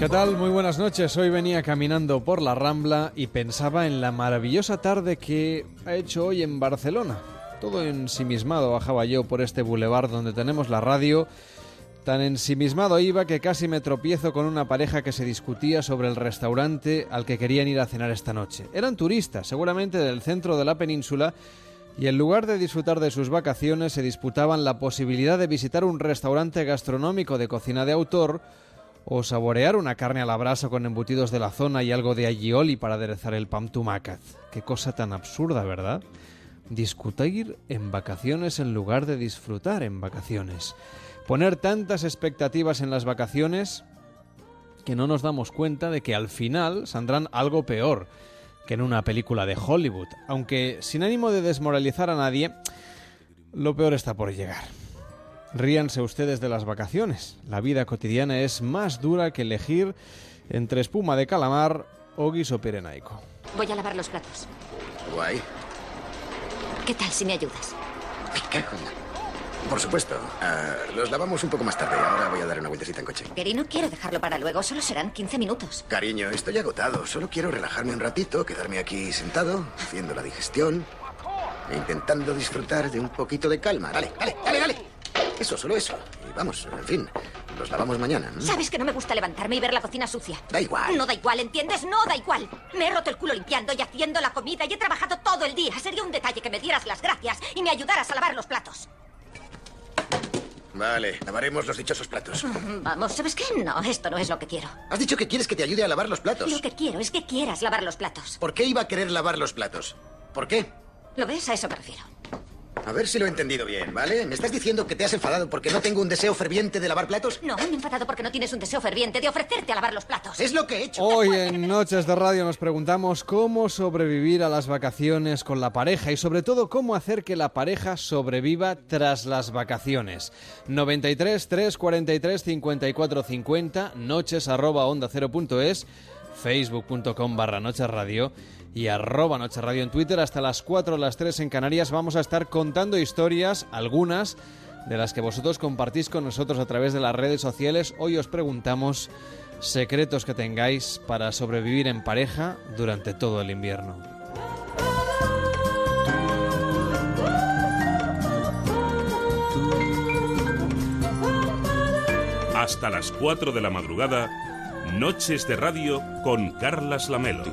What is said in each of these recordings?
¿Qué tal? Muy buenas noches. Hoy venía caminando por la Rambla y pensaba en la maravillosa tarde que ha hecho hoy en Barcelona. Todo ensimismado bajaba yo por este bulevar donde tenemos la radio. Tan ensimismado iba que casi me tropiezo con una pareja que se discutía sobre el restaurante al que querían ir a cenar esta noche. Eran turistas, seguramente del centro de la península, y en lugar de disfrutar de sus vacaciones se disputaban la posibilidad de visitar un restaurante gastronómico de cocina de autor o saborear una carne a la brasa con embutidos de la zona y algo de agioli para aderezar el pam tumacat. Qué cosa tan absurda, ¿verdad? Discutir en vacaciones en lugar de disfrutar en vacaciones. Poner tantas expectativas en las vacaciones que no nos damos cuenta de que al final saldrán algo peor que en una película de Hollywood. Aunque sin ánimo de desmoralizar a nadie, lo peor está por llegar. Ríanse ustedes de las vacaciones. La vida cotidiana es más dura que elegir entre espuma de calamar o guiso pirenaico. Voy a lavar los platos. Guay. ¿Qué tal si me ayudas? ¿Qué Por supuesto. Ah, los lavamos un poco más tarde. Ahora voy a dar una vueltecita en coche. Gary, no quiero dejarlo para luego. Solo serán 15 minutos. Cariño, estoy agotado. Solo quiero relajarme un ratito, quedarme aquí sentado, haciendo la digestión e intentando disfrutar de un poquito de calma. Dale, dale, dale, dale. Eso, solo eso. Y vamos, en fin, los lavamos mañana. ¿no? Sabes que no me gusta levantarme y ver la cocina sucia. Da igual. No da igual, ¿entiendes? No da igual. Me he roto el culo limpiando y haciendo la comida y he trabajado todo el día. Sería un detalle que me dieras las gracias y me ayudaras a lavar los platos. Vale, lavaremos los dichosos platos. Vamos, ¿sabes qué? No, esto no es lo que quiero. Has dicho que quieres que te ayude a lavar los platos. Lo que quiero es que quieras lavar los platos. ¿Por qué iba a querer lavar los platos? ¿Por qué? ¿Lo ves? A eso me refiero. A ver si lo he entendido bien, ¿vale? ¿Me estás diciendo que te has enfadado porque no tengo un deseo ferviente de lavar platos? No, me he enfadado porque no tienes un deseo ferviente de ofrecerte a lavar los platos. Es lo que he hecho. Hoy en Noches de Radio nos preguntamos cómo sobrevivir a las vacaciones con la pareja y sobre todo cómo hacer que la pareja sobreviva tras las vacaciones. 93 343 54 50 noches arroba onda cero punto es facebook.com barra noches radio y arroba Noche Radio en Twitter. Hasta las 4 o las 3 en Canarias vamos a estar contando historias, algunas de las que vosotros compartís con nosotros a través de las redes sociales. Hoy os preguntamos secretos que tengáis para sobrevivir en pareja durante todo el invierno. Hasta las 4 de la madrugada Noches de Radio con Carlas Lamelo.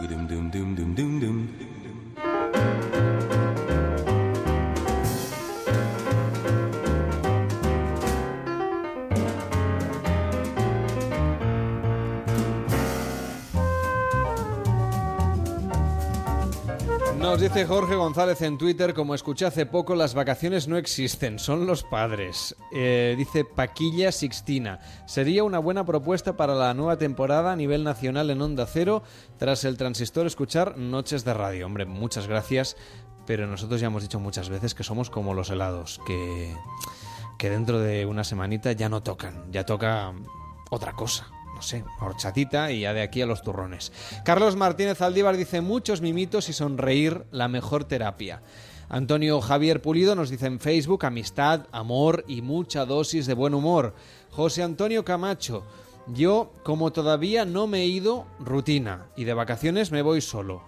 Nos dice Jorge González en Twitter, como escuché hace poco, las vacaciones no existen, son los padres. Eh, dice Paquilla Sixtina, sería una buena propuesta para la nueva temporada a nivel nacional en Onda Cero, tras el transistor escuchar Noches de Radio. Hombre, muchas gracias, pero nosotros ya hemos dicho muchas veces que somos como los helados, que, que dentro de una semanita ya no tocan, ya toca otra cosa no sé, horchatita y ya de aquí a los turrones. Carlos Martínez Aldívar dice muchos mimitos y sonreír la mejor terapia. Antonio Javier Pulido nos dice en Facebook amistad, amor y mucha dosis de buen humor. José Antonio Camacho, yo como todavía no me he ido, rutina y de vacaciones me voy solo.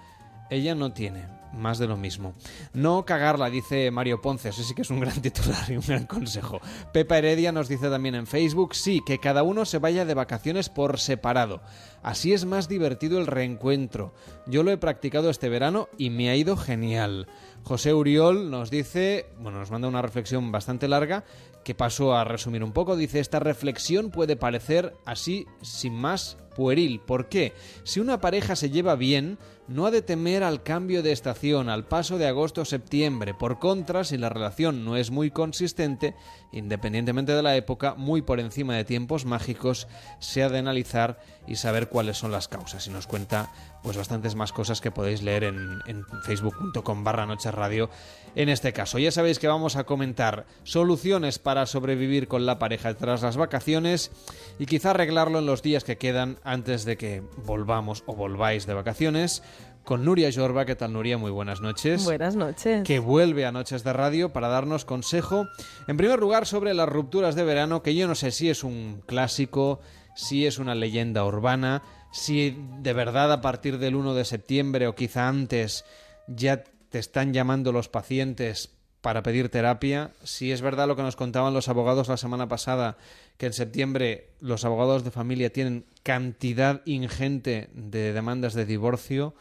Ella no tiene más de lo mismo. No cagarla, dice Mario Ponce. Eso sí que es un gran titular y un gran consejo. Pepa Heredia nos dice también en Facebook, sí, que cada uno se vaya de vacaciones por separado. Así es más divertido el reencuentro. Yo lo he practicado este verano y me ha ido genial. José Uriol nos dice, bueno, nos manda una reflexión bastante larga que paso a resumir un poco. Dice, esta reflexión puede parecer así sin más pueril. ¿Por qué? Si una pareja se lleva bien, no ha de temer al cambio de estación, al paso de agosto a septiembre. Por contra, si la relación no es muy consistente, independientemente de la época, muy por encima de tiempos mágicos, se ha de analizar y saber cuáles son las causas. Y nos cuenta pues bastantes más cosas que podéis leer en, en facebook.com barra noche radio en este caso. Ya sabéis que vamos a comentar soluciones para sobrevivir con la pareja tras las vacaciones y quizá arreglarlo en los días que quedan antes de que volvamos o volváis de vacaciones con Nuria Jorba. ¿Qué tal, Nuria? Muy buenas noches. Buenas noches. Que vuelve a Noches de Radio para darnos consejo, en primer lugar, sobre las rupturas de verano, que yo no sé si es un clásico, si es una leyenda urbana, si de verdad a partir del 1 de septiembre o quizá antes ya te están llamando los pacientes para pedir terapia, si es verdad lo que nos contaban los abogados la semana pasada, que en septiembre los abogados de familia tienen cantidad ingente de demandas de divorcio,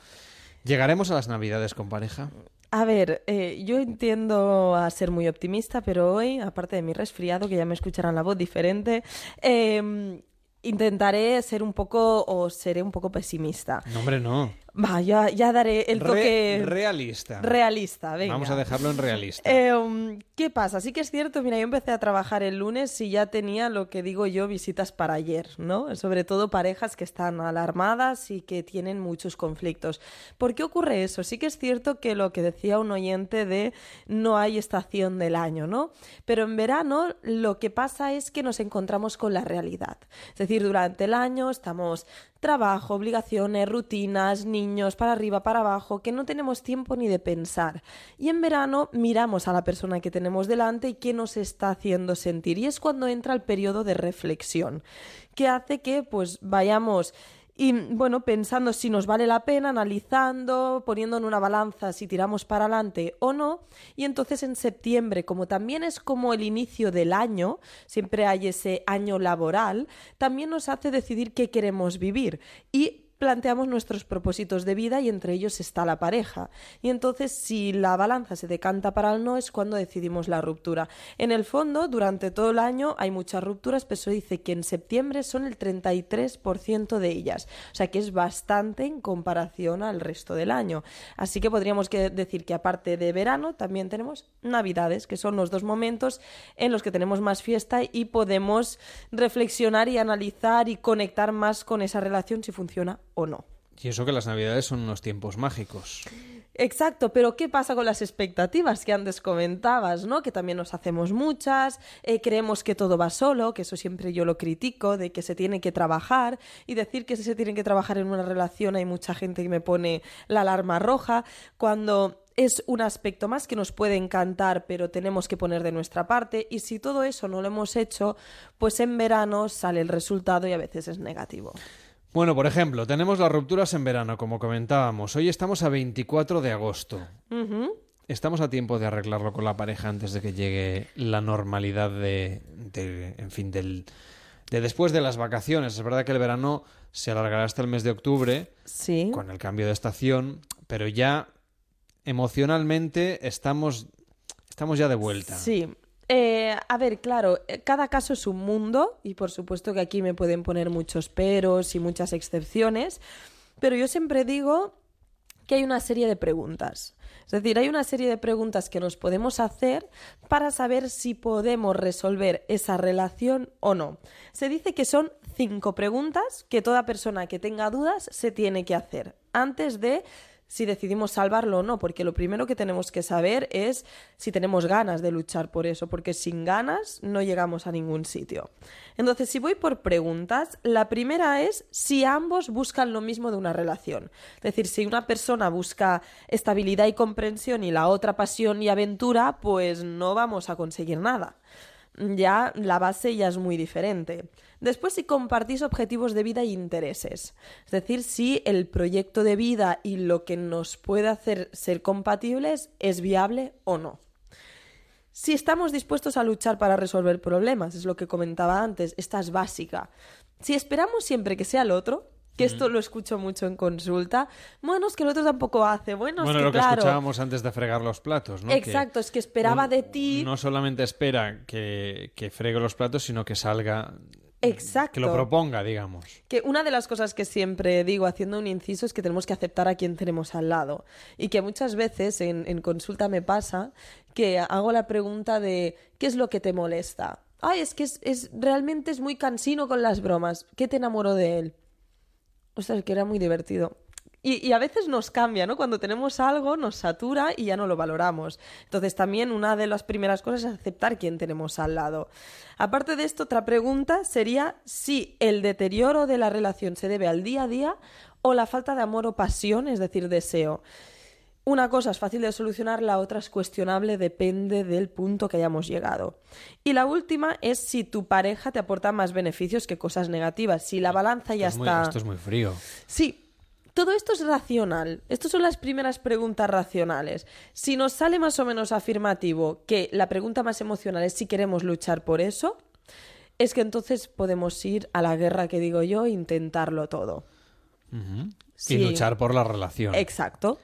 ¿llegaremos a las navidades con pareja? A ver, eh, yo entiendo a ser muy optimista, pero hoy, aparte de mi resfriado, que ya me escucharán la voz diferente, eh, intentaré ser un poco o seré un poco pesimista. No, hombre, no. Va, ya, ya daré el Re- toque realista. realista. Venga. Vamos a dejarlo en realista. Eh, um, ¿Qué pasa? Sí que es cierto, mira, yo empecé a trabajar el lunes y ya tenía lo que digo yo, visitas para ayer, ¿no? Sobre todo parejas que están alarmadas y que tienen muchos conflictos. ¿Por qué ocurre eso? Sí que es cierto que lo que decía un oyente de no hay estación del año, ¿no? Pero en verano lo que pasa es que nos encontramos con la realidad. Es decir, durante el año estamos trabajo, obligaciones, rutinas, niños, para arriba, para abajo, que no tenemos tiempo ni de pensar. Y en verano miramos a la persona que tenemos delante y qué nos está haciendo sentir. Y es cuando entra el periodo de reflexión, que hace que pues vayamos y bueno, pensando si nos vale la pena, analizando, poniendo en una balanza si tiramos para adelante o no. Y entonces en septiembre, como también es como el inicio del año, siempre hay ese año laboral, también nos hace decidir qué queremos vivir. Y planteamos nuestros propósitos de vida y entre ellos está la pareja. Y entonces si la balanza se decanta para el no es cuando decidimos la ruptura. En el fondo, durante todo el año hay muchas rupturas, pero eso dice que en septiembre son el 33% de ellas. O sea que es bastante en comparación al resto del año. Así que podríamos decir que aparte de verano también tenemos navidades, que son los dos momentos en los que tenemos más fiesta y podemos reflexionar y analizar y conectar más con esa relación si funciona o no. Y eso que las navidades son unos tiempos mágicos. Exacto, pero ¿qué pasa con las expectativas que antes comentabas, ¿no? Que también nos hacemos muchas, eh, creemos que todo va solo, que eso siempre yo lo critico, de que se tiene que trabajar y decir que se tiene que trabajar en una relación hay mucha gente que me pone la alarma roja cuando es un aspecto más que nos puede encantar, pero tenemos que poner de nuestra parte y si todo eso no lo hemos hecho, pues en verano sale el resultado y a veces es negativo. Bueno, por ejemplo, tenemos las rupturas en verano, como comentábamos. Hoy estamos a 24 de agosto. Estamos a tiempo de arreglarlo con la pareja antes de que llegue la normalidad de, de- en fin, del, de después de las vacaciones. Es verdad que el verano se alargará hasta el mes de octubre Sí. con el cambio de estación, pero ya emocionalmente estamos, estamos ya de vuelta. Sí. Eh, a ver, claro, eh, cada caso es un mundo y por supuesto que aquí me pueden poner muchos peros y muchas excepciones, pero yo siempre digo que hay una serie de preguntas. Es decir, hay una serie de preguntas que nos podemos hacer para saber si podemos resolver esa relación o no. Se dice que son cinco preguntas que toda persona que tenga dudas se tiene que hacer antes de si decidimos salvarlo o no, porque lo primero que tenemos que saber es si tenemos ganas de luchar por eso, porque sin ganas no llegamos a ningún sitio. Entonces, si voy por preguntas, la primera es si ambos buscan lo mismo de una relación. Es decir, si una persona busca estabilidad y comprensión y la otra pasión y aventura, pues no vamos a conseguir nada ya la base ya es muy diferente. Después, si compartís objetivos de vida e intereses, es decir, si el proyecto de vida y lo que nos puede hacer ser compatibles es viable o no. Si estamos dispuestos a luchar para resolver problemas, es lo que comentaba antes, esta es básica. Si esperamos siempre que sea el otro, que esto lo escucho mucho en consulta, bueno, es que el otro tampoco hace, bueno, Bueno, es que lo que claro, escuchábamos antes de fregar los platos, ¿no? Que Exacto, es que esperaba un- de ti. No solamente espera que, que fregue los platos, sino que salga. Exacto. Que lo proponga, digamos. Que una de las cosas que siempre digo haciendo un inciso es que tenemos que aceptar a quien tenemos al lado. Y que muchas veces en, en consulta me pasa que hago la pregunta de ¿qué es lo que te molesta? Ay, es que es, es- realmente es muy cansino con las bromas. ¿Qué te enamoró de él? Ostras, que era muy divertido. Y, y a veces nos cambia, ¿no? Cuando tenemos algo, nos satura y ya no lo valoramos. Entonces, también una de las primeras cosas es aceptar quién tenemos al lado. Aparte de esto, otra pregunta sería si el deterioro de la relación se debe al día a día o la falta de amor o pasión, es decir, deseo. Una cosa es fácil de solucionar, la otra es cuestionable, depende del punto que hayamos llegado. Y la última es si tu pareja te aporta más beneficios que cosas negativas. Si la balanza ya Esto es muy- está. esto es muy frío. Sí, todo esto es racional. Estas son las primeras preguntas racionales. Si nos sale más o menos afirmativo que la pregunta más emocional es si queremos luchar por eso, es que entonces podemos ir a la guerra que digo yo e intentarlo todo. Sí. Y luchar por la relación. Exacto.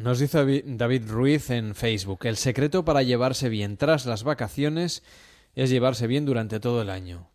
Nos dice Davi- David Ruiz en Facebook, el secreto para llevarse bien tras las vacaciones es llevarse bien durante todo el año.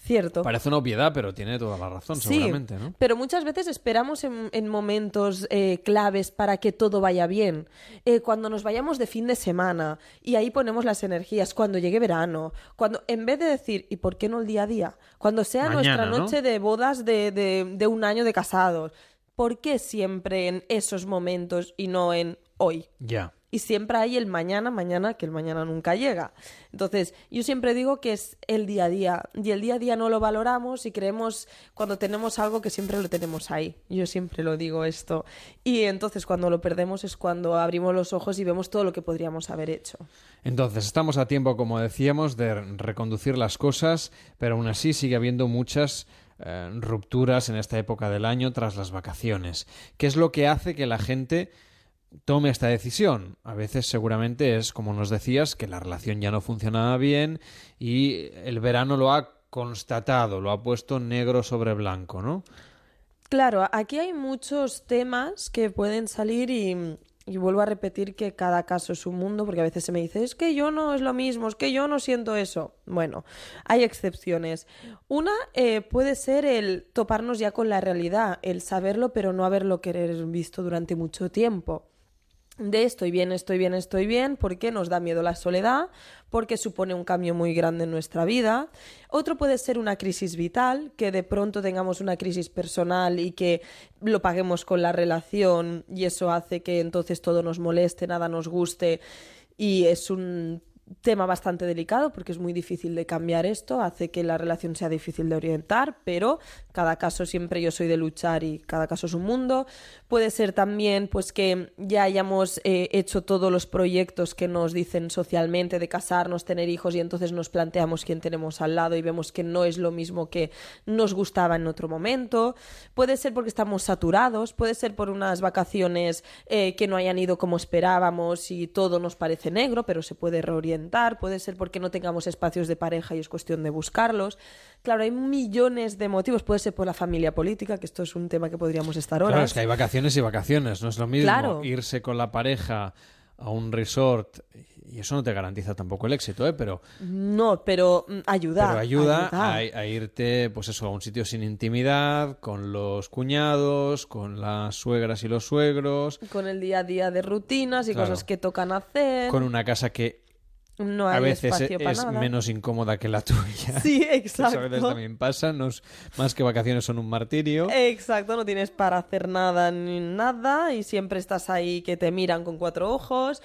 Cierto. Parece una obviedad, pero tiene toda la razón, Sí, seguramente, ¿no? pero muchas veces esperamos en, en momentos eh, claves para que todo vaya bien. Eh, cuando nos vayamos de fin de semana y ahí ponemos las energías, cuando llegue verano, cuando en vez de decir, ¿y por qué no el día a día? Cuando sea Mañana, nuestra ¿no? noche de bodas de, de- de un año de casados, ¿por qué siempre en esos momentos y no en hoy? Ya. Y siempre hay el mañana, mañana, que el mañana nunca llega. Entonces, yo siempre digo que es el día a día. Y el día a día no lo valoramos y creemos cuando tenemos algo que siempre lo tenemos ahí. Yo siempre lo digo esto. Y entonces cuando lo perdemos es cuando abrimos los ojos y vemos todo lo que podríamos haber hecho. Entonces, estamos a tiempo, como decíamos, de reconducir las cosas, pero aún así sigue habiendo muchas eh, rupturas en esta época del año tras las vacaciones. ¿Qué es lo que hace que la gente tome esta decisión? A veces seguramente es, como nos decías, que la relación ya no funcionaba bien y el verano lo ha constatado, lo ha puesto negro sobre blanco, ¿no? Claro, aquí hay muchos temas que pueden salir y, y vuelvo a repetir que cada caso es un mundo, porque a veces se me dice, es que yo no es lo mismo, es que yo no siento eso. Bueno, hay excepciones. Una eh, puede ser el toparnos ya con la realidad, el saberlo pero no haberlo querer visto durante mucho tiempo de estoy bien, estoy bien, estoy bien, porque nos da miedo la soledad, porque supone un cambio muy grande en nuestra vida. Otro puede ser una crisis vital, que de pronto tengamos una crisis personal y que lo paguemos con la relación y eso hace que entonces todo nos moleste, nada nos guste y es un tema bastante delicado porque es muy difícil de cambiar esto, hace que la relación sea difícil de orientar, pero cada caso siempre yo soy de luchar y cada caso es un mundo. Puede ser también pues que ya hayamos eh, hecho todos los proyectos que nos dicen socialmente de casarnos, tener hijos y entonces nos planteamos quién tenemos al lado y vemos que no es lo mismo que nos gustaba en otro momento. Puede ser porque estamos saturados, puede ser por unas vacaciones eh, que no hayan ido como esperábamos y todo nos parece negro, pero se puede reorientar. Puede ser porque no tengamos espacios de pareja y es cuestión de buscarlos. Claro, hay millones de motivos. Puede ser por la familia política, que esto es un tema que podríamos estar horas. Claro, es que hay vacaciones y vacaciones, no es lo mismo Claro. irse con la pareja a un resort y eso no te garantiza tampoco el éxito, ¿eh? Pero, No, pero mm, ayuda. pero ayuda, ayuda. A, a irte, pues eso, a un sitio sin intimidad, con los cuñados, con las suegras y los suegros, Con el día a día de rutinas y Claro. cosas que tocan hacer. con una casa que No hay a veces espacio para es nada. menos incómoda que la tuya. Sí, Eso a veces exacto. también pasa, no es- más que vacaciones son un martirio. Exacto, no tienes para hacer nada ni nada y siempre estás ahí que te miran con cuatro ojos.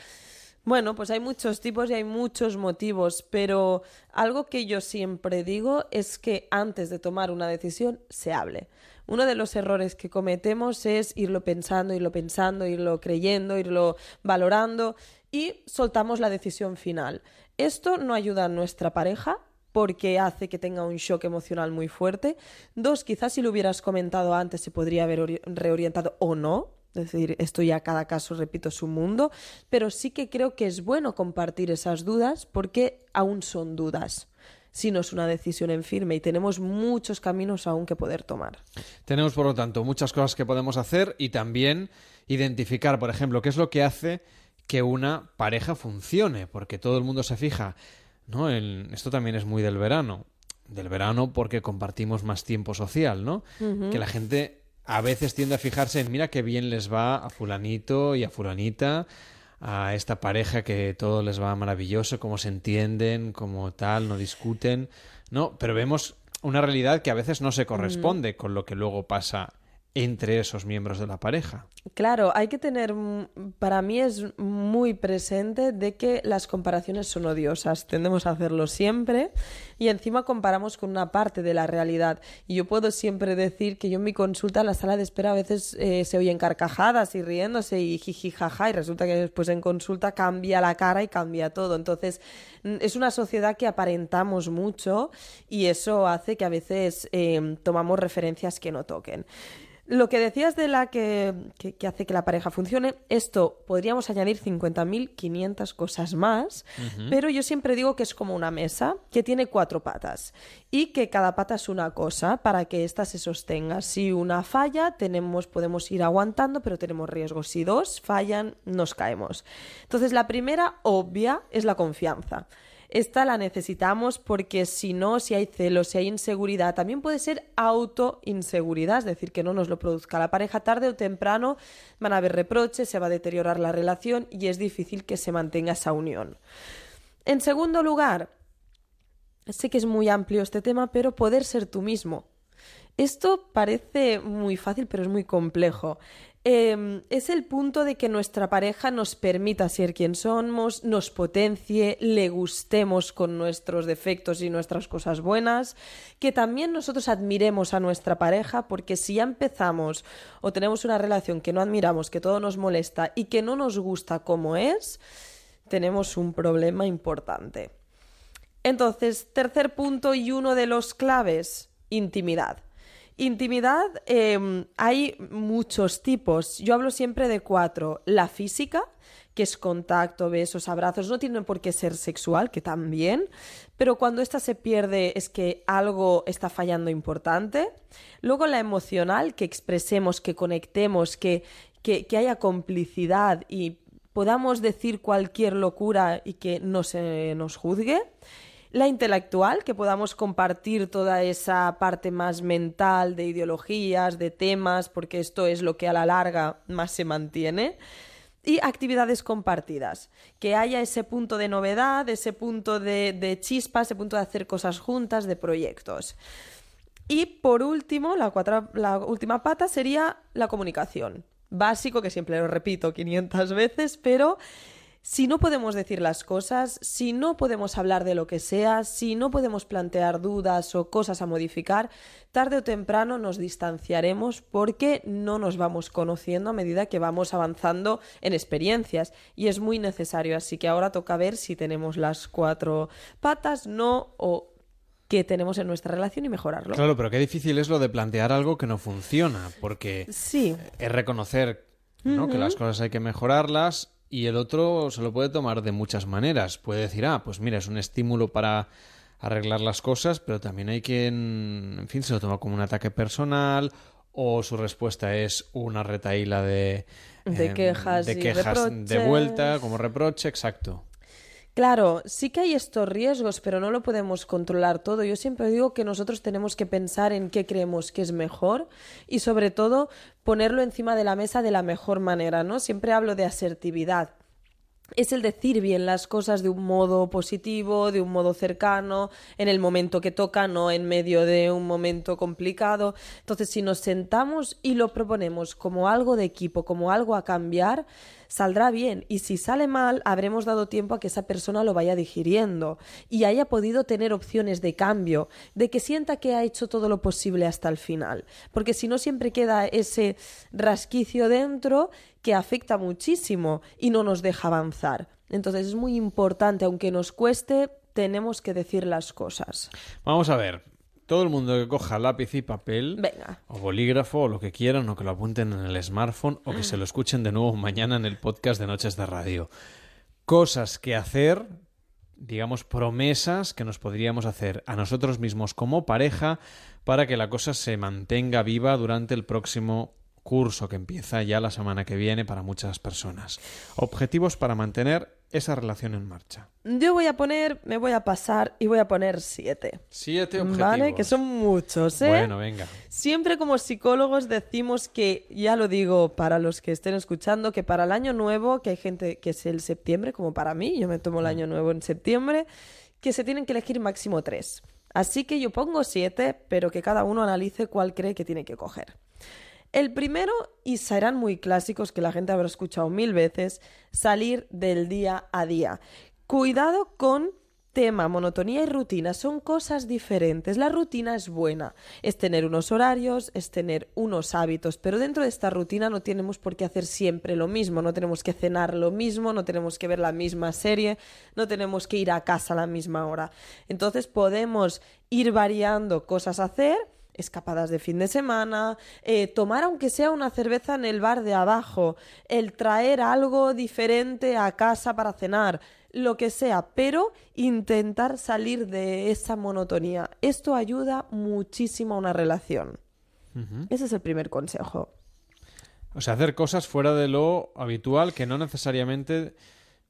Bueno, pues hay muchos tipos y hay muchos motivos, pero algo que yo siempre digo es que antes de tomar una decisión se hable. Uno de los errores que cometemos es irlo pensando, irlo pensando, irlo creyendo, irlo valorando y soltamos la decisión final. Esto no ayuda a nuestra pareja porque hace que tenga un shock emocional muy fuerte. Dos, quizás si lo hubieras comentado antes se podría haber ori- reorientado o no. Es decir, esto ya cada caso, repito, es un mundo. Pero sí que creo que es bueno compartir esas dudas porque aún son dudas. Si no es una decisión en firme y tenemos muchos caminos aún que poder tomar. Tenemos, por lo tanto, muchas cosas que podemos hacer y también identificar, por ejemplo, qué es lo que hace que una pareja funcione, porque todo el mundo se fija, ¿no? Esto también es muy del verano. Del verano porque compartimos más tiempo social, ¿no? Que la gente a veces tiende a fijarse en, mira qué bien les va a fulanito y a fulanita, a esta pareja que todo les va maravilloso, cómo se entienden, cómo tal, no discuten, ¿no? Pero vemos una realidad que a veces no se corresponde con lo que luego pasa entre esos miembros de la pareja. Claro, hay que tener, para mí es muy presente de que las comparaciones son odiosas, tendemos a hacerlo siempre y encima comparamos con una parte de la realidad. Y yo puedo siempre decir que yo en mi consulta en la sala de espera a veces eh, se oyen carcajadas y riéndose y jiji jaja y resulta que después en consulta cambia la cara y cambia todo. Entonces es una sociedad que aparentamos mucho y eso hace que a veces eh, tomamos referencias que no toquen. Lo que decías de la que, que, hace que la pareja funcione, esto podríamos añadir 50.500 cosas más, pero yo siempre digo que es como una mesa que tiene cuatro patas y que cada pata es una cosa para que ésta se sostenga. Si una falla, tenemos, podemos ir aguantando, pero tenemos riesgos. Si dos fallan, nos caemos. Entonces, la primera obvia es la confianza. Esta la necesitamos porque si no, si hay celos, si hay inseguridad, también puede ser autoinseguridad, es decir, que no nos lo produzca la pareja tarde o temprano, van a haber reproches, se va a deteriorar la relación y es difícil que se mantenga esa unión. En segundo lugar, sé que es muy amplio este tema, pero poder ser tú mismo. Esto parece muy fácil, pero es muy complejo. Em, es el punto de que nuestra pareja nos permita ser quien somos, nos potencie, le gustemos con nuestros defectos y nuestras cosas buenas, que también nosotros admiremos a nuestra pareja, porque si ya empezamos o tenemos una relación que no admiramos, que todo nos molesta y que no nos gusta como es, tenemos un problema importante. Entonces, tercer punto y uno de los claves, intimidad. Intimidad, em, hay muchos tipos. Yo hablo siempre de cuatro. La física, que es contacto, besos, abrazos, no tiene por qué ser sexual, que también, pero cuando esta se pierde es que algo está fallando importante. Luego la emocional, que expresemos, que conectemos, que, que, que haya complicidad y podamos decir cualquier locura y que no se nos juzgue la intelectual, que podamos compartir toda esa parte más mental de ideologías, de temas, porque esto es lo que a la larga más se mantiene. Y actividades compartidas, que haya ese punto de novedad, ese punto de, de chispa, ese punto de hacer cosas juntas, de proyectos. Y por último, la, la última pata sería la comunicación. Básico, que siempre lo repito 500 veces, pero si no podemos decir las cosas, si no podemos hablar de lo que sea, si no podemos plantear dudas o cosas a modificar, tarde o temprano nos distanciaremos porque no nos vamos conociendo a medida que vamos avanzando en experiencias y es muy necesario. Así que ahora toca ver si tenemos las cuatro patas, no o que tenemos en nuestra relación y mejorarlo. Claro, pero qué difícil es lo de plantear algo que no funciona, porque sí. es reconocer ¿no? que las cosas hay que mejorarlas y el otro se lo puede tomar de muchas maneras. Puede decir, ah, pues mira, es un estímulo para arreglar las cosas, pero también hay quien, en fin, se lo toma como un ataque personal o su respuesta es una retaíla de, de em, quejas, de, quejas de vuelta, como reproche, exacto. Claro, sí que hay estos riesgos, pero no lo podemos controlar todo. Yo siempre digo que nosotros tenemos que pensar en qué creemos que es mejor y sobre todo ponerlo encima de la mesa de la mejor manera, ¿no? Siempre hablo de asertividad es el decir bien las cosas de un modo positivo, de un modo cercano, en el momento que toca, no en medio de un momento complicado. Entonces, si nos sentamos y lo proponemos como algo de equipo, como algo a cambiar, saldrá bien. Y si sale mal, habremos dado tiempo a que esa persona lo vaya digiriendo y haya podido tener opciones de cambio, de que sienta que ha hecho todo lo posible hasta el final. Porque si no, siempre queda ese rasquicio dentro que afecta muchísimo y no nos deja avanzar. Entonces es muy importante, aunque nos cueste, tenemos que decir las cosas. Vamos a ver. Todo el mundo que coja lápiz y papel, Venga. o bolígrafo, o lo que quieran, o que lo apunten en el smartphone, o que se lo escuchen de nuevo mañana en el podcast de Noches de Radio. Cosas que hacer, digamos, promesas que nos podríamos hacer a nosotros mismos como pareja para que la cosa se mantenga viva durante el próximo curso que empieza ya la semana que viene para muchas personas. Objetivos para mantener esa relación en marcha. Yo voy a poner, me voy a pasar y voy a poner siete. Siete objetivos. Vale, que son muchos, ¿eh? Bueno, venga. Siempre como psicólogos decimos que, ya lo digo para los que estén escuchando, que para el año nuevo, que hay gente que es el septiembre, como para mí, yo me tomo el año nuevo en septiembre, que se tienen que elegir máximo tres. Así que yo pongo siete, pero que cada uno analice cuál cree que tiene que coger. El primero, y serán muy clásicos que la gente habrá escuchado mil veces, salir del día a día. Cuidado con tema, monotonía y rutina son cosas diferentes. La rutina es buena, es tener unos horarios, es tener unos hábitos, pero dentro de esta rutina no tenemos por qué hacer siempre lo mismo, no tenemos que cenar lo mismo, no tenemos que ver la misma serie, no tenemos que ir a casa a la misma hora. Entonces podemos ir variando cosas a hacer escapadas de fin de semana, eh, tomar aunque sea una cerveza en el bar de abajo, el traer algo diferente a casa para cenar, lo que sea, pero intentar salir de esa monotonía. Esto ayuda muchísimo a una relación. Ese es el primer consejo. O sea, hacer cosas fuera de lo habitual que no necesariamente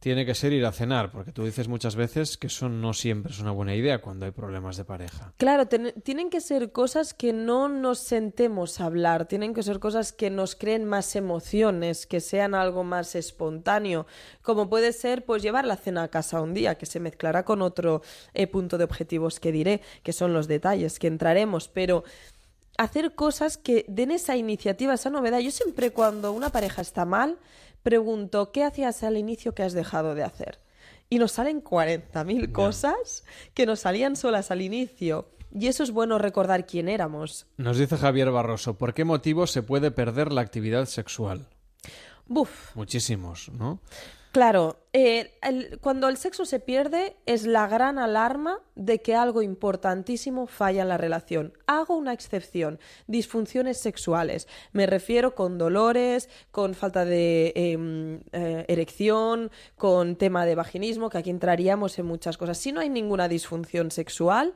tiene que ser ir a cenar, porque tú dices muchas veces que eso no siempre es una buena idea cuando hay problemas de pareja. Claro, tienen que ser cosas que no nos sentemos a hablar, tienen que ser cosas que nos creen más emociones, que sean algo más espontáneo, como puede ser pues llevar la cena a casa un día, que se mezclará con otro eh, punto de objetivos que diré, que son los detalles, que entraremos, pero hacer cosas que den esa iniciativa, esa novedad. Yo siempre cuando una pareja está mal, pregunto, ¿qué hacías al inicio que has dejado de hacer? Y nos salen 40.000 cosas que nos salían solas al inicio. Y eso es bueno recordar quién éramos. Nos dice Javier Barroso, ¿por qué motivo se puede perder la actividad sexual? Buf. Muchísimos, ¿no? Claro, eh, cuando el sexo se pierde es la gran alarma de que algo importantísimo falla en la relación. Hago una excepción, disfunciones sexuales. Me refiero con dolores, con falta de em, eh, erección, con tema de vaginismo, que aquí entraríamos en muchas cosas. Si no hay ninguna disfunción sexual,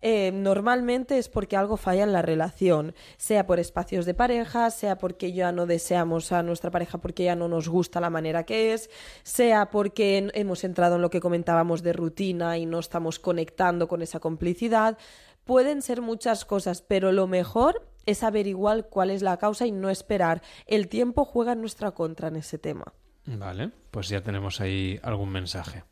eh, normalmente es porque algo falla en la relación, sea por espacios de pareja, sea porque ya no deseamos a nuestra pareja porque ya no nos gusta la manera que es, sea porque hemos entrado en lo que comentábamos de rutina y no estamos conectando con esa complicidad. Pueden ser muchas cosas, pero lo mejor es averiguar cuál es la causa y no esperar. El tiempo juega en nuestra contra en ese tema. Vale, pues ya tenemos ahí algún mensaje.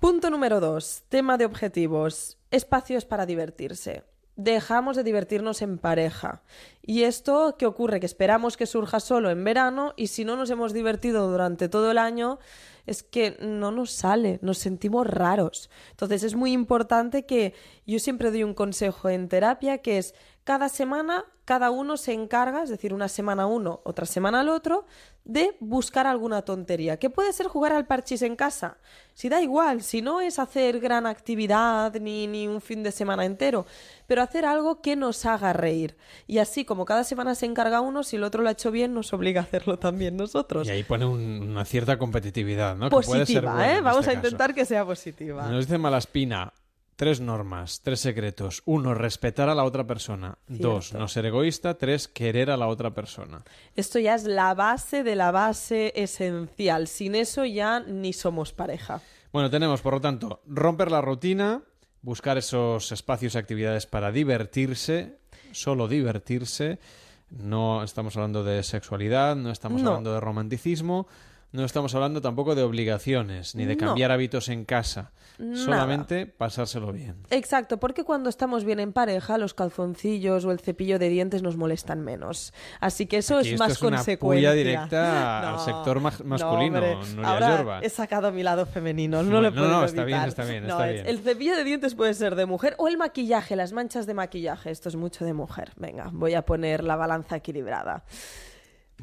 Punto número dos, tema de objetivos. Espacios para divertirse. Dejamos de divertirnos en pareja. ¿Y esto qué ocurre? Que esperamos que surja solo en verano y si no nos hemos divertido durante todo el año, es que no nos sale, nos sentimos raros. Entonces es muy importante que yo siempre doy un consejo en terapia que es cada semana cada uno se encarga, es decir, una semana uno, otra semana al otro, de buscar alguna tontería. ¿Qué puede ser jugar al parchís en casa? Si da igual, si no es hacer gran actividad ni, ni un fin de semana entero, pero hacer algo que nos haga reír. Y así como cada semana se encarga uno, si el otro lo ha hecho bien, nos obliga a hacerlo también nosotros. Y ahí pone una cierta competitividad, ¿no? Positiva, ¿eh? Vamos este a intentar que sea positiva. Nos dice Malaspina, Tres normas, tres secretos. Uno, respetar a la otra persona. Dos, no ser egoísta. Tres, querer a la otra persona. Esto ya es la base de la base esencial. Sin eso ya ni somos pareja. Bueno, tenemos, por lo tanto, romper la rutina, buscar esos espacios y actividades para divertirse, solo divertirse. No estamos hablando de sexualidad, no estamos hablando de romanticismo, no estamos hablando tampoco de obligaciones, ni de cambiar hábitos en casa. Solamente pasárselo bien. Exacto, porque cuando estamos bien en pareja, los calzoncillos o el cepillo de dientes nos molestan menos. Así que eso es más es consecuencia. Una directa al sector masculino. No, Ahora he sacado mi lado femenino, no, lo puedo No, no, está bien, está bien, está bien. El cepillo de dientes puede ser de mujer o el maquillaje, las manchas de maquillaje. Esto es mucho de mujer. Venga, voy a poner la balanza equilibrada.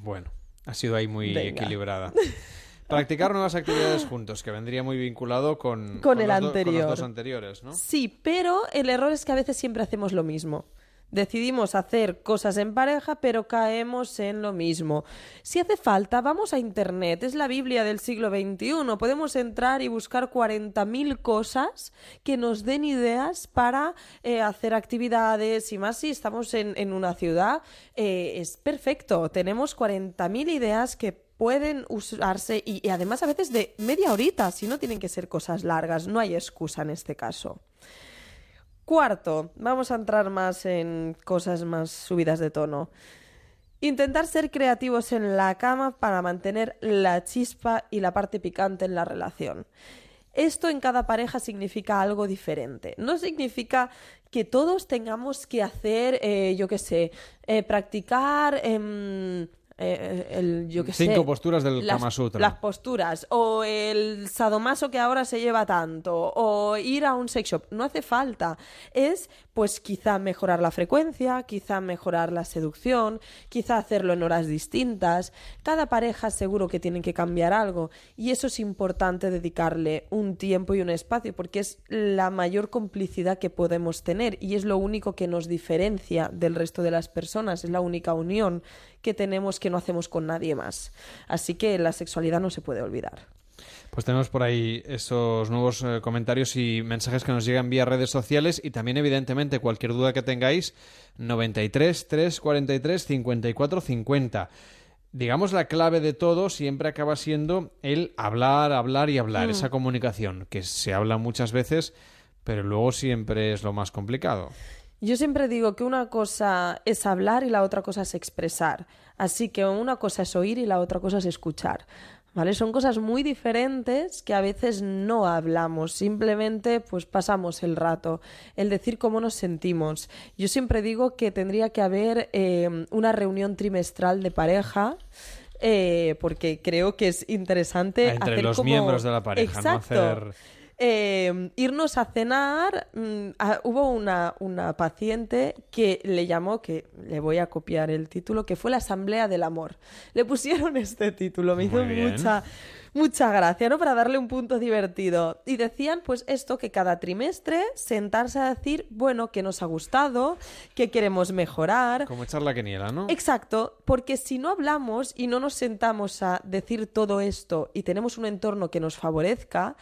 Bueno. Ha sido ahí muy equilibrada. Practicar nuevas actividades juntos, que vendría muy vinculado con, con, el anterior. los dos anteriores, ¿no? Sí, pero el error es que a veces siempre hacemos lo mismo. Decidimos hacer cosas en pareja, pero caemos en lo mismo. Si hace falta, vamos a Internet. Es la Biblia del siglo XXI. Podemos entrar y buscar 40.000 cosas que nos den ideas para eh, hacer actividades y más si estamos en, una ciudad. Eh, es perfecto. Tenemos 40.000 ideas que pueden usarse y, y además a veces de media horita, si no tienen que ser cosas largas. No hay excusa en este caso. Cuarto, vamos a entrar más en cosas más subidas de tono. Intentar ser creativos en la cama para mantener la chispa y la parte picante en la relación. Esto en cada pareja significa algo diferente. No significa que todos tengamos que hacer, eh, yo qué sé, eh, practicar... em, eh, el, yo qué Cinco sé, posturas del las, Kama Sutra. Las posturas, o el sadomaso que ahora se lleva tanto, o ir a un sex shop. No hace falta. Es, pues, quizá mejorar la frecuencia, quizá mejorar la seducción, quizá hacerlo en horas distintas. Cada pareja seguro que tiene que cambiar algo, y eso es importante dedicarle un tiempo y un espacio, porque es la mayor complicidad que podemos tener, y es lo único que nos diferencia del resto de las personas, es la única unión que tenemos que no hacemos con nadie más. Así que la sexualidad no se puede olvidar. Pues tenemos por ahí esos nuevos eh, comentarios y mensajes que nos llegan vía redes sociales y también, evidentemente, cualquier duda que tengáis, 93 343 54 50. Digamos, la clave de todo siempre acaba siendo el hablar, hablar y hablar, esa comunicación, que se habla muchas veces, pero luego siempre es lo más complicado. Yo siempre digo que una cosa es hablar y la otra cosa es expresar. Así que una cosa es oír y la otra cosa es escuchar. ¿Vale? Son cosas muy diferentes que a veces no hablamos, simplemente pues pasamos el rato, el decir cómo nos sentimos. Yo siempre digo que tendría que haber eh, una reunión trimestral de pareja. eh, porque creo que es interesante Ah, Entre hacer los como- miembros de la pareja, ¿no? Exacto Hacer- eh, irnos a cenar. mm, ah, hubo una, una paciente que le llamó, que le voy a copiar el título, que fue la Asamblea del Amor. Le pusieron este título, me hizo mucha, mucha gracia, ¿no? Para darle un punto divertido. Y decían, pues, esto, que cada trimestre sentarse a decir, bueno, que nos ha gustado, que queremos mejorar. Como echar la queniela, ¿no? Exacto, porque si no hablamos y no nos sentamos a decir todo esto y tenemos un entorno que nos favorezca,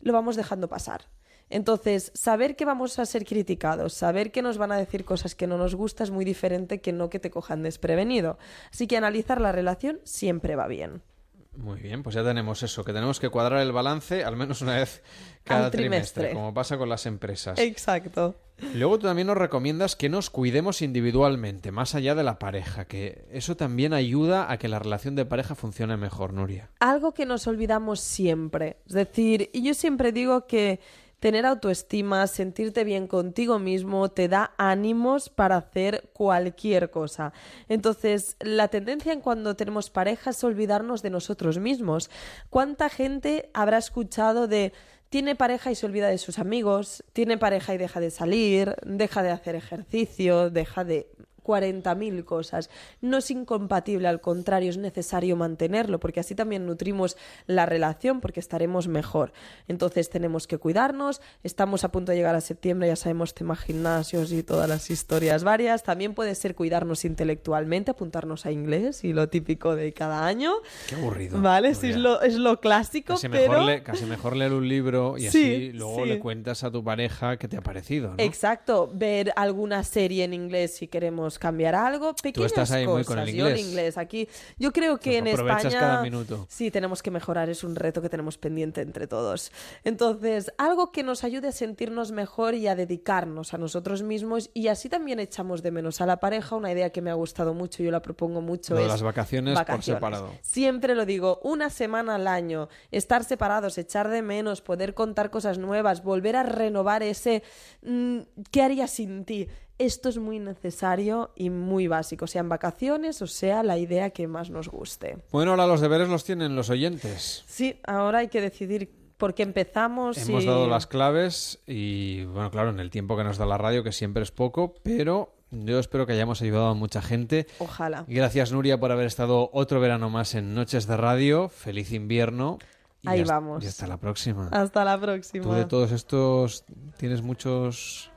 lo vamos dejando pasar. Entonces, saber que vamos a ser criticados, saber que nos van a decir cosas que no nos gusta es muy diferente que no que te cojan desprevenido. Así que analizar la relación siempre va bien. Muy bien, pues ya tenemos eso, que tenemos que cuadrar el balance al menos una vez cada trimestre, como pasa con las empresas. Exacto. Luego tú también nos recomiendas que nos cuidemos individualmente, más allá de la pareja, que eso también ayuda a que la relación de pareja funcione mejor, Nuria. algo que nos olvidamos siempre. Es decir, y yo siempre digo que tener autoestima, sentirte bien contigo mismo, te da ánimos para hacer cualquier cosa. Entonces, la tendencia en cuando tenemos pareja es olvidarnos de nosotros mismos. ¿Cuánta gente habrá escuchado de tiene pareja y se olvida de sus amigos, tiene pareja y deja de salir, deja de hacer ejercicio, deja de 40.000 cosas. No es incompatible, al contrario, es necesario mantenerlo, porque así también nutrimos la relación, porque estaremos mejor. Entonces tenemos que cuidarnos, estamos a punto de llegar a septiembre, ya sabemos tema gimnasios y todas las historias varias. También puede ser cuidarnos intelectualmente, apuntarnos a inglés y lo típico de cada año. Qué aburrido. Vale, sí, es lo, es lo clásico, Casi pero... mejor, le- casi mejor leer un libro y Sí, así luego sí. le cuentas a tu pareja qué te ha parecido, ¿no? Exacto, ver alguna serie en inglés si queremos cambiar algo, pequeñas estás ahí muy cosas. con el Yo el inglés. aquí, yo creo que en España cada minuto. sí tenemos que mejorar, es un reto que tenemos pendiente entre todos. Entonces, algo que nos ayude a sentirnos mejor y a dedicarnos a nosotros mismos y así también echamos de menos a la pareja, una idea que me ha gustado mucho, yo la propongo mucho Lo de es las vacaciones por separado. Siempre lo digo, una semana al año, estar separados, echar de menos, poder contar cosas nuevas, volver a renovar ese mm, ¿qué haría sin ti? Esto es muy necesario y muy básico, sea en vacaciones o sea la idea que más nos guste. Bueno, ahora los deberes los tienen los oyentes. Sí, ahora hay que decidir por qué empezamos. Hemos y- dado las claves y, bueno, claro, en el tiempo que nos da la radio, que siempre es poco, pero yo espero que hayamos ayudado a mucha gente. Ojalá. Gracias, Nuria, por haber estado otro verano más en Noches de Radio. Feliz invierno. Y Ahí hasta- vamos. Y hasta la próxima. Hasta la ¿Tú de próxima. todos estos tienes muchos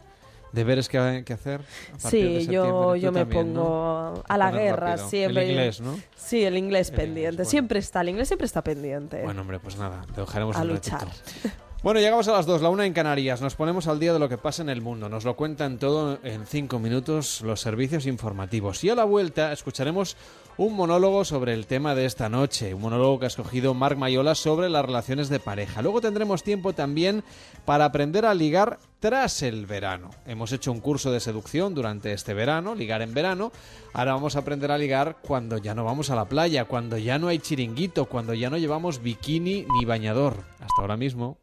deberes que, que hacer? a de Sí, yo, yo me también, ¿no? pongo a la guerra rápido. siempre. El inglés, ¿no? Sí, el inglés El pendiente. inglés, bueno. Siempre está, el inglés siempre está pendiente. Bueno, hombre, pues nada, lo dejaremos a un luchar. ratito. Bueno, llegamos a las dos, la una en Canarias. Nos ponemos al día de lo que pasa en el mundo. Nos lo cuentan todo en cinco minutos los servicios informativos. Y a la vuelta escucharemos un monólogo sobre el tema de esta noche. Un monólogo que ha escogido Marc Mayola sobre las relaciones de pareja. Luego tendremos tiempo también para aprender a ligar tras el verano. Hemos hecho un curso de seducción durante este verano, ligar en verano. Ahora vamos a aprender a ligar cuando ya no vamos a la playa, cuando ya no hay chiringuito, cuando ya no llevamos bikini ni bañador. Hasta ahora mismo.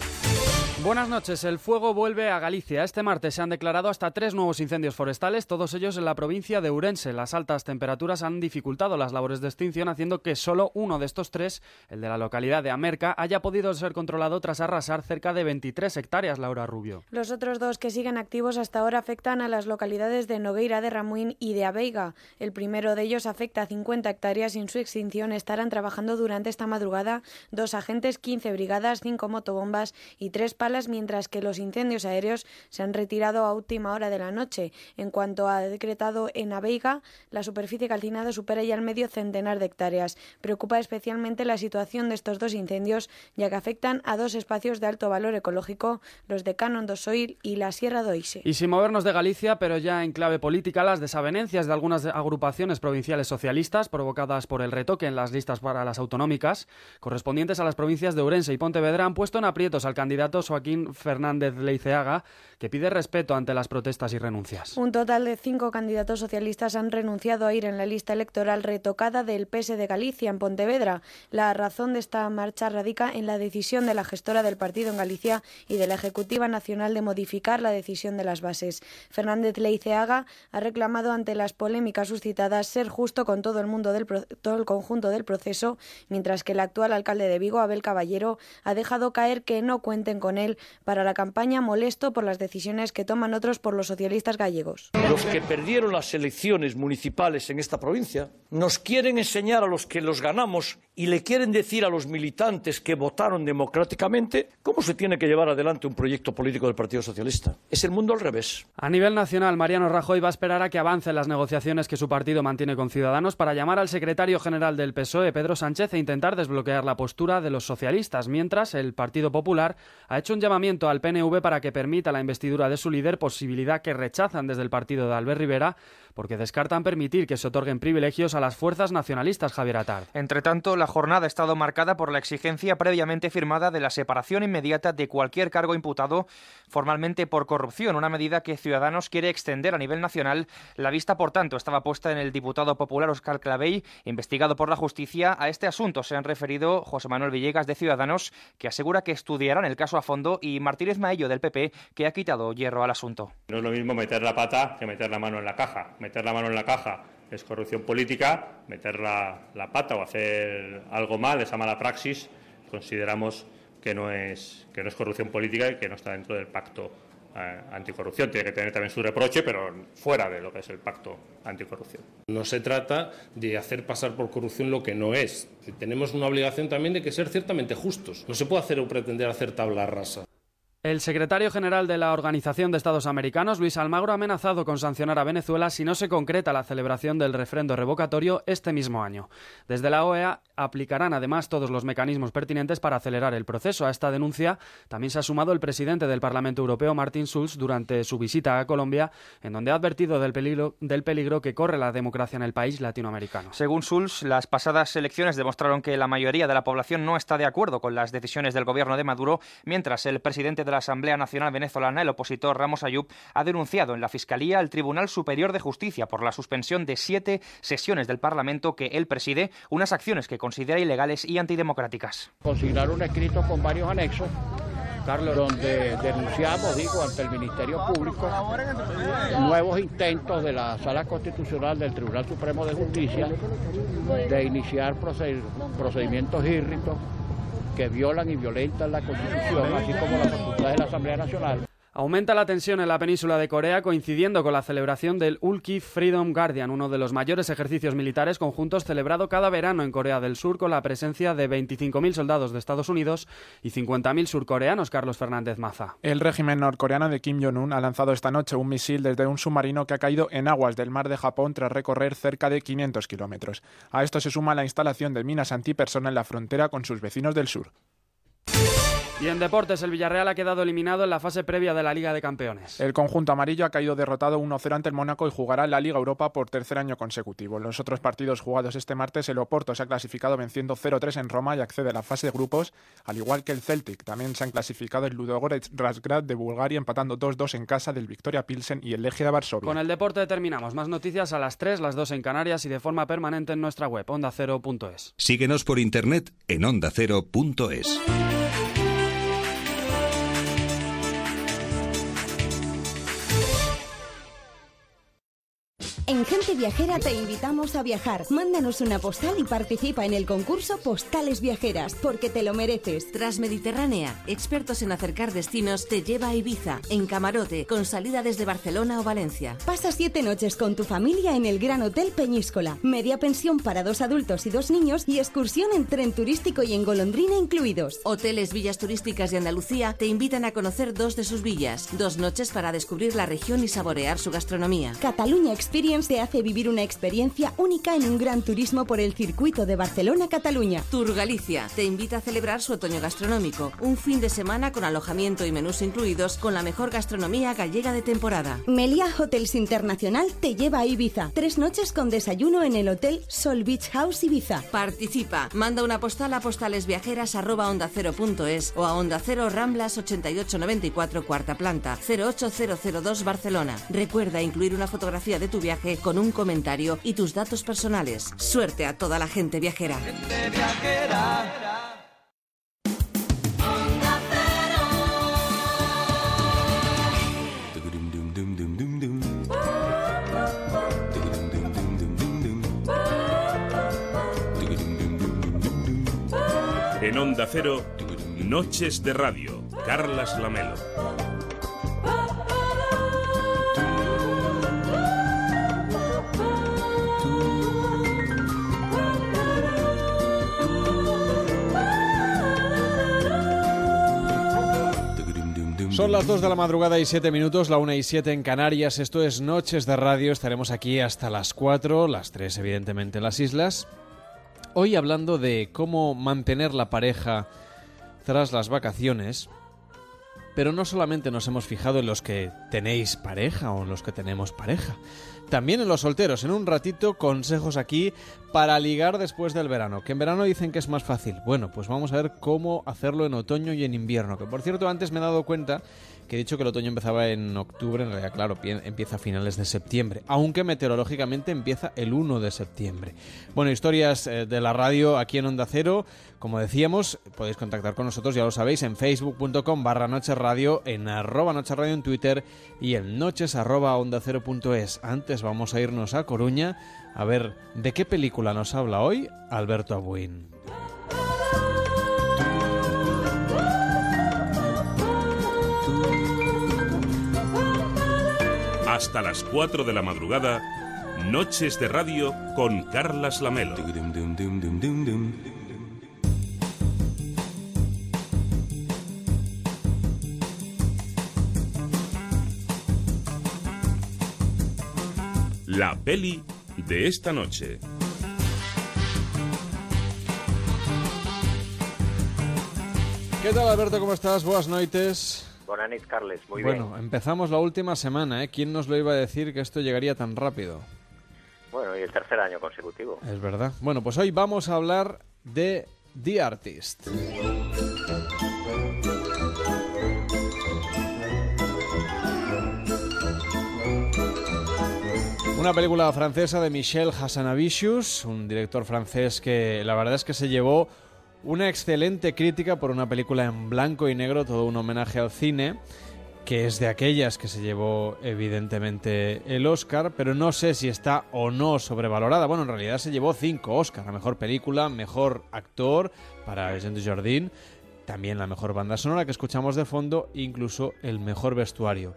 Buenas noches. El fuego vuelve a Galicia. Este martes se han declarado hasta tres nuevos incendios forestales, todos ellos en la provincia de Urense. Las altas temperaturas han dificultado las labores de extinción, haciendo que solo uno de estos tres, el de la localidad de Amerca, haya podido ser controlado tras arrasar cerca de 23 hectáreas, Laura Rubio. Los otros dos que siguen activos hasta ahora afectan a las localidades de Nogueira de Ramuín y de Aveiga. El primero de ellos afecta a 50 hectáreas y en su extinción estarán trabajando durante esta madrugada dos agentes, 15 brigadas, 5 motobombas y tres mientras que los incendios aéreos se han retirado a última hora de la noche. En cuanto ha decretado en Aveiga, la superficie calcinada supera ya el medio centenar de hectáreas. Preocupa especialmente la situación de estos dos incendios, ya que afectan a dos espacios de alto valor ecológico, los de Canon do Soil y la Sierra d'Oise. Y sin movernos de Galicia, pero ya en clave política, las desavenencias de algunas agrupaciones provinciales socialistas provocadas por el retoque en las listas para las autonómicas correspondientes a las provincias de Ourense y Pontevedra han puesto en aprietos al candidato Joaquín Fernández Leiceaga, que pide respeto ante las protestas y renuncias. Un total de cinco candidatos socialistas han renunciado a ir en la lista electoral retocada del PS de Galicia en Pontevedra. La razón de esta marcha radica en la decisión de la gestora del partido en Galicia y de la Ejecutiva Nacional de modificar la decisión de las bases. Fernández Leiceaga ha reclamado ante las polémicas suscitadas ser justo con todo el mundo del todo el conjunto del proceso, mientras que el actual alcalde de Vigo, Abel Caballero, ha dejado caer que no cuenten con él para la campaña molesto por las decisiones que toman otros por los socialistas gallegos. Los que perdieron las elecciones municipales en esta provincia nos quieren enseñar a los que los ganamos y le quieren decir a los militantes que votaron democráticamente cómo se tiene que llevar adelante un proyecto político del Partido Socialista. Es el mundo al revés. A nivel nacional, Mariano Rajoy va a esperar a que avancen las negociaciones que su partido mantiene con Ciudadanos para llamar al secretario general del PSOE, Pedro Sánchez, e intentar desbloquear la postura de los socialistas, mientras el Partido Popular ha hecho un llamamiento al PNV para que permita la investidura de su líder, posibilidad que rechazan desde el partido de Albert Rivera, porque descartan permitir que se otorguen privilegios a las fuerzas nacionalistas, Javier Atard. Entre tanto, la jornada ha estado marcada por la exigencia previamente firmada de la separación inmediata de cualquier cargo imputado formalmente por corrupción, una medida que Ciudadanos quiere extender a nivel nacional. La vista, por tanto, estaba puesta en el diputado popular Oscar Clavey, investigado por la justicia. A este asunto se han referido José Manuel Villegas de Ciudadanos, que asegura que estudiarán el caso a fondo, y Martínez Maello del PP, que ha quitado hierro al asunto. No es lo mismo meter la pata que meter la mano en la caja meter la mano en la caja es corrupción política, meter la, pata o hacer algo mal, esa mala praxis, consideramos que no es, que no es corrupción política y que no está dentro del pacto eh, anticorrupción. Tiene que tener también su reproche, pero fuera de lo que es el pacto anticorrupción. No se trata de hacer pasar por corrupción lo que no es. Tenemos una obligación también de que ser ciertamente justos. No se puede hacer o pretender hacer tabla rasa. El secretario general de la Organización de Estados Americanos, Luis Almagro, ha amenazado con sancionar a Venezuela si no se concreta la celebración del referendo revocatorio este mismo año. Desde la OEA aplicarán además todos los mecanismos pertinentes para acelerar el proceso. A esta denuncia también se ha sumado el presidente del Parlamento Europeo, Martin Schulz, durante su visita a Colombia, en donde ha advertido del peligro, del peligro que corre la democracia en el país latinoamericano. Según Schulz, las pasadas elecciones demostraron que la mayoría de la población no está de acuerdo con las decisiones del gobierno de Maduro, mientras el presidente de la Asamblea Nacional Venezolana, el opositor Ramos Ayub, ha denunciado en la Fiscalía al Tribunal Superior de Justicia por la suspensión de siete sesiones del Parlamento que él preside, unas acciones que considera ilegales y antidemocráticas. Consignar un escrito con varios anexos Carlos. donde denunciamos, digo, ante el Ministerio Público nuevos intentos de la Sala Constitucional del Tribunal Supremo de Justicia de iniciar procedimientos írritos que violan y violentan la Constitución, así como las facultades de la Asamblea Nacional. Aumenta la tensión en la península de Corea coincidiendo con la celebración del Ulki Freedom Guardian, uno de los mayores ejercicios militares conjuntos celebrado cada verano en Corea del Sur con la presencia de 25.000 soldados de Estados Unidos y 50.000 surcoreanos, Carlos Fernández Maza. El régimen norcoreano de Kim Jong-un ha lanzado esta noche un misil desde un submarino que ha caído en aguas del mar de Japón tras recorrer cerca de 500 kilómetros. A esto se suma la instalación de minas antipersona en la frontera con sus vecinos del sur. Y en deportes, el Villarreal ha quedado eliminado en la fase previa de la Liga de Campeones. El conjunto amarillo ha caído derrotado 1-0 ante el Mónaco y jugará en la Liga Europa por tercer año consecutivo. En los otros partidos jugados este martes, el Oporto se ha clasificado venciendo 0-3 en Roma y accede a la fase de grupos, al igual que el Celtic. También se han clasificado el Ludogorets Razgrad de Bulgaria empatando 2-2 en casa del Victoria Pilsen y el Legia de Varsovia. Con el deporte terminamos. Más noticias a las 3, las 2 en Canarias y de forma permanente en nuestra web ondacero.es. Síguenos por internet en ondacero.es. En Gente Viajera te invitamos a viajar. Mándanos una postal y participa en el concurso Postales Viajeras, porque te lo mereces. Transmediterránea, expertos en acercar destinos, te lleva a Ibiza, en camarote, con salida desde Barcelona o Valencia. Pasa siete noches con tu familia en el Gran Hotel Peñíscola. Media pensión para dos adultos y dos niños y excursión en tren turístico y en golondrina incluidos. Hoteles Villas Turísticas de Andalucía te invitan a conocer dos de sus villas. Dos noches para descubrir la región y saborear su gastronomía. Cataluña Experience te hace vivir una experiencia única en un gran turismo por el circuito de Barcelona-Cataluña. Tour Galicia te invita a celebrar su otoño gastronómico, un fin de semana con alojamiento y menús incluidos con la mejor gastronomía gallega de temporada. Meliá Hotels Internacional te lleva a Ibiza. Tres noches con desayuno en el Hotel Sol Beach House Ibiza. Participa, manda una postal a postalesviajeras@onda0.es o a Onda Cero Ramblas 8894 cuarta planta 08002 Barcelona. Recuerda incluir una fotografía de tu viaje con un comentario y tus datos personales. Suerte a toda la gente viajera. En Onda Cero, Noches de Radio, Carlas Lamelo. Son las 2 de la madrugada y 7 minutos, la 1 y 7 en Canarias. Esto es Noches de Radio. Estaremos aquí hasta las 4, las 3 evidentemente en las islas. Hoy hablando de cómo mantener la pareja tras las vacaciones. Pero no solamente nos hemos fijado en los que tenéis pareja o en los que tenemos pareja. También en los solteros. En un ratito consejos aquí para ligar después del verano. Que en verano dicen que es más fácil. Bueno, pues vamos a ver cómo hacerlo en otoño y en invierno. Que por cierto, antes me he dado cuenta que he dicho que el otoño empezaba en octubre. En realidad, claro, empieza a finales de septiembre. Aunque meteorológicamente empieza el 1 de septiembre. Bueno, historias eh, de la radio aquí en Onda Cero. Como decíamos, podéis contactar con nosotros, ya lo sabéis, en facebook.com barra noches radio, en arroba noches radio en Twitter y en noches arroba onda cero. Antes vamos a irnos a Coruña a ver de qué película nos habla hoy Alberto Abuin. Hasta las 4 de la madrugada, Noches de Radio con Carlas Lamelo. La peli de esta noche. ¿Qué tal Alberto? ¿Cómo estás? Buenas noites. Buenas noches, Carles. Muy bueno, bien. empezamos la última semana, ¿eh? ¿Quién nos lo iba a decir que esto llegaría tan rápido? Bueno, y el tercer año consecutivo. Es verdad. Bueno, pues hoy vamos a hablar de The Artist. Una película francesa de Michel Hassanavicius, un director francés que la verdad es que se llevó una excelente crítica por una película en blanco y negro, todo un homenaje al cine, que es de aquellas que se llevó evidentemente el Oscar, pero no sé si está o no sobrevalorada. Bueno, en realidad se llevó cinco Oscars, la mejor película, mejor actor para Jean Jardin, también la mejor banda sonora que escuchamos de fondo, incluso el mejor vestuario.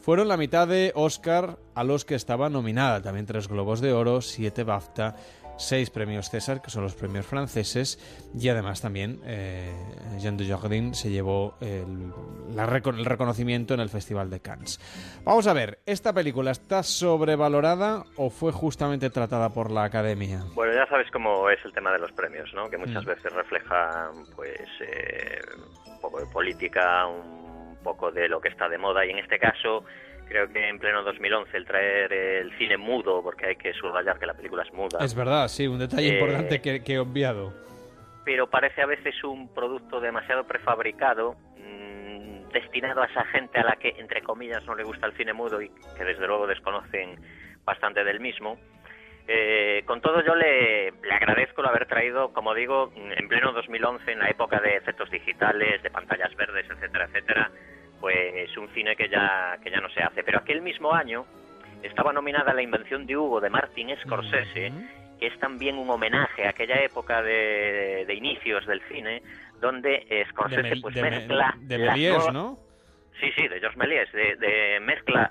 Fueron la mitad de Oscar a los que estaba nominada, también tres Globos de Oro, siete BAFTA seis premios César, que son los premios franceses, y además también eh, Jean Dujardin se llevó el, la el reconocimiento en el Festival de Cannes. Vamos a ver, ¿esta película está sobrevalorada o fue justamente tratada por la Academia? Bueno, ya sabes cómo es el tema de los premios, ¿no? Que muchas Mm. veces refleja, pues, eh, un poco de política, un poco de lo que está de moda. Y en este caso, creo que en pleno 2011 el traer el cine mudo, porque hay que subrayar que la película es muda. Es verdad, sí, un detalle Eh, importante que, que he obviado. pero parece a veces un producto demasiado prefabricado, mm, destinado a esa gente a la que, entre comillas, no le gusta el cine mudo y que desde luego desconocen bastante del mismo. Eh, con todo yo le, le agradezco el haber traído, como digo, en pleno 2011, en la época de efectos digitales, de pantallas verdes, etcétera, etcétera, pues un cine que ya, que ya no se hace. Pero aquel mismo año estaba nominada La invención de Hugo de Martin Scorsese, que es también un homenaje a aquella época de, de inicios del cine, donde eh, Scorsese De, pues de mezcla... de Méliès, ¿no? Sí, sí, de George Méliès, de, mezcla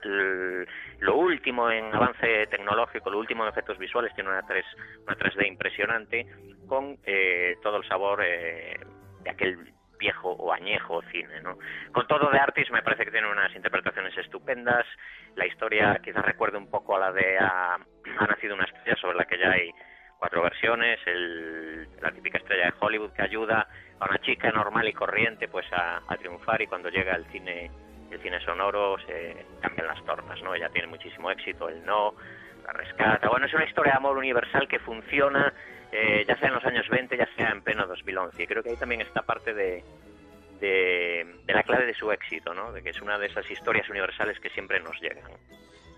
lo último en avance tecnológico, lo último en efectos visuales, tiene una, 3, una 3D impresionante, con eh, todo el sabor eh, de aquel viejo o añejo cine, ¿no? Con todo de Artis me parece que tiene unas interpretaciones estupendas, la historia quizás recuerde un poco a la de Ha, ha nacido una estrella, sobre la que ya hay cuatro versiones, el- la típica estrella de Hollywood que ayuda a una chica normal y corriente pues a, a triunfar y cuando llega el cine el cine sonoro se cambian las tornas, ¿no? Ella tiene muchísimo éxito, el no, la rescata. Bueno, es una historia de amor universal que funciona eh, ya sea en los años 20, ya sea en pleno 2011. Y creo que ahí también está parte de, de, de la clave de su éxito, ¿no? De que es una de esas historias universales que siempre nos llegan.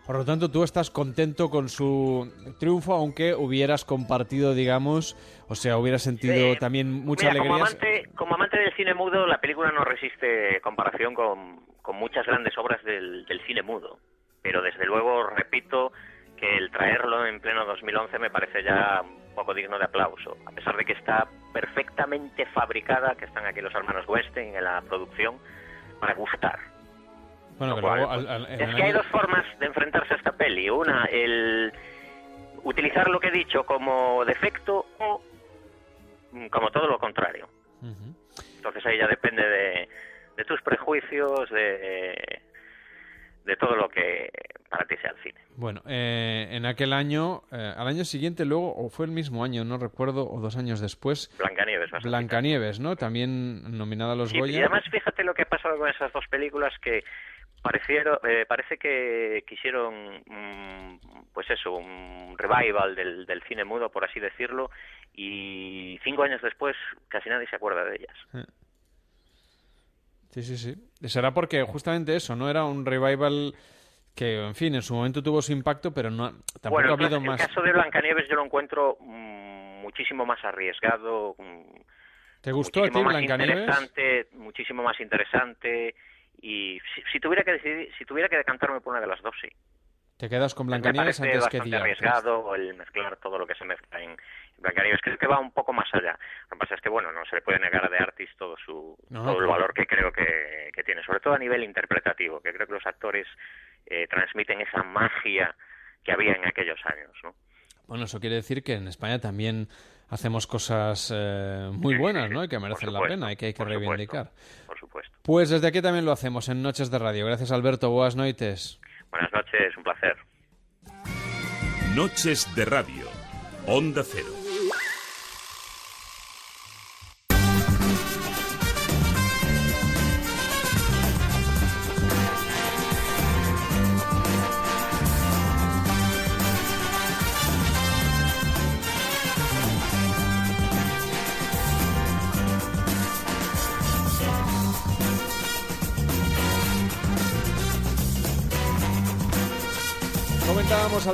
Por lo tanto, tú estás contento con su triunfo, aunque hubieras compartido, digamos, o sea, hubieras sentido Sí. también mucha Mira, como alegría. amante, como amante del cine mudo, la película no resiste comparación con, con muchas grandes obras del, del cine mudo. Pero desde luego, repito, que el traerlo en pleno 2011 me parece ya poco digno de aplauso. A pesar de que está perfectamente fabricada, que están aquí los hermanos Weinstein en la producción, para gustar. Bueno, luego al- al- Es que hay dos formas de enfrentarse a esta peli. Una, el utilizar lo que he dicho como defecto o mm, como todo lo contrario. Entonces ahí ya depende de, de tus prejuicios, de, de todo lo que para ti sea el cine. Bueno, eh, en aquel año, eh, al año siguiente, luego, o fue el mismo año, no recuerdo, o dos años después, Blancanieves, Blancanieves, ¿no? También nominada a los Sí, y Goya. además fíjate lo que ha pasado con esas dos películas que parecieron, eh, parece que quisieron, mm, pues eso, un revival del, del cine mudo, por así decirlo, y cinco años después casi nadie se acuerda de ellas. Sí, sí, sí. Será porque justamente eso, ¿no? Era un revival que, en fin, en su momento tuvo su impacto, pero no tampoco bueno, ha habido el más. caso de Blancanieves yo lo encuentro mm, muchísimo más arriesgado, mm, ¿Te gustó a ti Blancanieves? interesante, muchísimo más interesante, y si, si tuviera que decidir, si tuviera que decantarme por una de las dos, sí. Te quedas con Blancanieves antes que arriesgado el mezclar todo lo que se mezcla en Blancanieves. Creo que va un poco más allá. Lo que pasa es que, bueno, no se le puede negar a The Artist todo, su, No, todo el valor que creo que, que tiene, sobre todo a nivel interpretativo, que creo que los actores eh, transmiten esa magia que había en aquellos años, ¿no? Bueno, eso quiere decir que en España también hacemos cosas eh, muy buenas, ¿no? Y que merecen la pena y que hay que reivindicar. Por supuesto. Pues desde aquí también lo hacemos en Noches de Radio. Gracias, Alberto. Buenas noches. Buenas noches, un placer. Noches de Radio. Onda Cero.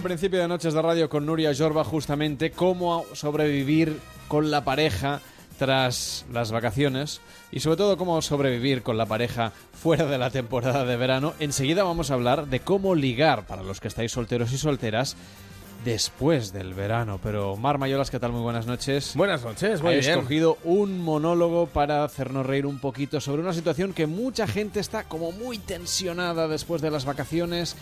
Principio de Noches de Radio con Nuria Jorba justamente cómo sobrevivir con la pareja tras las vacaciones y sobre todo cómo sobrevivir con la pareja fuera de la temporada de verano. Enseguida vamos a hablar de cómo ligar para los que estáis solteros y solteras después del verano. Pero Mar Mayolas, ¿qué tal? Muy buenas noches. Buenas noches, muy He bien. escogido un monólogo para hacernos reír un poquito sobre una situación que mucha gente está como muy tensionada después de las vacaciones,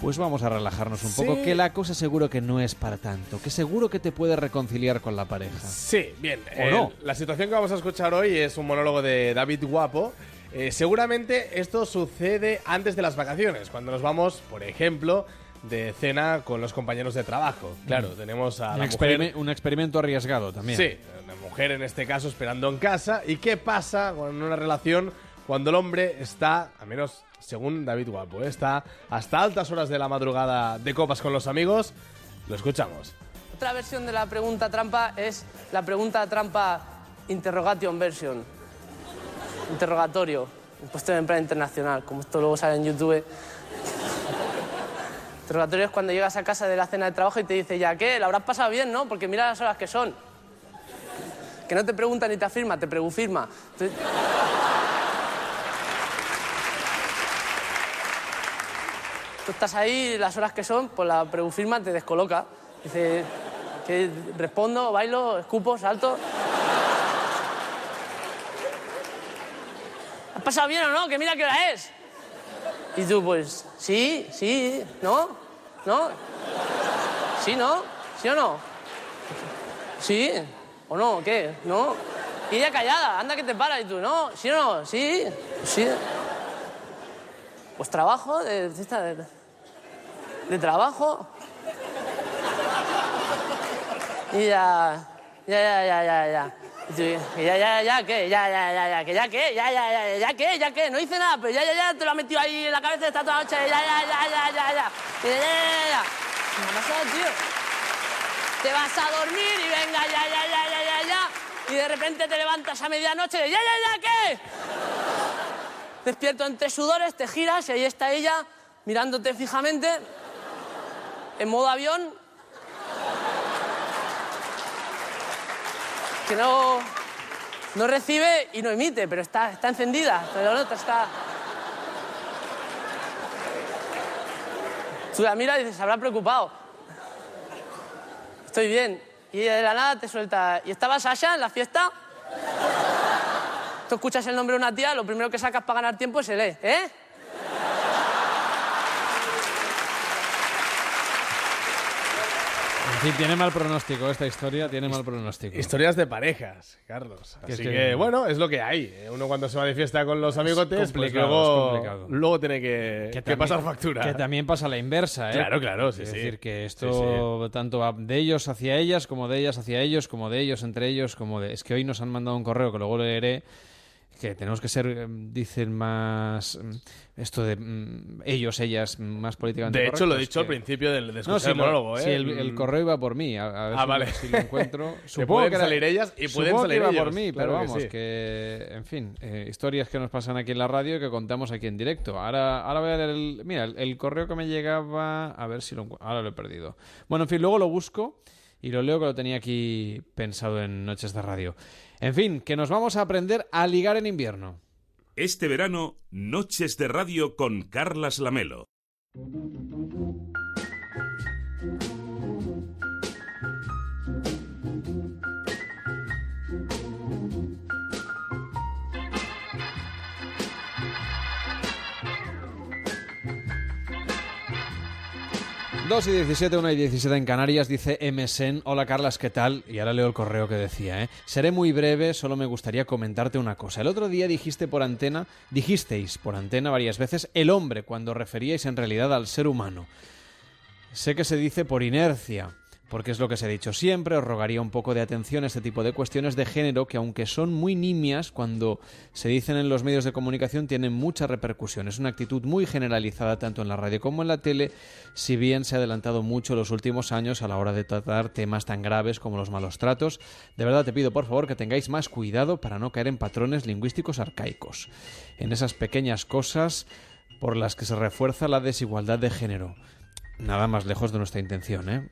pues vamos a relajarnos un poco, Sí. que la cosa seguro que no es para tanto, que seguro que te puede reconciliar con la pareja. Sí, bien. ¿O eh, no? La situación que vamos a escuchar hoy es un monólogo de David Guapo. Eh, seguramente esto sucede antes de las vacaciones, cuando nos vamos, por ejemplo, de cena con los compañeros de trabajo. Claro, tenemos a Un, la experime- mujer... un experimento arriesgado también. Sí, una mujer en este caso esperando en casa. ¿Y qué pasa con una relación cuando el hombre está, al menos según David Guapo, está hasta altas horas de la madrugada de copas con los amigos? Lo escuchamos. Otra versión de la pregunta trampa es la pregunta trampa interrogation version. Interrogatorio, puesto en plan internacional, como esto luego sale en YouTube. Interrogatorio es cuando llegas a casa de la cena de trabajo y te dice, ya qué, la habrás pasado bien, ¿no? Porque mira las horas que son. Que no te pregunta ni te afirma, te pregufirma. Entonces- Tú estás ahí, las horas que son, pues la pregufirma te descoloca. Dice, que respondo, bailo, escupo, salto. ¿Has pasado bien o no? Que mira qué hora es. Y tú, pues, sí, sí, ¿no? ¿No? ¿Sí, no? ¿Sí o no? ¿Sí? ¿O no? ¿Qué? ¿No? Y callada, anda que te para. Y tú, ¿no? ¿Sí o no? ¿Sí? ¿Sí? Pues trabajo, de, de de- de trabajo. Y ya, ya, ya, ya, ya, ya. Y ya, ya, ya, ¿qué? Ya, ya, ya, ya, que ya, ¿qué? Ya, ya, ya, ya, ¿qué? Ya, ¿qué? No hice nada, pero ya, ya, ya, te lo ha metido ahí en la cabeza esta toda la noche. Ya, ya, ya, ya, ya, ya. Ya, ya, ya, ya. ¿Qué ha pasado, tío? Te vas a dormir y venga, ya, ya, ya, ya, ya, ya. Y de repente te levantas a medianoche ya, ya, ya, ¿qué? Despierto entre sudores, te giras y ahí está ella mirándote fijamente, en modo avión. Que no, no recibe y no emite, pero está, está encendida, lo notas, está... Tú la miras y dices, se habrá preocupado. Estoy bien. Y de la nada te suelta, ¿y estaba Sasha en la fiesta? Tú escuchas el nombre de una tía, lo primero que sacas para ganar tiempo es el E, ¿eh? Tiene mal pronóstico esta historia, tiene mal pronóstico. Historias de parejas, Carlos. Así que, que- bueno, es lo que hay. Eh, Uno cuando se va de fiesta con los amigotes, pues luego, luego tiene que, que también- pasar factura. Que también pasa la inversa, ¿eh? Claro, claro, sí, Es sí. decir, que Sí, esto tanto va de ellos hacia ellas, como de ellas hacia ellos, como de ellos entre ellos, como de... Es que hoy nos han mandado un correo que luego leeré, que tenemos que ser, eh, dicen, más... mm, Esto de mm, ellos, ellas, más políticamente De hecho, lo he dicho al que- principio del de No, si el monólogo, ¿eh? si el, el Mm. correo iba por mí, a, a ver Ah, si, vale. si lo encuentro. Que Supongo pueden era- salir ellas y pueden supongo que salir iba ellos, por mí, claro pero que vamos, sí. que, en fin, eh, historias que nos pasan aquí en la radio y que contamos aquí en directo. Ahora, ahora voy a leer el... Mira, el, el correo que me llegaba... A ver si lo encuentro. Ahora lo he perdido. Bueno, en fin, luego lo busco y lo leo que lo tenía aquí pensado en Noches de Radio. En fin, que nos vamos a aprender a ligar en invierno. Este verano, Noches de Radio con Carlas Lamelo. Dos y 17, 1 y 17 en Canarias, dice MSN. Hola Carlas, ¿qué tal? Y ahora leo el correo que decía, ¿eh? Seré muy breve, solo me gustaría comentarte una cosa. El otro día dijiste por antena, dijisteis por antena varias veces el hombre cuando referíais en realidad al ser humano. Sé que se dice por inercia, porque es lo que se ha dicho siempre, os rogaría un poco de atención a este tipo de cuestiones de género que aunque son muy nimias cuando se dicen en los medios de comunicación tienen mucha repercusión. Es una actitud muy generalizada tanto en la radio como en la tele, si bien se ha adelantado mucho los últimos años a la hora de tratar temas tan graves como los malos tratos. De verdad te pido por favor que tengáis más cuidado para no caer en patrones lingüísticos arcaicos, en esas pequeñas cosas por las que se refuerza la desigualdad de género. Nada más lejos de nuestra intención, ¿eh?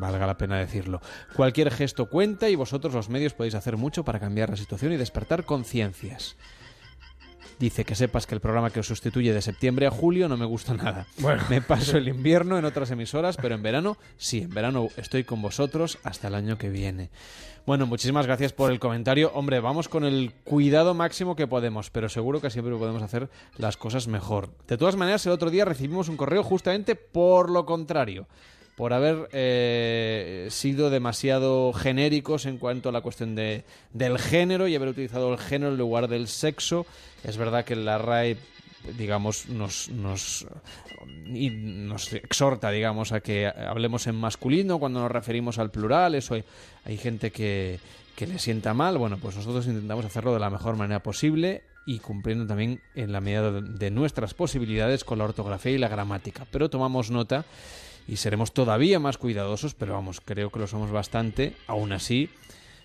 Valga la pena decirlo. Cualquier gesto cuenta y vosotros los medios podéis hacer mucho para cambiar la situación y despertar conciencias. Dice que sepas que el programa que os sustituye de septiembre a julio no me gusta nada. Bueno. Me paso el invierno en otras emisoras, pero en verano sí, en verano estoy con vosotros hasta el año que viene. Bueno, muchísimas gracias por el comentario. Hombre, vamos con el cuidado máximo que podemos, pero seguro que siempre podemos hacer las cosas mejor. De todas maneras, el otro día recibimos un correo justamente por lo contrario por haber eh, sido demasiado genéricos en cuanto a la cuestión de, del género y haber utilizado el género en lugar del sexo. Es verdad que la RAE digamos, nos, nos, nos exhorta, digamos, a que hablemos en masculino cuando nos referimos al plural. Eso hay, hay gente que, que le sienta mal. Bueno, pues nosotros intentamos hacerlo de la mejor manera posible y cumpliendo también en la medida de nuestras posibilidades con la ortografía y la gramática. Pero tomamos nota y seremos todavía más cuidadosos, pero vamos, creo que lo somos bastante. Aún así,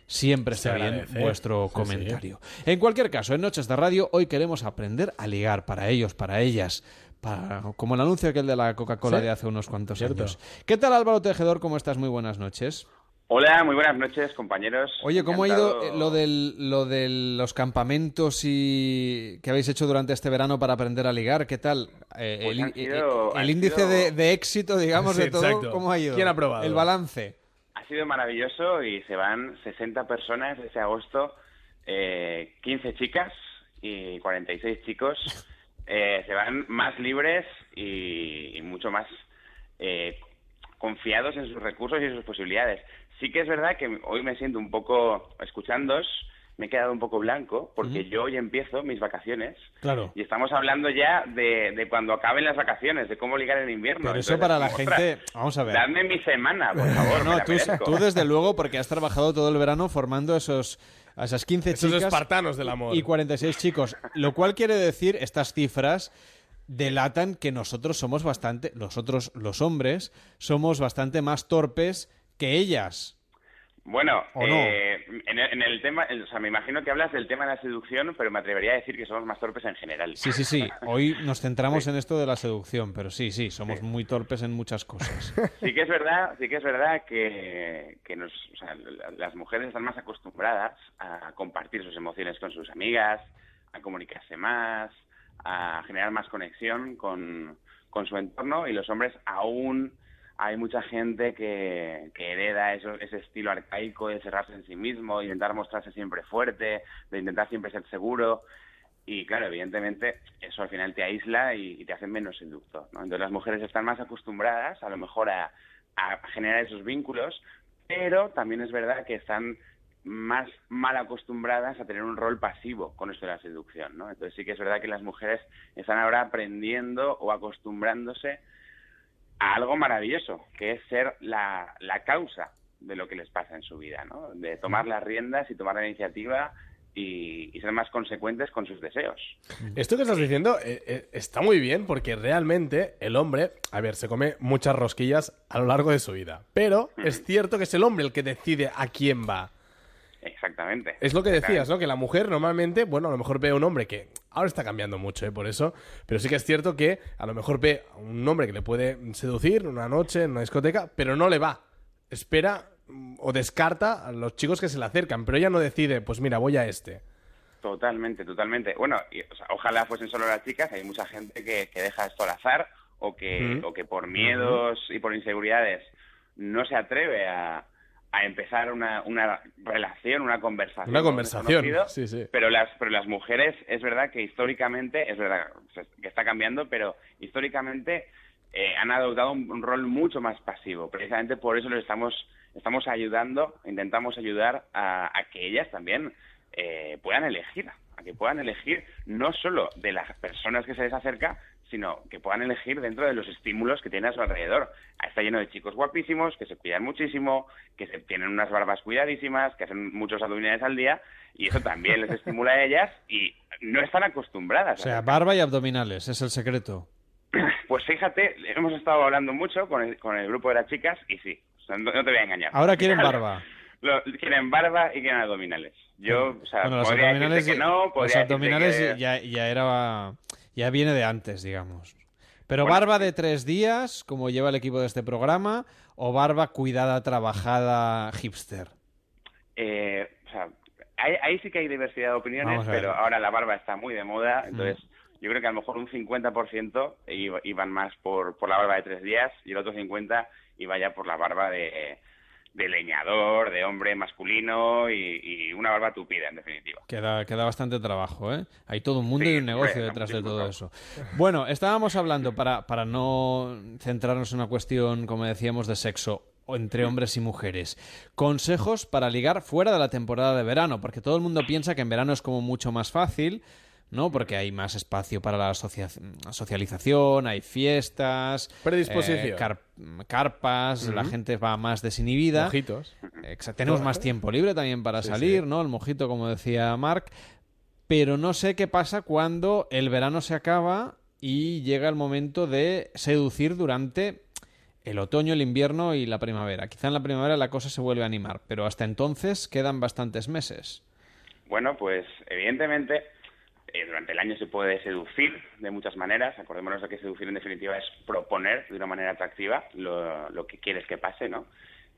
siempre está bien vuestro Sí, comentario. En cualquier caso, en Noches de Radio hoy queremos aprender a ligar para ellos, para ellas. Para, como el anuncio aquel de la Coca-Cola Sí. de hace unos cuantos Cierto. años. ¿Qué tal Álvaro Tejedor? ¿Cómo estás? Muy buenas noches. Hola, muy buenas noches, compañeros. Oye, ¿cómo ha ido eh, lo, del, lo de los campamentos y que habéis hecho durante este verano para aprender a ligar? ¿Qué tal? Eh, Pues el, eh, sido- el índice sido- de, de éxito, digamos, Sí, de todo, exacto. ¿cómo ha ido? ¿Quién ha aprobado? El balance. Ha sido maravilloso y se van 60 personas ese agosto, eh, 15 chicas y 46 chicos. Eh, se van más libres y, y mucho más eh, confiados en sus recursos y en sus posibilidades. Sí que es verdad que hoy me siento un poco, escuchándoos, me he quedado un poco blanco porque yo hoy empiezo mis vacaciones Claro. y estamos hablando ya de, de cuando acaben las vacaciones, de cómo ligar en invierno. Pero eso Entonces, para la gente... Vamos a ver. Dadme mi semana, por favor. me No, la tú, merezco. tú desde luego, porque has trabajado todo el verano formando esos, a esas 15 Esos chicas espartanos del amor. y 46 chicos. Lo cual quiere decir, estas cifras delatan que nosotros somos bastante, nosotros los hombres, somos bastante más torpes que ellas. Bueno, ¿O no? eh, en, el, en el tema, o sea, me imagino que hablas del tema de la seducción, pero me atrevería a decir que somos más torpes en general. Sí, sí, sí. Hoy nos centramos en esto de la seducción, pero sí, sí, somos muy torpes en muchas cosas. Sí que es verdad, sí que es verdad que, que nos, o sea, la- las mujeres están más acostumbradas a compartir sus emociones con sus amigas, a comunicarse más, a generar más conexión con, con su entorno y los hombres aún hay mucha gente que, hereda eso- ese estilo arcaico de cerrarse en sí mismo, de intentar mostrarse siempre fuerte, de intentar siempre ser seguro. Y claro, evidentemente eso al final te aísla y, te hace menos seductor. Entonces las mujeres están más acostumbradas a lo mejor a, a generar esos vínculos, pero también es verdad que están más mal acostumbradas a tener un rol pasivo con esto de la seducción. ¿no? Entonces sí que es verdad que las mujeres están ahora aprendiendo o acostumbrándose a algo maravilloso, que es ser la, la causa de lo que les pasa en su vida, ¿no? De tomar las riendas y tomar la iniciativa y, y ser más consecuentes con sus deseos. Esto que estás diciendo eh, eh, está muy bien porque realmente el hombre, a ver, se come muchas rosquillas a lo largo de su vida. Pero es cierto que es el hombre el que decide a quién va. Exactamente. Es lo que decías, ¿no? Que la mujer normalmente, bueno, a lo mejor ve a un hombre que ahora está cambiando mucho, ¿eh? Por eso, pero sí que es cierto que a lo mejor ve a un hombre que le puede seducir una noche en una discoteca, pero no le va. Espera mm, o descarta a los chicos que se le acercan, pero ella no decide, pues mira, voy a este. Totalmente, totalmente. Bueno, y, o sea, ojalá fuesen solo las chicas, hay mucha gente que, que deja esto al azar o que, Mm. o que por miedos y por inseguridades no se atreve a, a empezar una, una relación, una conversación. Una con un conversación, sí, sí. Pero las, pero las mujeres, es verdad que históricamente, es verdad que está cambiando, pero históricamente eh, han adoptado un, un rol mucho más pasivo. Precisamente por eso les estamos, estamos ayudando, intentamos ayudar a, a que ellas también eh, puedan elegir, a que puedan elegir no solo de las personas que se les acerca, sino que puedan elegir dentro de los estímulos que tienen a su alrededor. Está lleno de chicos guapísimos que se cuidan muchísimo, que se tienen unas barbas cuidadísimas, que hacen muchos abdominales al día, y eso también les estimula a ellas y no están acostumbradas. O sea, barba y abdominales, es el secreto. Pues fíjate, hemos estado hablando mucho con el, con el grupo de las chicas y sí, o sea, no, no te voy a engañar. Ahora quieren barba. Lo- quieren barba y quieren abdominales. Yo, o sea, Bueno, los podría abdominales, que no, podría abdominales que- ya, ya era ya viene de antes, digamos. Pero Bueno, barba de tres días, como lleva el equipo de este programa, o barba cuidada, trabajada, hipster. Eh, o sea, ahí, ahí sí que hay diversidad de opiniones, pero ahora la barba está muy de moda, entonces yo creo que a lo mejor un 50% iba- iban más por, por la barba de tres días y el otro 50% iba ya por la barba de, de leñador, de hombre masculino y, y una barba tupida, en definitiva. Queda, queda bastante trabajo, ¿eh? Hay todo un mundo y un negocio detrás de todo eso. Bueno, estábamos hablando, para, para no centrarnos en una cuestión, como decíamos, de sexo entre hombres y mujeres. Consejos para ligar fuera de la temporada de verano, porque todo el mundo piensa que en verano es como mucho más fácil, ¿no? Porque hay más espacio para la socia- socialización, hay fiestas, Predisposición. eh, car- carpas, la gente va más desinhibida. Mojitos. Tenemos más tiempo libre también para Sí, salir, sí. ¿no? El mojito, como decía Mark. Pero no sé qué pasa cuando el verano se acaba y llega el momento de seducir durante el otoño, el invierno y la primavera. Quizá en la primavera la cosa se vuelve a animar, pero hasta entonces quedan bastantes meses. Bueno, pues evidentemente eh, durante el año se puede seducir de muchas maneras. Acordémonos de que seducir en definitiva es proponer de una manera atractiva lo, lo que quieres que pase, ¿no?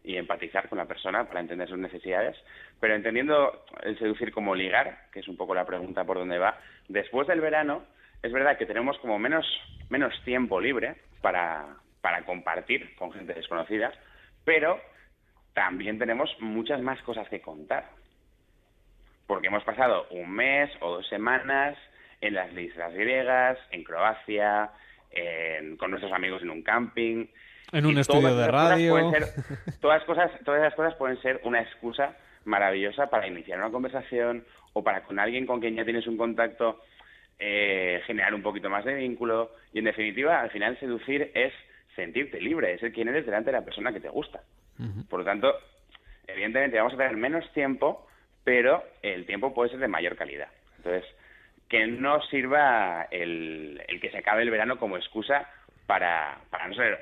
Y empatizar con la persona para entender sus necesidades. Pero entendiendo el seducir como ligar, que es un poco la pregunta por dónde va, después del verano es verdad que tenemos como menos, menos tiempo libre para, para compartir con gente desconocida, pero también tenemos muchas más cosas que contar porque hemos pasado un mes o dos semanas en las islas griegas, en Croacia, en- con nuestros amigos en un camping. En un estudio de radio. ser- todas, cosas, todas esas cosas pueden ser una excusa maravillosa para iniciar una conversación o para con alguien con quien ya tienes un contacto eh, generar un poquito más de vínculo y en definitiva al final seducir es sentirte libre, es ser quien eres delante de la persona que te gusta. Por lo tanto, evidentemente vamos a tener menos tiempo, pero el tiempo puede ser de mayor calidad. Entonces, que no sirva el, el que se acabe el verano como excusa para, para no ser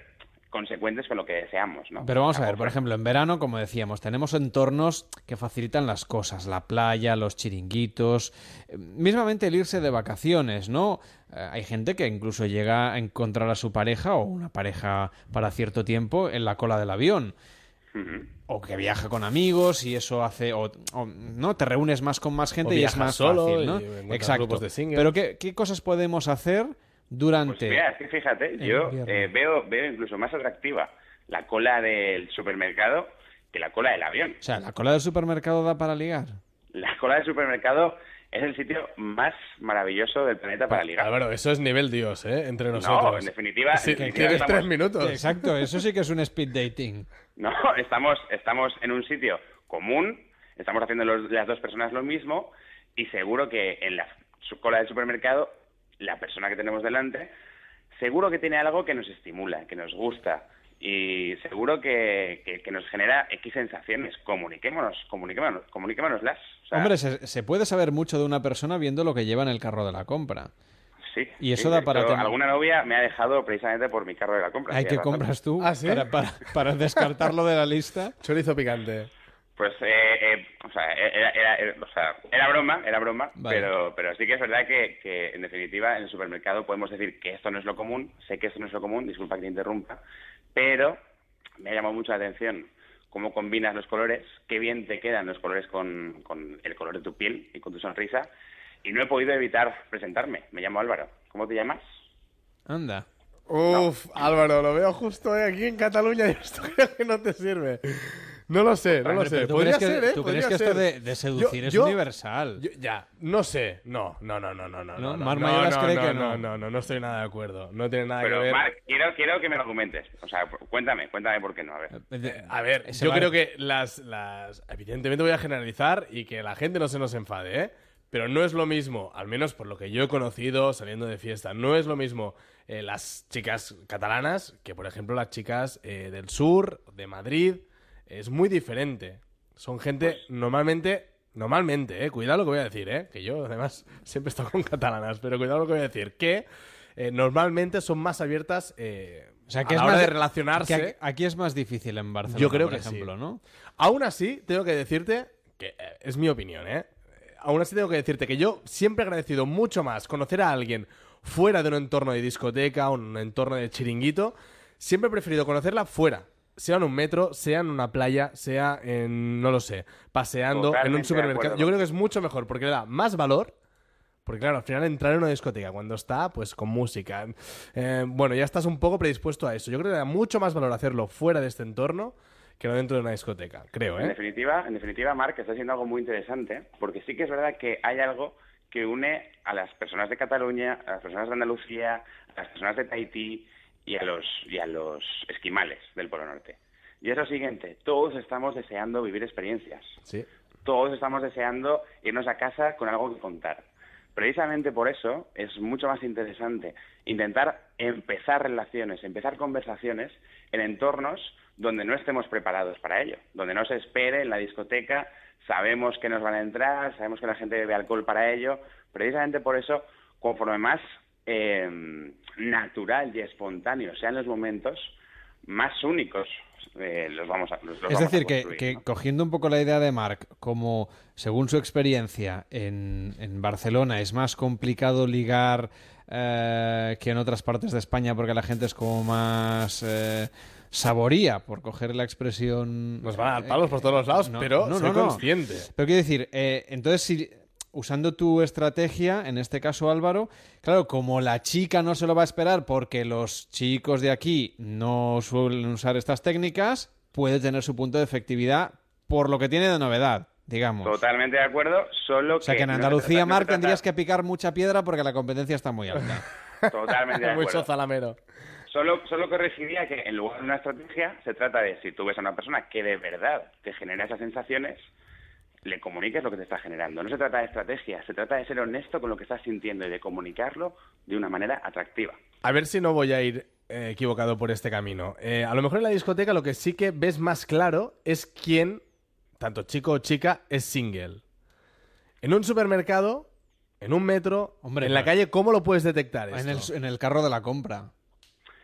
consecuentes con lo que deseamos, ¿no? Pero vamos a ver, por ejemplo, en verano, como decíamos, tenemos entornos que facilitan las cosas, la playa, los chiringuitos, eh, mismamente el irse de vacaciones, ¿no? Eh, hay gente que incluso llega a encontrar a su pareja o una pareja para cierto tiempo en la cola del avión. O que viaja con amigos y eso hace... O, o, ¿no? Te reúnes más con más gente O y es más solo fácil, y ¿no? encuentras Exacto. grupos de singles. Pero ¿qué, ¿qué cosas podemos hacer durante... Pues mira, es que fíjate, yo eh, veo, veo incluso más atractiva la cola del supermercado que la cola del avión. O sea, ¿la cola del supermercado da para ligar? La cola del supermercado es el sitio más maravilloso del planeta para ligar. Álvaro, eso es nivel Dios, ¿eh? Entre No, nosotros. en definitiva- Sí, en definitiva tienes estamos- tres minutos. Exacto, eso sí que es un speed dating. No, estamos, estamos en un sitio común, estamos haciendo los- las dos personas lo mismo y seguro que en la cola del supermercado la persona que tenemos delante seguro que tiene algo que nos estimula, que nos gusta y seguro que, que- que nos genera X sensaciones. Comuniquémonos, comuniquémonos, comuniquémonoslas. O sea, Hombre, se, se puede saber mucho de una persona viendo lo que lleva en el carro de la compra. sí, y eso sí, da para tener- Alguna novia me ha dejado precisamente por mi carro de la compra. Hay que compras tú ¿Ah, sí? para, para- para descartarlo de la lista. Chorizo picante. Pues, eh, eh, o, sea, era, era- era- o sea, era broma, era broma, Vale. pero, pero sí que es verdad que, que, en definitiva, en el supermercado podemos decir que esto no es lo común, sé que esto no es lo común, disculpa que te interrumpa, pero me ha llamado mucho la atención cómo combinas los colores, qué bien te quedan los colores con, con el color de tu piel y con tu sonrisa, y no he podido evitar presentarme. Me llamo Álvaro. ¿Cómo te llamas? Anda. Uf, Álvaro, lo veo justo aquí en Cataluña y esto creo que no te sirve. No lo sé, no lo sé. pero ¿tú Podría crees que- ser, ¿eh? tú crees Podría que esto ser. de- de seducir es universal? yo- ya, no sé. No, no, no, no, no, no. No, no, Mar no, Mayoras no, cree no, que no, no. no, no, no estoy nada de acuerdo. No tiene nada Pero, que ver. Marc, quiero, quiero que me lo comentes. O sea, cuéntame, cuéntame por qué no. A ver. Eh, A ver, yo creo que las, las... Evidentemente voy a generalizar y que la gente no se nos enfade, ¿eh? Pero no es lo mismo, al menos por lo que yo he conocido saliendo de fiesta, no es lo mismo eh, las chicas catalanas que, por ejemplo, las chicas eh, del sur, de Madrid. Es muy diferente. Son gente Pues normalmente... Normalmente, eh, cuidado lo que voy a decir, eh, que yo además siempre he estado con catalanas, pero cuidado lo que voy a decir, que eh, normalmente son más abiertas eh, O sea, a que la es hora más de relacionarse. aquí, aquí es más difícil en Barcelona, Yo creo por que sí. ejemplo, ¿no? Aún así, tengo que decirte, que eh, es mi opinión, ¿eh? Aún así tengo que decirte que yo siempre he agradecido mucho más conocer a alguien fuera de un entorno de discoteca, un entorno de chiringuito. Siempre he preferido conocerla fuera. Sea en un metro, sea en una playa, sea en, no lo sé, paseando en un supermercado. Yo creo que es mucho mejor porque le da más valor. Porque claro, al final entrar en una discoteca cuando está, pues con música. eh, bueno, ya estás un poco predispuesto a eso. Yo creo que le da mucho más valor hacerlo fuera de este entorno que no dentro de una discoteca. Creo, En ¿eh? definitiva, en definitiva, Marc, está haciendo algo muy interesante, porque sí que es verdad que hay algo que une a las personas de Cataluña, a las personas de Andalucía, a las personas de Tahití y a los, y a los esquimales del Polo Norte. Y es lo siguiente, todos estamos deseando vivir experiencias. Sí. Todos estamos deseando irnos a casa con algo que contar. Precisamente por eso es mucho más interesante intentar empezar relaciones, empezar conversaciones en entornos donde no estemos preparados para ello, donde no se espere en la discoteca, sabemos que nos van a entrar, sabemos que la gente bebe alcohol para ello. Precisamente por eso, conforme más eh, natural y espontáneo sean los momentos, más únicos eh, los vamos a los, los Es vamos a decir, que, ¿no? cogiendo un poco la idea de Marc, como según su experiencia en, en Barcelona es más complicado ligar eh, que en otras partes de España porque la gente es como más eh, saboría, por coger la expresión... Nos van a dar palos por todos los lados, pero soy consciente. Pero quiero decir, eh, entonces si usando tu estrategia, en este caso Álvaro, claro, como la chica no se lo va a esperar porque los chicos de aquí no suelen usar estas técnicas, puede tener su punto de efectividad por lo que tiene de novedad, digamos. Totalmente de acuerdo, solo O sea que en Andalucía, no Marc, tendrías que picar mucha piedra porque la competencia está muy alta. Totalmente de Mucho acuerdo. zalamero. Solo, solo corregiría que en lugar de una estrategia se trata de si tú ves a una persona que de verdad te genera esas sensaciones, le comuniques lo que te está generando. No se trata de estrategia, se trata de ser honesto con lo que estás sintiendo y de comunicarlo de una manera atractiva. A ver si no voy a ir eh, equivocado por este camino. Eh, a lo mejor en la discoteca lo que sí que ves más claro es quién, tanto chico o chica, es single. En un supermercado, en un metro, Hombre, en la no. calle, ¿cómo lo puedes detectar esto? En el, en el carro de la compra.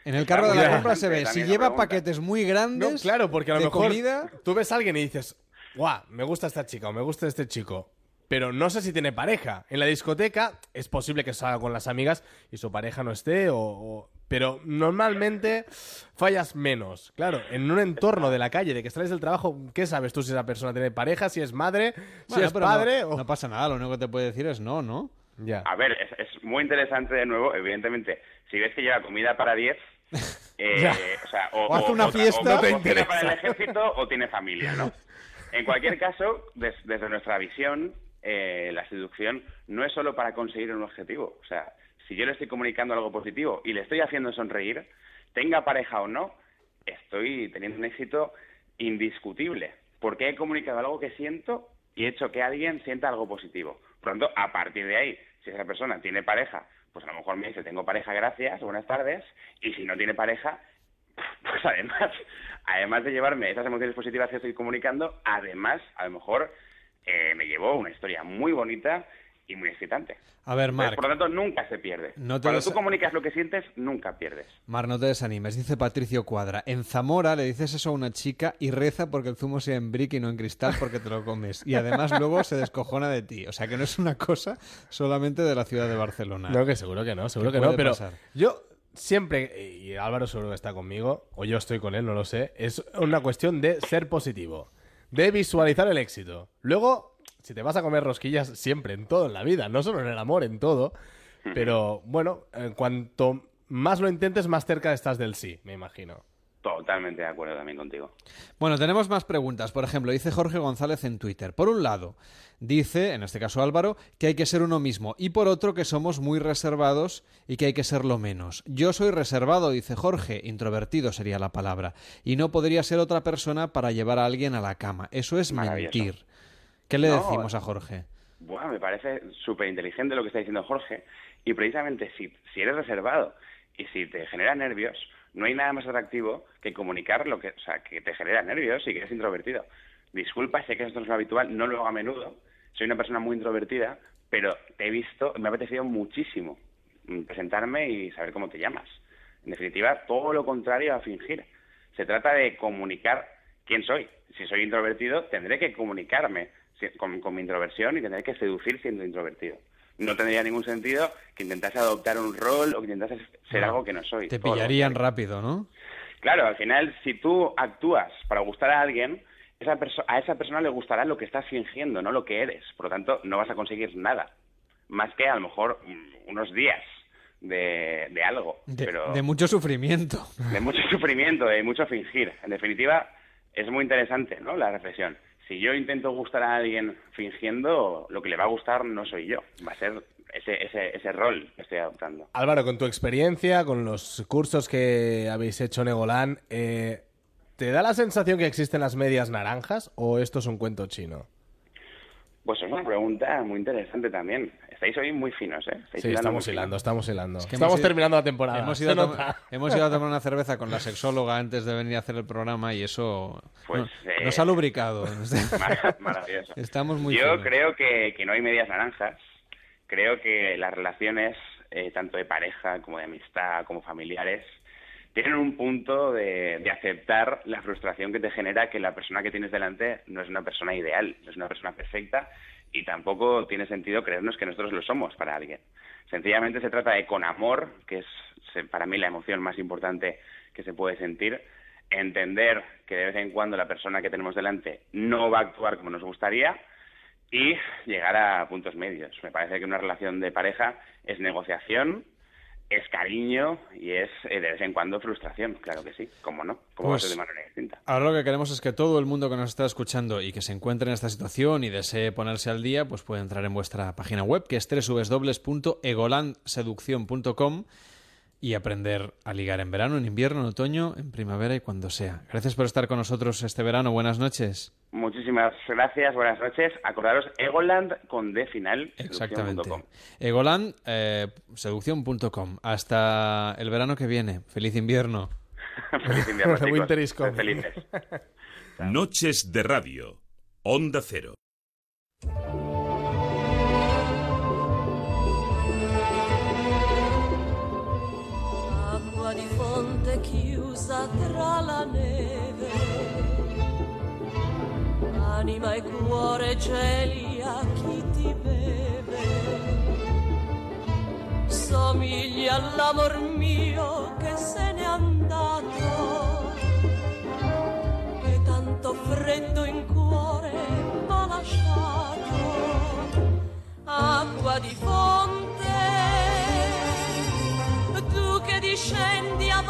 En el carro de la compra se ve, si lleva paquetes muy grandes No, claro, porque a lo mejor comida... tú ves a alguien y dices, guau, me gusta esta chica o me gusta este chico. Pero no sé si tiene pareja. En la discoteca es posible que salga con las amigas y su pareja no esté, o, o- pero normalmente fallas menos. Claro, en un entorno de la calle, de que sales del trabajo, ¿qué sabes tú si esa persona tiene pareja, si es madre, si Bueno, es no- padre? no, o... pasa nada, lo único que te puede decir es no, ¿no? Ya. A ver, es, es muy interesante de nuevo, evidentemente, si ves que lleva comida para 10, eh, o sea, o, O hace una o- fiesta. o No te cocina interesa. para el ejército o tiene familia, ¿no? En cualquier caso, des- desde nuestra visión, eh, la seducción no es solo para conseguir un objetivo. O sea, si yo le estoy comunicando algo positivo y le estoy haciendo sonreír, tenga pareja o no, estoy teniendo un éxito indiscutible. Porque he comunicado algo que siento y he hecho que alguien sienta algo positivo. Tanto, a partir de ahí, si esa persona tiene pareja, pues a lo mejor me dice, tengo pareja, gracias, buenas tardes. Y si no tiene pareja, pues además, además de llevarme esas emociones positivas que estoy comunicando, además, a lo mejor eh, me llevó una historia muy bonita y muy excitante. A ver, Marc, por lo tanto, nunca se pierde. No Cuando des- tú comunicas lo que sientes, nunca pierdes. Mar, no te desanimes. Dice Patricio Cuadra. En Zamora le dices eso a una chica y reza porque el zumo sea en brick y no en cristal porque te lo comes. Y además luego se descojona de ti. O sea que no es una cosa solamente de la ciudad de Barcelona. No, que seguro que no, seguro Que que, no, pero pasar. yo siempre, y Álvaro seguro que está conmigo, o yo estoy con él, no lo sé, es una cuestión de ser positivo, de visualizar el éxito. Luego, si te vas a comer rosquillas siempre, en todo en la vida, no solo en el amor, en todo, pero bueno, en cuanto más lo intentes, más cerca estás del sí, me imagino. Totalmente de acuerdo también contigo. Bueno, tenemos más preguntas. Por ejemplo, dice Jorge González en Twitter. Por un lado, dice, en este caso Álvaro, que hay que ser uno mismo. Y por otro, que somos muy reservados y que hay que serlo menos. Yo soy reservado, dice Jorge. Introvertido sería la palabra. Y no podría ser otra persona para llevar a alguien a la cama. Eso es mentir. ¿Qué le No, decimos a Jorge? Bueno, me parece súper inteligente lo que está diciendo Jorge. Y precisamente si, si eres reservado y si te genera nervios, no hay nada más atractivo que comunicar lo que, o sea, que te genera nervios y que eres introvertido. Disculpa, sé que esto no es lo habitual, no lo hago a menudo. Soy una persona muy introvertida, pero te he visto, me ha apetecido muchísimo presentarme y saber cómo te llamas. En definitiva, todo lo contrario a fingir. Se trata de comunicar quién soy. Si soy introvertido, tendré que comunicarme con mi introversión y tendré que seducir siendo introvertido. No tendría ningún sentido que intentase adoptar un rol o que intentase ser No. algo que no soy. Te pillarían rápido, ¿no? Claro, al final, si tú actúas para gustar a alguien, esa a esa persona le gustará lo que estás fingiendo, no lo que eres. Por lo tanto, no vas a conseguir nada. Más que a lo mejor mm, unos días de, de algo. De, pero de mucho sufrimiento. de mucho sufrimiento, de mucho fingir. En definitiva, es muy interesante, ¿no? La reflexión. Si yo intento gustar a alguien fingiendo, lo que le va a gustar no soy yo. Va a ser ese, ese, ese rol que estoy adoptando. Álvaro, con tu experiencia, con los cursos que habéis hecho en Egolán, eh, ¿te da la sensación que existen las medias naranjas o esto es un cuento chino? Pues es una pregunta muy interesante también. Estáis hoy muy finos, ¿eh? Estáis Sí, hilando estamos hilando, estamos hilando. que estamos ido- terminando la temporada. Hemos ido, a tom- nota. hemos ido a tomar una cerveza con la sexóloga antes de venir a hacer el programa y eso Pues, no- eh, nos ha lubricado. Mar- Maravilloso. Estamos muy Yo finos. creo que, que no hay medias naranjas. Creo que las relaciones, eh, tanto de pareja como de amistad, como familiares, tienen un punto de, de aceptar la frustración que te genera que la persona que tienes delante no es una persona ideal, no es una persona perfecta y tampoco tiene sentido creernos que nosotros lo somos para alguien. Sencillamente se trata de con amor, que es para mí la emoción más importante que se puede sentir, entender que de vez en cuando la persona que tenemos delante no va a actuar como nos gustaría y llegar a puntos medios. Me parece que una relación de pareja es negociación, es cariño y es eh, de vez en cuando frustración, claro que sí, cómo no, como va a Pues- ser de manera distinta. Ahora lo que queremos es que todo el mundo que nos está escuchando y que se encuentre en esta situación y desee ponerse al día, pues puede entrar en vuestra página web, que es www.egolandseducción.com y aprender a ligar en verano, en invierno, en otoño, en primavera y cuando sea. Gracias por estar con nosotros este verano. Buenas noches. Muchísimas gracias, buenas noches. Acordaros, Egoland con D final, Exactamente. Egoland, eh, seducción.com. Hasta el verano que viene. Feliz invierno. Feliz invierno, chicos. Winter is felices. Noches de Radio. Onda Cero. Tra la neve, anima e cuore geli a chi ti beve. Somigli all'amor mio che se n'è andato, e tanto freddo in cuore m'ha lasciato. Acqua di fonte tu che discendi a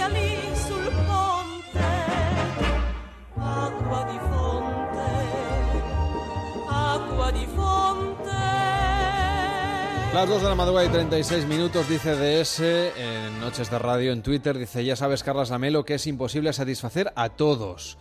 sia lì sul ponte. Las 2 de la madrugada y 36 minutos, dice DS en Noches de Radio en Twitter. Dice, ya sabes, Carlas Lamelo, que es imposible satisfacer a todos.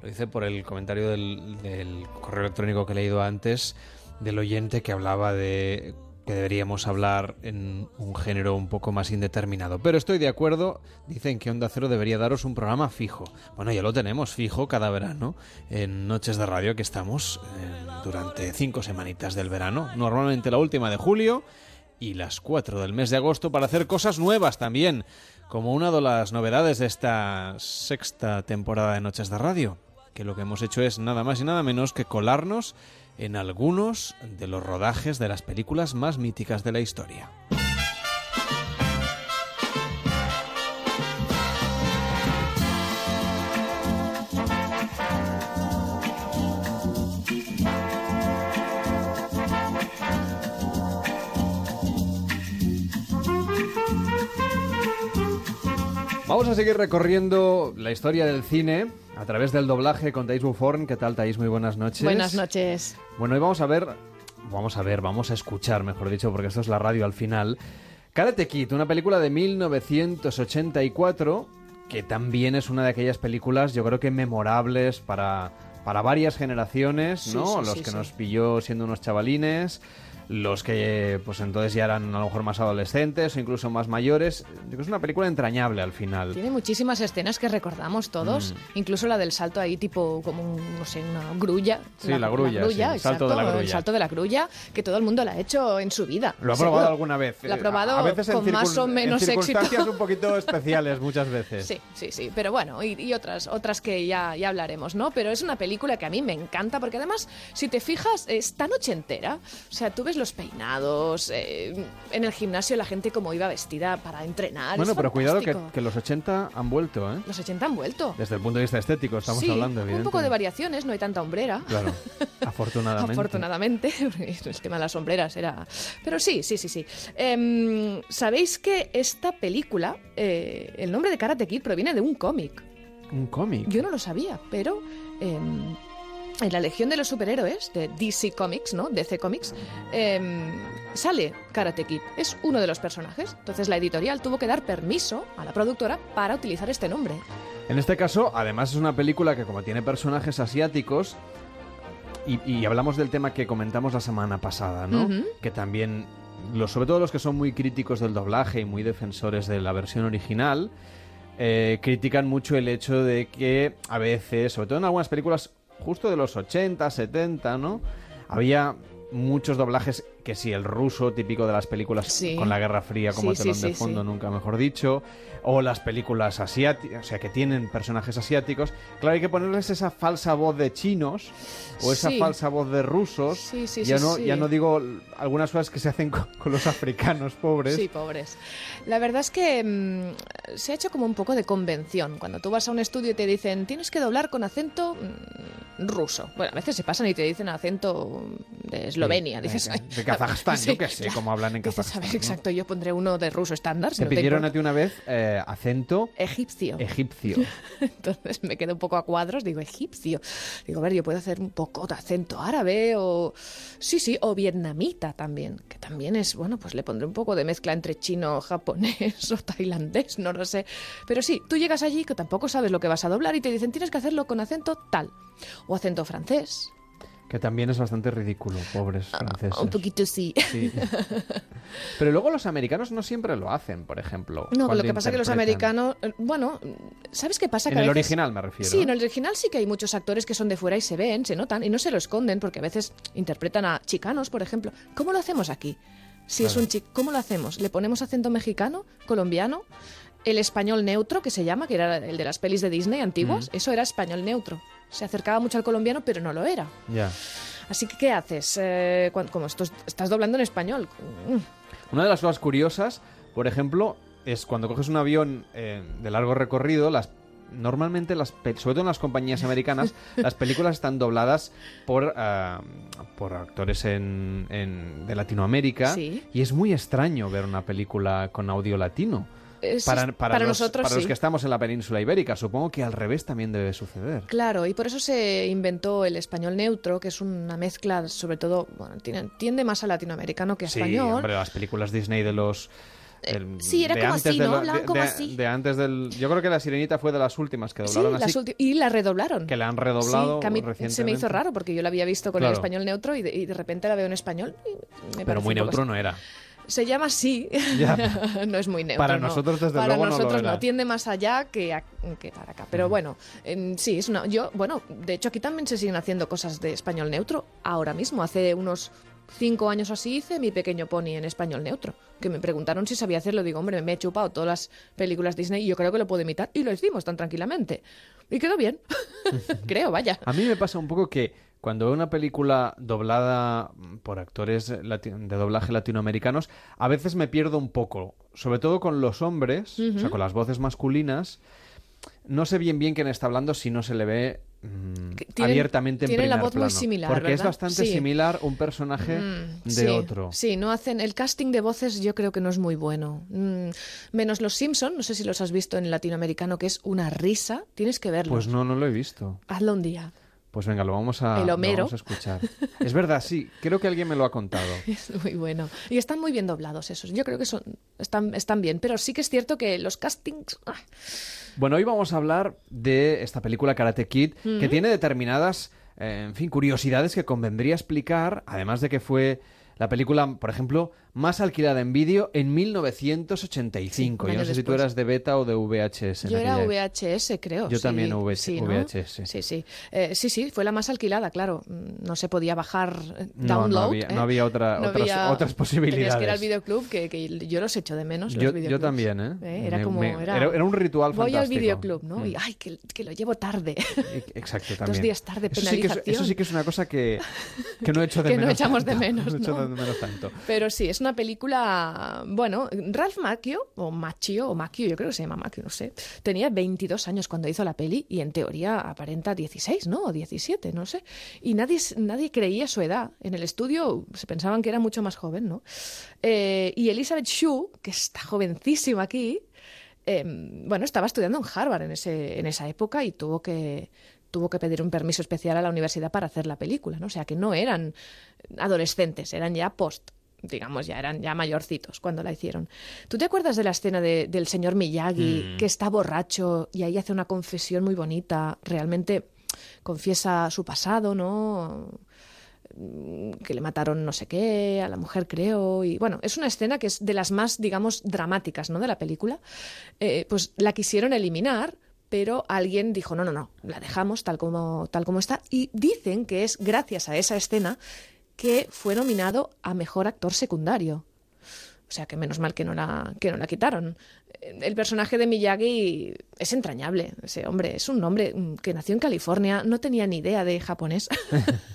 Lo dice por el comentario del correo electrónico que he leído antes del oyente que hablaba de que deberíamos hablar en un género un poco más indeterminado. Pero estoy de acuerdo, dicen que Onda Cero debería daros un programa fijo. Bueno, ya lo tenemos fijo cada verano en Noches de Radio que estamos eh, durante cinco semanitas del verano, normalmente la última de julio y las cuatro del mes de agosto para hacer cosas nuevas también, como una de las novedades de esta sexta temporada de Noches de Radio, que lo que hemos hecho es nada más y nada menos que colarnos en algunos de los rodajes de las películas más míticas de la historia. Vamos a seguir recorriendo la historia del cine a través del doblaje con Thais Buforn. ¿Qué tal, Thais? Muy buenas noches. Buenas noches. Bueno, hoy vamos a ver, vamos a ver, vamos a escuchar, mejor dicho, porque esto es la radio al final. Karate Kid, una película de 1984 que también es una de aquellas películas, yo creo que memorables para, para varias generaciones, ¿no? sí, Los sí, que nos pilló siendo unos chavalines, los que pues entonces ya eran a lo mejor más adolescentes o incluso más mayores. Es una película entrañable al final. Tiene muchísimas escenas que recordamos todos, Mm. incluso la del salto ahí tipo como, un, no sé, una grulla. Sí, la grulla, sí, el salto de la grulla. El salto de la grulla, que todo el mundo la ha hecho en su vida. Lo ha seguro. probado alguna vez. Lo ha Eh, probado a veces con más o menos en éxito. circunstancias un poquito especiales muchas veces. Sí, sí, sí, pero bueno, y, y otras, otras que ya, ya hablaremos, ¿no? Pero es una película que a mí me encanta porque además, si te fijas, es tan ochentera. O sea, tú ves los peinados, eh, en el gimnasio la gente como iba vestida para entrenar. Bueno, es pero cuidado que, los 80 han vuelto, ¿eh? Los 80 han vuelto. Desde el punto de vista estético estamos sí, hablando, un poco de variaciones, no hay tanta hombrera. Claro, afortunadamente. Afortunadamente, el tema de las sombreras era... Pero sí, sí, sí, sí. Em, ¿Sabéis que esta película, eh, el nombre de Karate Kid proviene de un cómic? Un cómic. Yo no lo sabía, pero em, en la Legión de los Superhéroes de DC Comics, ¿no? DC Comics, em, sale Karate Kid. Es uno de los personajes. Entonces la editorial tuvo que dar permiso a la productora para utilizar este nombre. En este caso, además es una película que como tiene personajes asiáticos, y, y hablamos del tema que comentamos la semana pasada, ¿no? Que también, los, sobre todo los que son muy críticos del doblaje y muy defensores de la versión original, eh, critican mucho el hecho de que a veces, sobre todo en algunas películas justo de los 80, 70, ¿no? Había muchos doblajes que sí, el ruso típico de las películas Sí. con la Guerra Fría como Sí, telón de fondo, nunca mejor dicho, o las películas asiáticas, o sea, que tienen personajes asiáticos. Claro, hay que ponerles esa falsa voz de chinos o esa falsa voz de rusos. Sí, sí, ya sí, no ya no digo algunas cosas que se hacen con, con los africanos pobres. Sí, pobres. La verdad es que mm, se ha hecho como un poco de convención. Cuando tú vas a un estudio y te dicen, tienes que doblar con acento mm, ruso. Bueno, a veces se pasan y te dicen acento de Eslovenia. Sí, dices, de- "Ay, de Kazajstán, yo qué sé ya". cómo hablan en Kazajstán. ¿no? exacto, yo pondré uno de ruso estándar. Te no pidieron importa". a ti una vez eh, acento Egipcio. egipcio. Entonces me quedé un poco a cuadros, digo, egipcio. Digo, a ver, yo puedo hacer un poco de acento árabe o... Sí, sí, o vietnamita también, que también es, bueno, pues le pondré un poco de mezcla entre chino, japonés o tailandés, no lo sé. Pero sí, tú llegas allí que tampoco sabes lo que vas a doblar y te dicen, tienes que hacerlo con acento tal. O acento francés. Que también es bastante ridículo, pobres franceses. Un poquito sí. Sí. Pero luego los americanos no siempre lo hacen, por ejemplo. No, lo que pasa es que los americanos, bueno, ¿sabes qué pasa? En el original me refiero. Sí, en el original sí que hay muchos actores que son de fuera y se ven, se notan y no se lo esconden porque a veces interpretan a chicanos, por ejemplo. ¿Cómo lo hacemos aquí? Si es un chico, ¿cómo lo hacemos? ¿Le ponemos acento mexicano, colombiano? El español neutro, que se llama, que era el de las pelis de Disney antiguas, Mm. eso era español neutro. Se acercaba mucho al colombiano, pero no lo era. Ya. Así que, ¿qué haces? Eh, como esto, estás doblando en español. Una de las cosas curiosas, por ejemplo, es cuando coges un avión eh, de largo recorrido, las normalmente las sobre todo en las compañías americanas las películas están dobladas por ah, por actores en, en- de Latinoamérica Sí. y es muy extraño ver una película con audio latino Es- para, para, para los, nosotros para los sí. que estamos en la península ibérica supongo que al revés también debe suceder Claro, y por eso se inventó el español neutro, que es una mezcla, sobre todo, bueno, tiene- tiende más a latinoamericano que a sí español. hombre las películas Disney de los del- sí, era como así, ¿no? Hablaban como de- así. de antes del yo creo que la sirenita fue de las últimas que Sí, doblaron las así ulti- y la redoblaron. que la han redoblado Sí, que a mí se me recientemente. hizo raro porque yo la había visto con el Claro. español neutro y de, y de repente la veo en español. y me pero muy neutro así. no era Se llama así. Ya. no es muy neutro. Para no. nosotros, desde para luego, no lo nosotros. Tiende más allá que, a- que para acá. Pero bueno, en- sí, es una. Yo, bueno, de hecho, aquí también se siguen haciendo cosas de español neutro. Ahora mismo, hace unos cinco años o así, hice mi pequeño pony en español neutro. Que me preguntaron si sabía hacerlo. Digo, hombre, me he chupado todas las películas Disney y yo creo que lo puedo imitar. Y lo hicimos tan tranquilamente. Y quedó bien. creo, vaya. A mí me pasa un poco que cuando veo una película doblada por actores de doblaje latinoamericanos, a veces me pierdo un poco, sobre todo con los hombres, o sea, con las voces masculinas. No sé bien bien quién está hablando si no se le ve mm, tienen- abiertamente en tienen la voz muy similar, porque es bastante Sí. similar un personaje Mm, de sí, otro. Sí, no hacen el casting de voces yo creo que no es muy bueno. Mm, menos los Simpson, no sé si los has visto en latinoamericano que es una risa, tienes que verlos. Pues no, no lo he visto. Hazlo un día. Pues venga, lo vamos a, El lo Homero. vamos a escuchar. Es verdad, sí, creo que alguien me lo ha contado. Es muy bueno. Y están muy bien doblados esos. Yo creo que son están, están bien, pero sí que es cierto que los castings ah, Bueno, hoy vamos a hablar de esta película Karate Kid, que tiene determinadas, eh, en fin, curiosidades que convendría explicar, además de que fue la película, por ejemplo, más alquilada en vídeo en 1985. Sí, Yo no sé si tú después. eras de beta o de VHS. Yo era. VHS, creo. Yo sí. también V- Sí, ¿no? VHS. Sí, sí. Eh, sí, sí, fue la más alquilada, claro. Mm, No se podía bajar eh, No, no download. había- ¿eh? no había otra- otras- otras posibilidades. Tenías que ir al videoclub, que, que yo los echo de menos. los Yo, también, ¿eh? ¿Eh? Era Me- como. me- era, era un ritual Voy al fantástico. videoclub, ¿no? Mm. Y ay, que, que lo llevo tarde. Exacto, Dos también. días tarde, eso sí, que es, eso sí que es una cosa que, que no echo de Que no menos. echamos de tanto. menos, No echo ¿no? de menos tanto. Pero sí, es una película. Bueno, Ralph Macchio, o Macchio, o Macchio, yo creo que se llama Macchio, no sé. Tenía 22 años cuando hizo la peli y en teoría aparenta 16, ¿no? O 17, no sé. Y nadie, nadie creía su edad. En el estudio se pensaban que era mucho más joven, ¿no? Eh, y Elizabeth Shue, que está jovencísima aquí, eh, bueno, estaba estudiando en Harvard en, ese, en esa época y tuvo que tuvo que pedir un permiso especial a la universidad para hacer la película, ¿no? O sea, que no eran adolescentes, eran ya post, digamos, ya eran ya mayorcitos cuando la hicieron. ¿Tú te acuerdas de la escena de- del señor Miyagi Mm. que está borracho y ahí hace una confesión muy bonita? Realmente confiesa su pasado, ¿no? Mm, que le mataron no sé qué, a la mujer creo, y bueno, es una escena que es de las más, digamos, dramáticas, ¿no? De la película. Eh, pues la quisieron eliminar, pero alguien dijo, no, no, no, la dejamos tal como, tal como está, y dicen que es gracias a esa escena que fue nominado a Mejor Actor Secundario. O sea, que menos mal que no la, que no la quitaron. El personaje de Miyagi es entrañable. Ese hombre es un hombre mm, que nació en California, no tenía ni idea de japonés.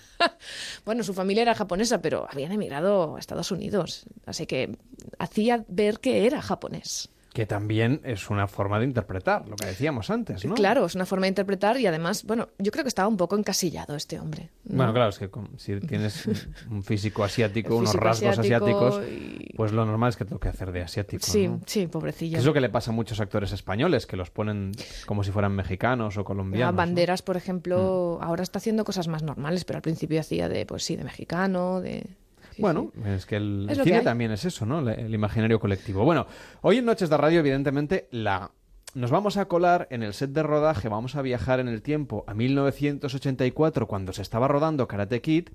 bueno, su familia era japonesa, pero habían emigrado a Estados Unidos. Así que hacía ver que era japonés. Que también es una forma de interpretar, lo que decíamos antes, ¿no? Claro, es una forma de interpretar y además, bueno, yo creo que estaba un poco encasillado este hombre. ¿no? Bueno, claro, es que si tienes un físico asiático, unos rasgos asiático asiáticos, pues lo normal es que tengo que hacer de asiático. Sí, ¿no? sí, pobrecillo. es lo que le pasa a muchos actores españoles, que los ponen como si fueran mexicanos o Ah, colombianos. ¿no? Banderas, por ejemplo, Mm. ahora está haciendo cosas más normales, pero al principio hacía de, pues sí, de mexicano, de... bueno, es que el Es cine que también es eso, ¿no? El, el imaginario colectivo. Bueno, hoy en Noches de Radio, evidentemente, la... Nos vamos a colar en el set de rodaje, vamos a viajar en el tiempo a 1984, cuando se estaba rodando Karate Kid,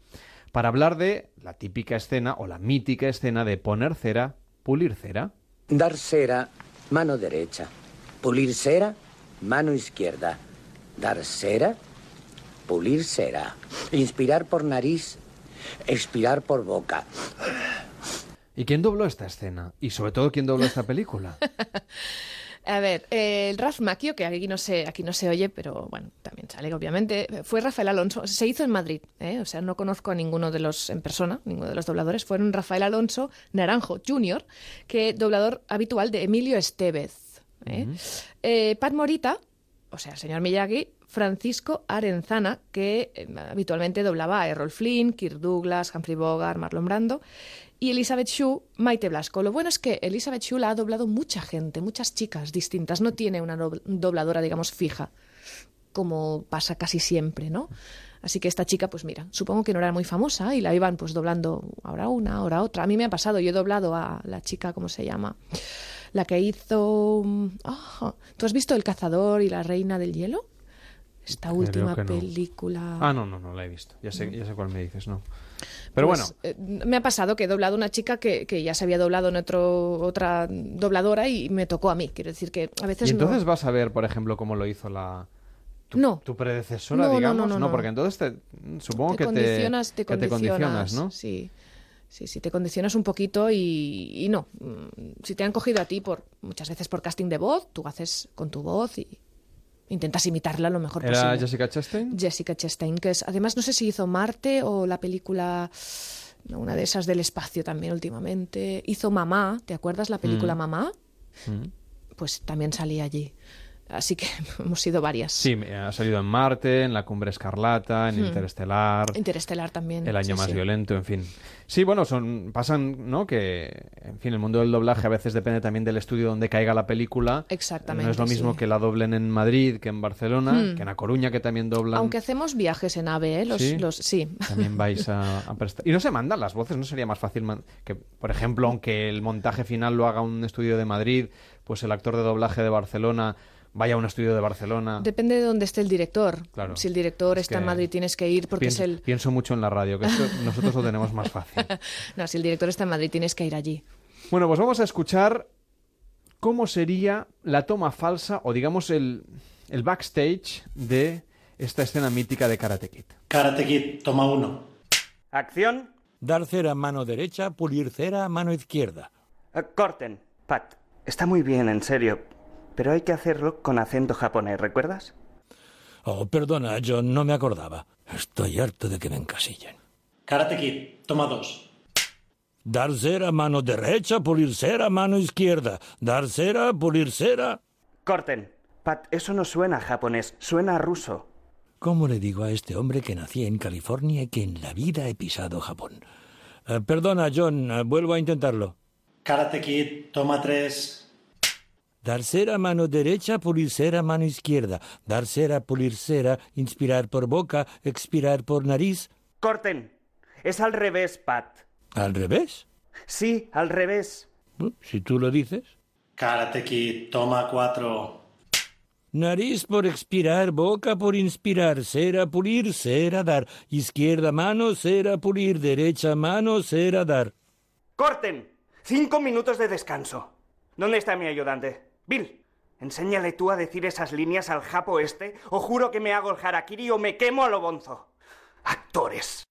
para hablar de la típica escena o la mítica escena de poner cera, pulir cera. Dar cera, mano derecha. Pulir cera, mano izquierda. Dar cera, pulir cera. Inspirar por nariz, expirar por boca. ¿Y quién dobló esta escena? Y sobre todo, ¿quién dobló esta película? A ver, eh, el Ralph Macchio, que aquí no, se, aquí no se oye, pero bueno, también sale, obviamente, fue Rafael Alonso. Se hizo en Madrid, ¿eh? o sea, no conozco a ninguno de los en persona, ninguno de los dobladores. Fueron Rafael Alonso Naranjo Jr., que doblador habitual de Emilio Estevez. ¿eh? Eh, Pat Morita, o sea, el señor Miyagi, Francisco Arenzana, que eh, habitualmente doblaba a Errol Flynn, Kirk Douglas, Humphrey Bogart, Marlon Brando, y Elizabeth Shue, Maite Blasco. Lo bueno es que Elizabeth Shue la ha doblado mucha gente, muchas chicas distintas. No tiene una dob- dobladora, digamos, fija, como pasa casi siempre, ¿no? Así que esta chica, pues mira, supongo que no era muy famosa y la iban pues doblando ahora una, ahora otra. A mí me ha pasado, yo he doblado a la chica, ¿cómo se llama? La que hizo... ah, ¿Tú has visto El cazador y la reina del hielo? Esta última no. película. Ah, no, no, no la he visto. Ya sé, ya sé cuál me dices, no. Pero Pues, bueno, eh, me ha pasado que he doblado una chica que, que ya se había doblado en otro, otra dobladora y me tocó a mí. Quiero decir que a veces y entonces no. vas a ver, por ejemplo, cómo lo hizo la tu, No. tu predecesora, No, digamos, no, no, porque entonces te, supongo te que condicionas, te, te que condicionas, ¿no? Sí. Sí, sí, te condicionas un poquito y, y no. Mm, Si te han cogido a ti por muchas veces por casting de voz, tú haces con tu voz y intentas imitarla lo mejor ¿Era posible. Jessica Chastain? Jessica Chastain, que es, además no sé si hizo Marte o la película, no, una de esas del espacio también últimamente. Hizo Mamá, ¿te acuerdas la película Mm. Mamá? Mm. Pues también salía allí. Así que hemos sido varias. Sí, ha salido en Marte, en La Cumbre Escarlata, en Hmm. Interestelar, Interestelar también. El Año sí, Más sí. Violento, en fin. Sí, bueno, son pasan, ¿no? Que, en fin, el mundo del doblaje a veces depende también del estudio donde caiga la película. Exactamente, No es lo mismo sí. que la doblen en Madrid que en Barcelona, Hmm. que en A Coruña, que también doblan. Aunque hacemos viajes en AVE, ¿eh? Los, ¿Sí? los, sí. También vais a, a prestar. Y no se mandan las voces, ¿no sería más fácil man- que, por ejemplo, aunque el montaje final lo haga un estudio de Madrid, pues el actor de doblaje de Barcelona vaya a un estudio de Barcelona. Depende de dónde esté el director. Claro. Si el director Es está en Madrid, tienes que ir porque pienso, es el. pienso mucho en la radio, que esto nosotros lo tenemos más fácil. No, si el director está en Madrid, tienes que ir allí. Bueno, pues vamos a escuchar cómo sería la toma falsa o digamos el, el backstage de esta escena mítica de Karate Kid. Karate Kid, toma uno. Acción. Dar cera mano derecha, pulir cera mano izquierda. Eh, corten. Pat, está muy bien, en serio. Pero hay que hacerlo con acento japonés, ¿recuerdas? Oh, perdona, yo no me acordaba. Estoy harto de que me encasillen. Karate Kid, toma dos. Dar cera mano derecha, pulir cera mano izquierda. Dar cera, pulir cera. Corten. Pat, eso no suena a japonés, suena a ruso. ¿Cómo le digo a este hombre que nací en California y que en la vida he pisado Japón? Eh, perdona, John, eh, vuelvo a intentarlo. Karate Kid, toma tres. Dar cera mano derecha, pulir cera mano izquierda. Dar cera, pulir cera, inspirar por boca, expirar por nariz. Corten. Es al revés, Pat. ¿Al revés? Sí, al revés. Si tú lo dices. Karate Kid, toma cuatro. Nariz por expirar, boca por inspirar, cera pulir, cera dar. Izquierda mano, cera pulir, derecha mano, cera dar. Corten. Cinco minutos de descanso. ¿Dónde está mi ayudante? Bill, enséñale tú a decir esas líneas al japo este, o juro que me hago el harakiri o me quemo a lo bonzo. Actores.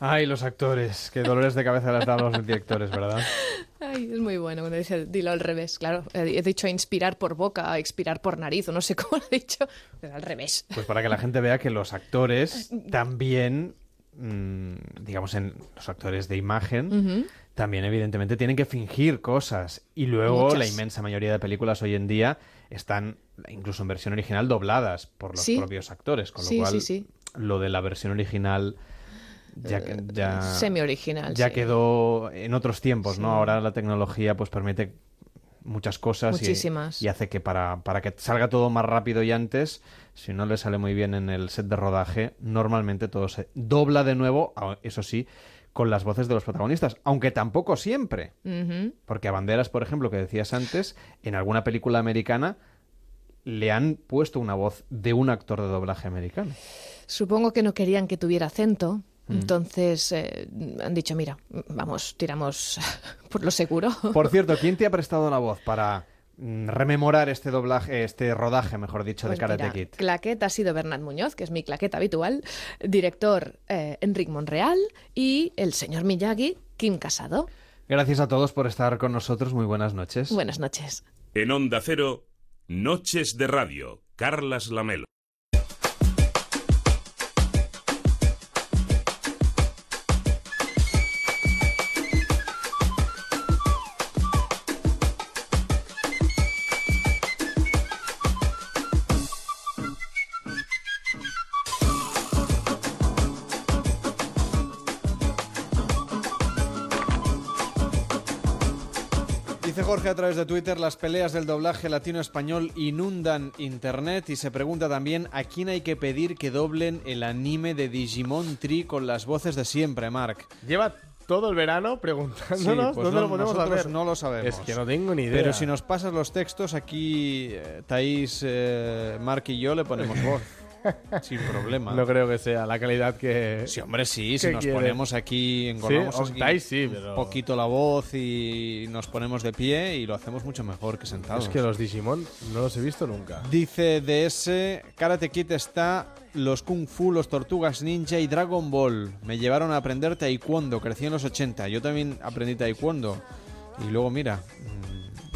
Ay, los actores. Qué dolores de cabeza les dan los directores, ¿verdad? Ay, es muy bueno cuando dice dilo al revés. Claro, he he dicho inspirar por boca, expirar por nariz, o no sé cómo lo he dicho, pero al revés. Pues para que la gente vea que los actores también, digamos, en los actores de imagen, también evidentemente tienen que fingir cosas. Y luego Muchas. la inmensa mayoría de películas hoy en día están, incluso en versión original, dobladas por los Sí. propios actores. Con lo Sí, cual, sí, lo de la versión original ya, que- ya, Semi-original, ya sí. quedó en otros tiempos, ¿no? Ahora la tecnología pues permite muchas cosas y- Muchísimas. Y, hace que para, para que salga todo más rápido y antes, si no le sale muy bien en el set de rodaje, normalmente todo se dobla de nuevo, eso sí, con las voces de los protagonistas, aunque tampoco siempre. Porque a Banderas, por ejemplo, que decías antes, en alguna película americana le han puesto una voz de un actor de doblaje americano. Supongo que no querían que tuviera acento. Mm. Entonces eh, han dicho, mira, vamos, tiramos por lo seguro. Por cierto, ¿quién te ha prestado la voz para mm, rememorar este doblaje, este rodaje, mejor dicho, Pues de Karate mira, Kid? claqueta ha sido Bernat Muñoz, que es mi claqueta habitual, director eh, Enric Monreal y el señor Miyagi, Kim Casado. Gracias a todos por estar con nosotros. Muy buenas noches. Buenas noches. En Onda Cero, Noches de Radio, Carlas Lamelo. A través de Twitter, las peleas del doblaje latino-español inundan Internet y se pregunta también a quién hay que pedir que doblen el anime de Digimon Tree con las voces de siempre, Mark. Lleva todo el verano preguntándonos Sí, pues dónde no, lo podemos hacer. no lo sabemos. Es que no tengo ni idea. Pero si nos pasas los textos, aquí eh, Thaís, eh, Mark y yo le ponemos voz. Sin problema. No creo que sea la calidad que. Sí, hombre, sí, si nos quiere. ponemos aquí, engolamos Sí, aquí sí, un pero- poquito la voz y nos ponemos de pie y lo hacemos mucho mejor que sentados. Es que los Digimon no los he visto nunca. Dice DS, Karate Kid está los Kung Fu, los Tortugas Ninja y Dragon Ball. Me llevaron a aprender Taekwondo, crecí en los 80. Yo también aprendí Taekwondo. Y luego, mira...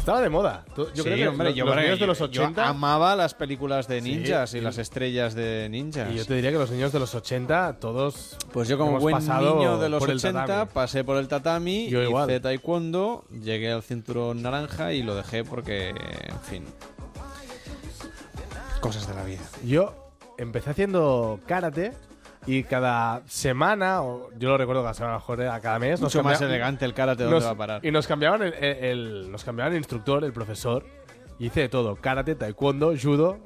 Estaba de moda. Yo sí, creo que hombre, los, yo, los creo niños que de los yo- yo 80. amaba las películas de Sí, ninjas y las estrellas de ninjas. Y yo te diría que los niños de los 80, todos. Pues yo como buen niño de los por el 80 tatami. pasé por el tatami, Yo hice taekwondo, llegué al cinturón naranja y lo dejé porque, en fin, cosas de la vida. Yo empecé haciendo karate y cada semana, o yo lo recuerdo cada semana, mejor era cada mes. Mucho más elegante el karate, ¿dónde nos- va a parar? Y nos cambiaban el, el- el- nos cambiaban el instructor, el profesor. Y hice de todo: karate, taekwondo, judo.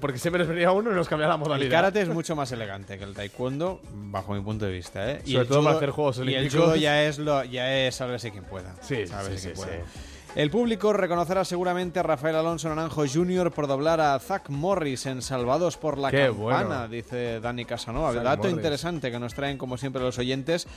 Porque siempre nos venía uno y nos cambiaba la modalidad. El karate es mucho más elegante que el taekwondo, bajo mi punto de vista, ¿eh? Sobre todo para hacer Juegos Y el Olímpicos. judo ya es, lo, ya es sálvese quien pueda. Sí, quien sí, pueda. sí. El público reconocerá seguramente a Rafael Alonso Naranjo Jr. por doblar a Zach Morris en Salvados por la Qué Campana, bueno. dice Dani Casanova. Zach Dato Morris. interesante que nos traen como siempre los oyentes.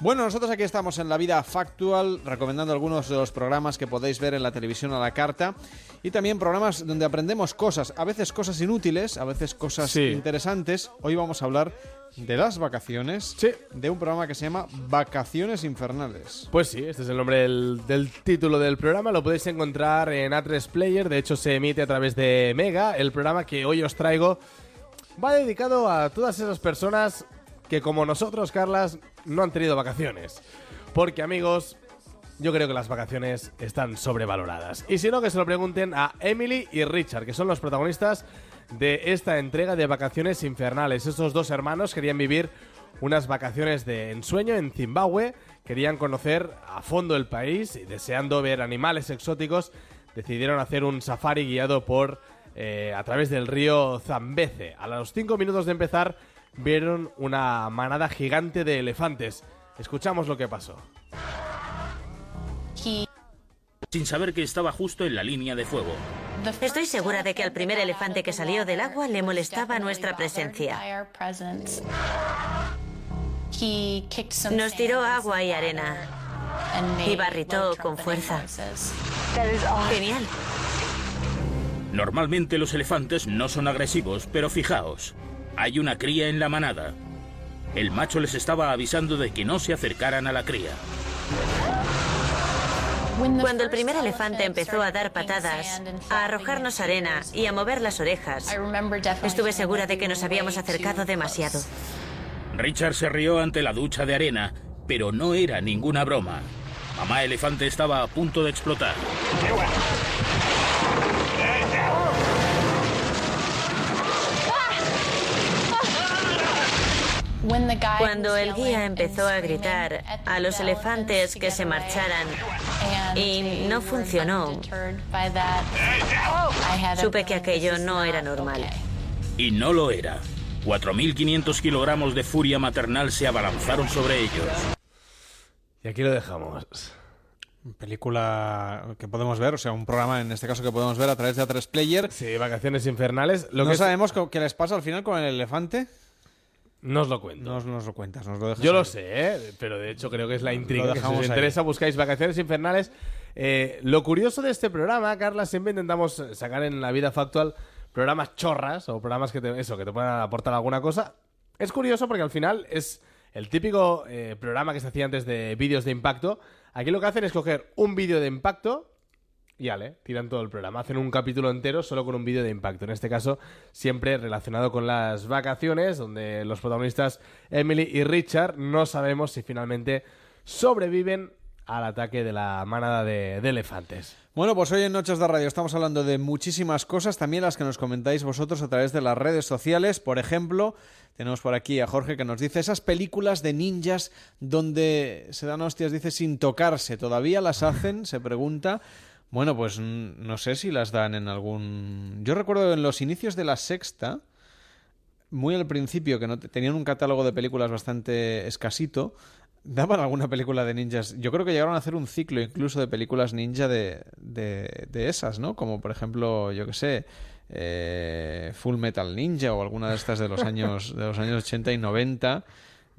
Bueno, nosotros aquí estamos en La Vida Factual, recomendando algunos de los programas que podéis ver en la televisión a la carta y también programas donde aprendemos cosas, a veces cosas inútiles, a veces cosas Sí. interesantes. Hoy vamos a hablar de las vacaciones, de un programa que se llama Vacaciones Infernales. Pues sí, este es el nombre del, del título del programa. Lo podéis encontrar en A3 Player. De hecho, se emite a través de Mega. El programa que hoy os traigo va dedicado a todas esas personas que, como nosotros, Carlas, no han tenido vacaciones. Porque, amigos, yo creo que las vacaciones están sobrevaloradas. Y si no, que se lo pregunten a Emily y Richard, que son los protagonistas de esta entrega de Vacaciones Infernales. Estos dos hermanos querían vivir unas vacaciones de ensueño en Zimbabue, querían conocer a fondo el país y deseando ver animales exóticos, decidieron hacer un safari guiado por eh, a través del río Zambeze. A los cinco minutos de empezar vieron una manada gigante de elefantes. Escuchamos lo que pasó. Sin saber que estaba justo en la línea de fuego. Estoy segura de que al primer elefante que salió del agua le molestaba nuestra presencia. Nos tiró agua y arena y barritó con fuerza. Genial. Normalmente los elefantes no son agresivos, pero fijaos, hay una cría en la manada. El macho les estaba avisando de que no se acercaran a la cría. Cuando el primer elefante empezó a dar patadas, a arrojarnos arena y a mover las orejas, estuve segura de que nos habíamos acercado demasiado. Richard se rió ante la ducha de arena, pero no era ninguna broma. Mamá elefante estaba a punto de explotar. Cuando el guía empezó a gritar a los elefantes que se marcharan y no funcionó, supe que aquello no era normal. Y no lo era. 4.500 kilogramos de furia maternal se abalanzaron sobre ellos. Y aquí lo dejamos. Película que podemos ver, o sea, un programa en este caso que podemos ver a través de A3 Player. Sí, Vacaciones Infernales. Lo ¿No que es- sabemos co- qué les pasa al final con el elefante? No os lo cuento. No os- nos lo cuentas, nos lo dejas Yo lo sé, ¿eh? pero de hecho creo que es la intriga. Que si os ahí. interesa, buscáis Vacaciones Infernales. Eh, lo curioso de este programa, Carla, siempre intentamos sacar en la vida factual programas chorras o programas que te, eso, que te puedan aportar alguna cosa. Es curioso porque al final es el típico eh, programa que se hacía antes de vídeos de impacto. Aquí lo que hacen es coger un vídeo de impacto y ale, tiran todo el programa. Hacen un capítulo entero solo con un vídeo de impacto. En este caso, siempre relacionado con las vacaciones, donde los protagonistas Emily y Richard no sabemos si finalmente sobreviven al ataque de la manada de, de elefantes. Bueno, pues hoy en Noches de Radio estamos hablando de muchísimas cosas, también las que nos comentáis vosotros a través de las redes sociales. Por ejemplo, tenemos por aquí a Jorge que nos dice esas películas de ninjas donde se dan hostias, dice, sin tocarse. ¿Todavía las hacen? Se pregunta. Bueno, pues no sé si las dan en algún... Yo recuerdo en los inicios de la sexta, muy al principio, que no te- tenían un catálogo de películas bastante escasito, daban alguna película de ninjas. Yo creo que llegaron a hacer un ciclo incluso de películas ninja de, de, de esas, ¿no? Como por ejemplo, yo que sé, eh, Full Metal Ninja o alguna de estas de los años, de los años 80 y 90.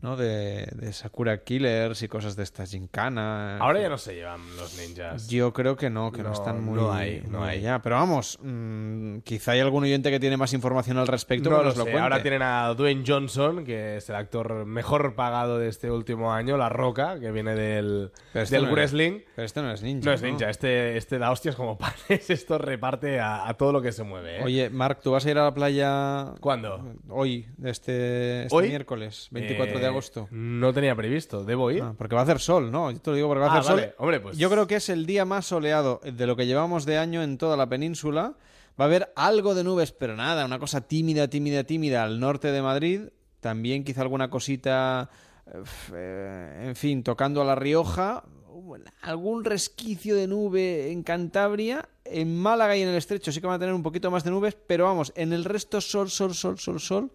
¿No? De, de Sakura Killers y cosas de estas, Gincana. Ahora ya no se llevan los ninjas. Yo creo que no, que no, No, están muy. no hay, no hay. ya. Pero vamos, mm, quizá hay algún oyente que tiene más información al respecto No que lo nos lo sé. cuente. Ahora tienen a Dwayne Johnson, que es el actor mejor pagado de este último año, La Roca, que viene del, este del es- wrestling. pero este no es ninja, No es ninja, este, este da hostias como panes. Esto reparte a, a todo lo que se mueve. ¿eh? Oye, Marc, ¿tú vas a ir a la playa? ¿Cuándo? Hoy, de este, este ¿Hoy? miércoles, 24 de Eh, agosto. No tenía previsto, ¿debo ir? Ah, porque va a hacer sol, ¿no? Yo te lo digo porque va a Ah, hacer vale. sol. Hombre, pues- Yo creo que es el día más soleado de lo que llevamos de año en toda la península. Va a haber algo de nubes, pero nada, una cosa tímida, tímida, tímida al norte de Madrid. También quizá alguna cosita, eh, eh, en fin, tocando a La Rioja. Algún resquicio de nube en Cantabria. En Málaga y en el Estrecho sí que van a tener un poquito más de nubes, pero vamos, en el resto sol, sol, sol, sol, sol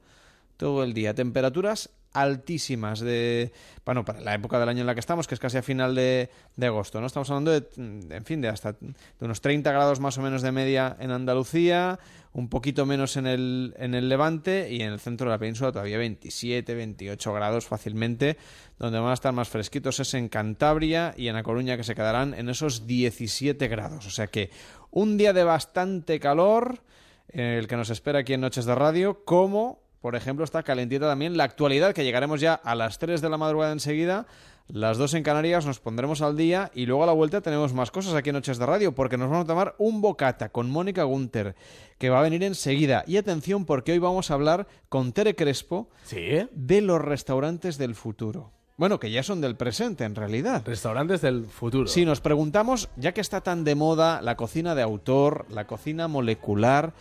todo el día. Temperaturas altísimas de, bueno, para la época del año en la que estamos, que es casi a final de, de agosto, ¿no? Estamos hablando de, en fin, de hasta de unos 30 grados más o menos de media en Andalucía, un poquito menos en el, en el Levante y en el centro de la península todavía 27, 28 grados fácilmente. Donde van a estar más fresquitos es en Cantabria y en La Coruña que se quedarán en esos 17 grados. O sea que un día de bastante calor, eh, el que nos espera aquí en Noches de Radio, como por ejemplo está calentita también la actualidad, que llegaremos ya a las 3 de la madrugada enseguida las dos en Canarias nos pondremos al día y luego a la vuelta tenemos más cosas aquí en Noches de Radio porque nos vamos a tomar un bocata con Mónica Gunter que va a venir enseguida. Y atención porque hoy vamos a hablar con Tere Crespo de los restaurantes del futuro. Bueno, que ya son del presente en realidad. Restaurantes del futuro. Si nos preguntamos, ya que está tan de moda la cocina de autor, la cocina molecular,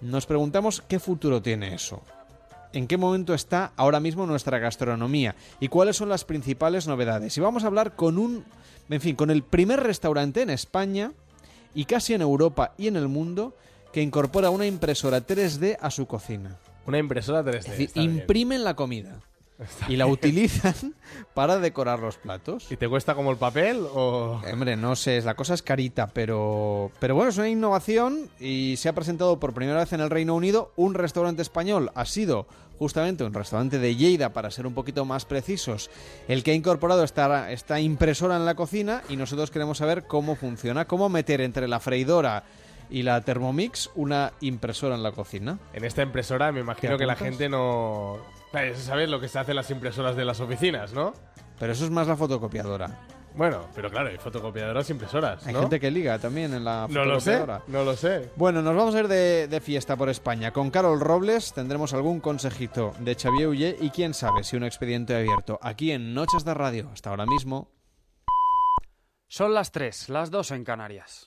nos preguntamos qué futuro tiene eso en qué momento está ahora mismo nuestra gastronomía y cuáles son las principales novedades. Y vamos a hablar con un, en fin, con el primer restaurante en España y casi en Europa y en el mundo que incorpora una impresora 3D a su cocina. Una impresora 3D. Es decir, imprimen la comida. y la utilizan para decorar los platos. ¿Y te cuesta como el papel o...? Hombre, no sé, la cosa es carita, pero... Pero bueno, es una innovación y se ha presentado por primera vez en el Reino Unido un restaurante español. Ha sido justamente un restaurante de Lleida, para ser un poquito más precisos, el que ha incorporado esta, esta impresora en la cocina y nosotros queremos saber cómo funciona, cómo meter entre la freidora y la Thermomix una impresora en la cocina. En esta impresora me imagino que la gente no ¿Sabes lo que se hace en las impresoras de las oficinas, no? Pero eso es más la fotocopiadora. Bueno, pero claro, hay fotocopiadoras e impresoras. Hay gente que liga también en la no fotocopiadora. No lo sé, no lo sé. Bueno, nos vamos a ir de, de fiesta por España. Con Carol Robles tendremos algún consejito de Xavier Ulle y quién sabe si un expediente abierto aquí en Noches de Radio. Hasta ahora mismo. Son las 3, las 2 en Canarias.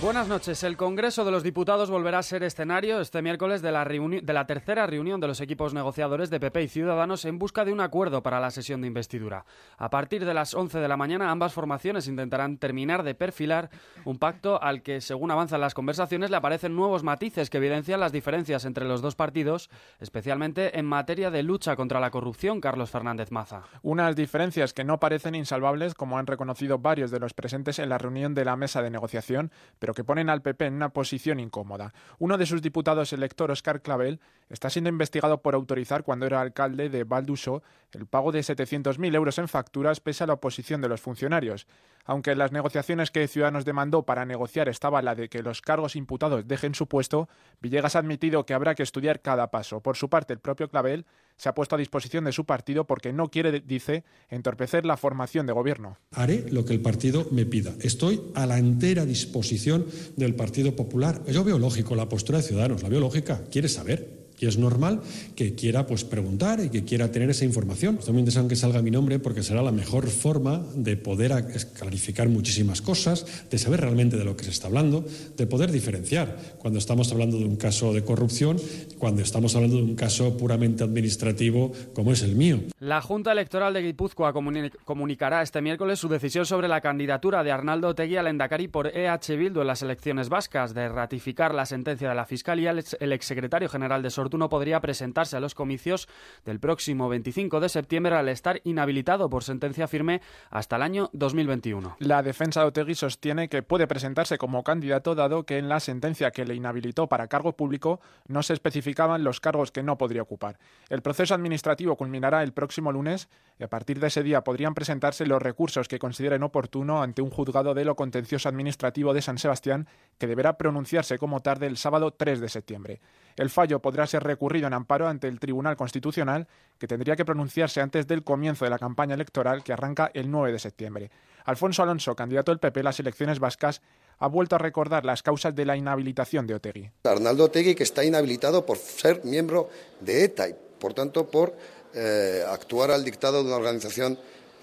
Buenas noches. El Congreso de los Diputados volverá a ser escenario este miércoles de la, de la, tercera reunión de los equipos negociadores de PP y Ciudadanos en busca de un acuerdo para la sesión de investidura. A partir de las 11 de la mañana, ambas formaciones intentarán terminar de perfilar un pacto al que, según avanzan las conversaciones, le aparecen nuevos matices que evidencian las diferencias entre los dos partidos, especialmente en materia de lucha contra la corrupción, Carlos Fernández Maza. Unas diferencias que no parecen insalvables, como han reconocido varios de los presentes en la reunión de la mesa de negociación, que ponen al PP en una posición incómoda. Uno de sus diputados elector, Oscar Clavel, está siendo investigado por autorizar, cuando era alcalde de Valduso, el pago de 700.000 euros en facturas pese a la oposición de los funcionarios. Aunque en las negociaciones que Ciudadanos demandó para negociar estaba la de que los cargos imputados dejen su puesto, Villegas ha admitido que habrá que estudiar cada paso. Por su parte, el propio Clavel se ha puesto a disposición de su partido porque no quiere, dice, entorpecer la formación de gobierno. Haré lo que el partido me pida. Estoy a la entera disposición del Partido Popular. Yo veo lógico la postura de Ciudadanos, la veo lógica. ¿Quiere saber? Y es normal que quiera pues preguntar y que quiera tener esa información. Estoy muy interesado en que salga mi nombre porque será la mejor forma de poder clarificar muchísimas cosas, de saber realmente de lo que se está hablando, de poder diferenciar cuando estamos hablando de un caso de corrupción, cuando estamos hablando de un caso puramente administrativo como es el mío. La Junta Electoral de Guipúzcoa comunicará este miércoles su decisión sobre la candidatura de Arnaldo Tegui al Endacari por EH Bildu en las elecciones vascas. De ratificar la sentencia de la Fiscalía, el exsecretario general de Sor no podría presentarse a los comicios del próximo 25 de septiembre al estar inhabilitado por sentencia firme hasta el año 2021. La defensa de Otegui sostiene que puede presentarse como candidato dado que en la sentencia que le inhabilitó para cargo público no se especificaban los cargos que no podría ocupar. El proceso administrativo culminará el próximo lunes y a partir de ese día podrían presentarse los recursos que consideren oportuno ante un juzgado de lo contencioso administrativo de San Sebastián que deberá pronunciarse como tarde el sábado 3 de septiembre. El fallo podrá ser recurrido en amparo ante el Tribunal Constitucional, que tendría que pronunciarse antes del comienzo de la campaña electoral que arranca el 9 de septiembre. Alfonso Alonso, candidato del PP a las elecciones vascas, ha vuelto a recordar las causas de la inhabilitación de Otegui. Arnaldo Otegui, que está inhabilitado por ser miembro de ETA y, por tanto, por eh, actuar al dictado de una organización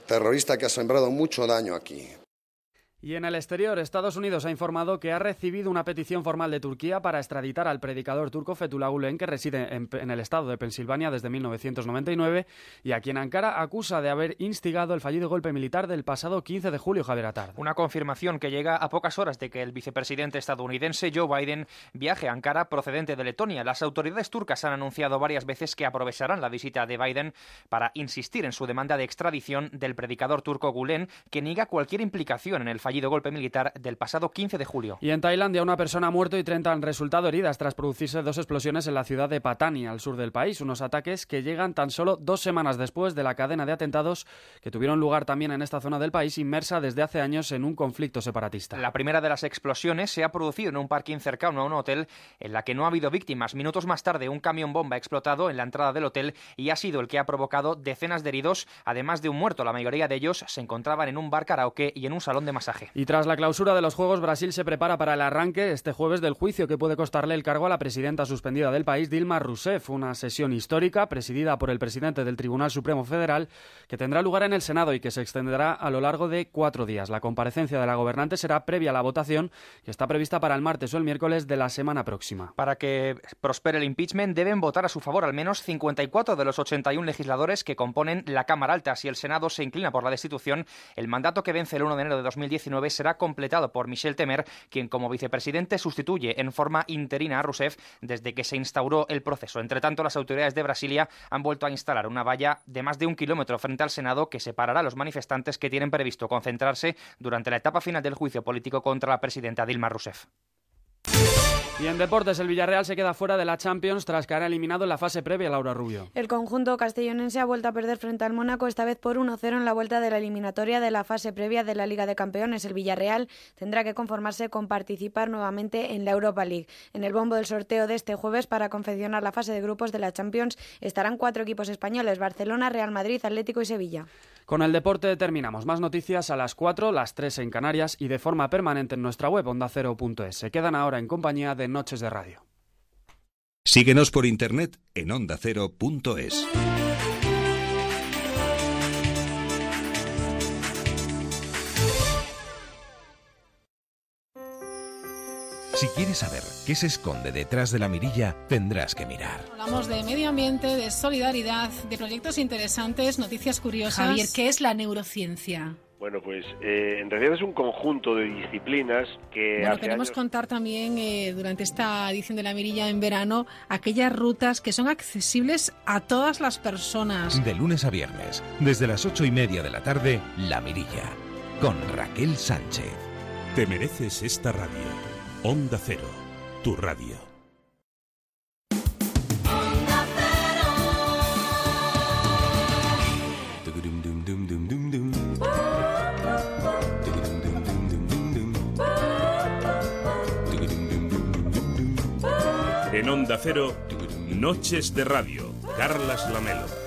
terrorista que ha sembrado mucho daño aquí. Y en el exterior, Estados Unidos ha informado que ha recibido una petición formal de Turquía para extraditar al predicador turco Fethullah Gulen, que reside en, en, el estado de Pensilvania desde 1999 y a quien Ankara acusa de haber instigado el fallido golpe militar del pasado 15 de julio, Javier Atard. Una confirmación que llega a pocas horas de que el vicepresidente estadounidense Joe Biden viaje a Ankara procedente de Letonia. Las autoridades turcas han anunciado varias veces que aprovecharán la visita de Biden para insistir en su demanda de extradición del predicador turco Gulen, que niega cualquier implicación en el fallido golpe militar del pasado 15 de julio. Y en Tailandia, una persona ha muerto y 30 han resultado heridas tras producirse dos explosiones en la ciudad de Patani, al sur del país. Unos ataques que llegan tan solo dos semanas después de la cadena de atentados que tuvieron lugar también en esta zona del país, inmersa desde hace años en un conflicto separatista. La primera de las explosiones se ha producido en un parking cercano a un hotel en la que no ha habido víctimas. Minutos más tarde, un camión bomba ha explotado en la entrada del hotel y ha sido el que ha provocado decenas de heridos, además de un muerto. La mayoría de ellos se encontraban en un bar karaoke y en un salón de masaje. Y tras la clausura de los Juegos, Brasil se prepara para el arranque este jueves del juicio que puede costarle el cargo a la presidenta suspendida del país, Dilma Rousseff. Una sesión histórica presidida por el presidente del Tribunal Supremo Federal que tendrá lugar en el Senado y que se extenderá a lo largo de cuatro días. La comparecencia de la gobernante será previa a la votación que está prevista para el martes o el miércoles de la semana próxima. Para que prospere el impeachment deben votar a su favor al menos 54 de los 81 legisladores que componen la Cámara Alta. Si el Senado se inclina por la destitución, el mandato que vence el 1 de enero de 2019 será completado por Michel Temer, quien como vicepresidente sustituye en forma interina a Rousseff desde que se instauró el proceso. Entre tanto, las autoridades de Brasilia han vuelto a instalar una valla de más de un kilómetro frente al Senado que separará a los manifestantes que tienen previsto concentrarse durante la etapa final del juicio político contra la presidenta Dilma Rousseff. Y en deportes, el Villarreal se queda fuera de la Champions tras caer eliminado en la fase previa, Laura Rubio. El conjunto castellonense ha vuelto a perder frente al Mónaco, esta vez por 1-0 en la vuelta de la eliminatoria de la fase previa de la Liga de Campeones. El Villarreal tendrá que conformarse con participar nuevamente en la Europa League. En el bombo del sorteo de este jueves para confeccionar la fase de grupos de la Champions estarán cuatro equipos españoles, Barcelona, Real Madrid, Atlético y Sevilla. Con el deporte terminamos. Más noticias a las 4, las 3 en Canarias y de forma permanente en nuestra web ondacero.es. Se quedan ahora en compañía de Noches de Radio. Síguenos por internet en ondacero.es. Si quieres saber qué se esconde detrás de la mirilla, tendrás que mirar. Hablamos de medio ambiente, de solidaridad, de proyectos interesantes, noticias curiosas. Javier, ¿qué es la neurociencia? Bueno, pues eh, en realidad es un conjunto de disciplinas que bueno, hace queremos años... contar también eh, durante esta edición de la Mirilla en verano aquellas rutas que son accesibles a todas las personas. De lunes a viernes, desde las ocho y media de la tarde, La Mirilla, con Raquel Sánchez. Te mereces esta radio. Onda Cero, tu radio. En Onda Cero, Noches de Radio, Carlas Lamelo.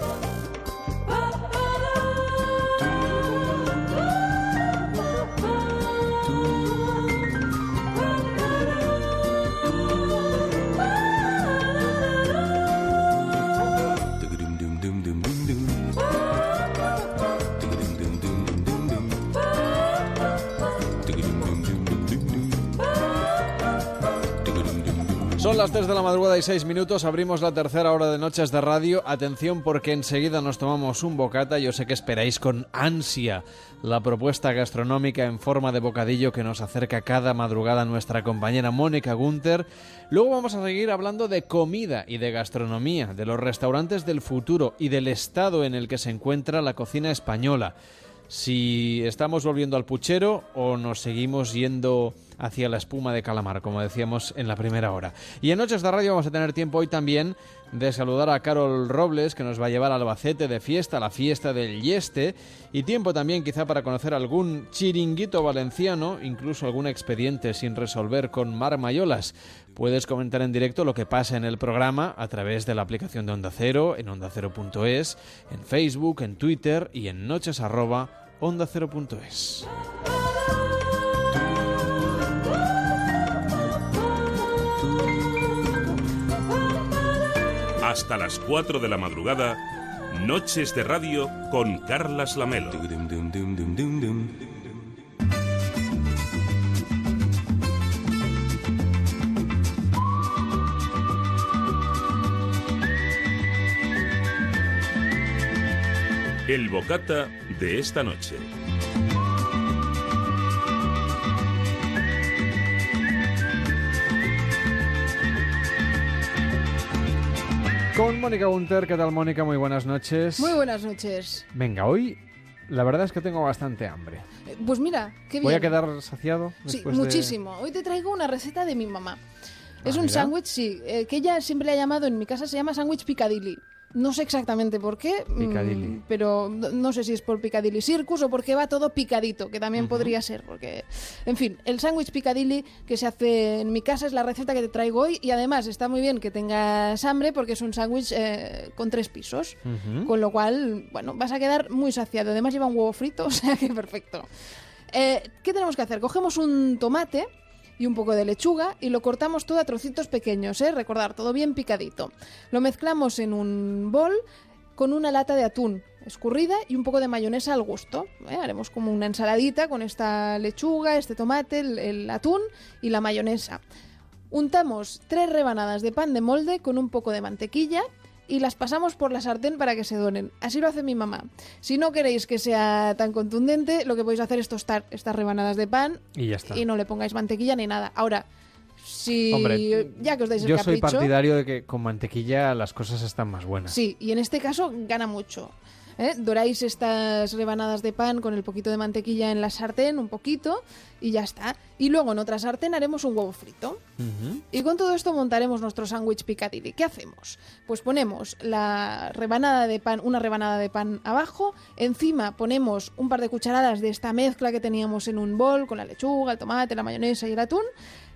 Son las 3 de la madrugada y 6 minutos, abrimos la tercera hora de Noches de Radio. Atención porque enseguida nos tomamos un bocata. Yo sé que esperáis con ansia la propuesta gastronómica en forma de bocadillo que nos acerca cada madrugada nuestra compañera Mónica Gunter. Luego vamos a seguir hablando de comida y de gastronomía, de los restaurantes del futuro y del estado en el que se encuentra la cocina española. Si estamos volviendo al puchero o nos seguimos yendo hacia la espuma de calamar, como decíamos en la primera hora. Y en Noches de Radio vamos a tener tiempo hoy también de saludar a Carol Robles, que nos va a llevar al Albacete de fiesta, la fiesta del Yeste, y tiempo también quizá para conocer algún chiringuito valenciano, incluso algún expediente sin resolver con Mar Mayolas. Puedes comentar en directo lo que pasa en el programa a través de la aplicación de Onda Cero, en ondacero.es, en Facebook, en Twitter y en noches arroba ondacero.es. Hasta las 4 de la madrugada, Noches de Radio con Carlas Lamelo. El bocata de esta noche. Con Mónica Gunter, ¿qué tal Mónica? Muy buenas noches. Muy buenas noches. Venga, hoy la verdad es que tengo bastante hambre. Eh, Pues mira, qué bien. ¿Voy a quedar saciado? Sí, después de- muchísimo. Hoy te traigo una receta de mi mamá. Es Ah, un mira. sándwich, sí, eh, que ella siempre le ha llamado, en mi casa se llama sándwich Piccadilly. No sé exactamente por qué, mm, Piccadilly. pero no sé si es por Piccadilly Circus o porque va todo picadito, que también podría ser, porque... En fin, el sándwich Piccadilly que se hace en mi casa es la receta que te traigo hoy y además está muy bien que tengas hambre porque es un sándwich eh, con tres pisos. Con lo cual, bueno, vas a quedar muy saciado. Además lleva un huevo frito, o sea que perfecto. Eh, ¿Qué tenemos que hacer? Cogemos un tomate y un poco de lechuga y lo cortamos todo a trocitos pequeños, ¿eh? Recordar, todo bien picadito. Lo mezclamos en un bol con una lata de atún escurrida y un poco de mayonesa al gusto. ¿eh? Haremos como una ensaladita con esta lechuga, este tomate, el, el atún y la mayonesa. Untamos tres rebanadas de pan de molde con un poco de mantequilla y las pasamos por la sartén para que se donen. Así lo hace mi mamá. Si no queréis que sea tan contundente, lo que podéis hacer es tostar estas rebanadas de pan Y ya está. y no le pongáis mantequilla ni nada. Ahora, si Hombre, ya que os dais el Yo soy partidario de que con mantequilla las cosas están más buenas. Sí, y en este caso gana mucho. ¿Eh? Doráis estas rebanadas de pan con el poquito de mantequilla en la sartén, un poquito, y ya está. Y luego en otra sartén haremos un huevo frito. Y con todo esto montaremos nuestro sándwich Piccadilly. ¿Qué hacemos? Pues ponemos la rebanada de pan, una rebanada de pan abajo, encima ponemos un par de cucharadas de esta mezcla que teníamos en un bol con la lechuga, el tomate, la mayonesa y el atún.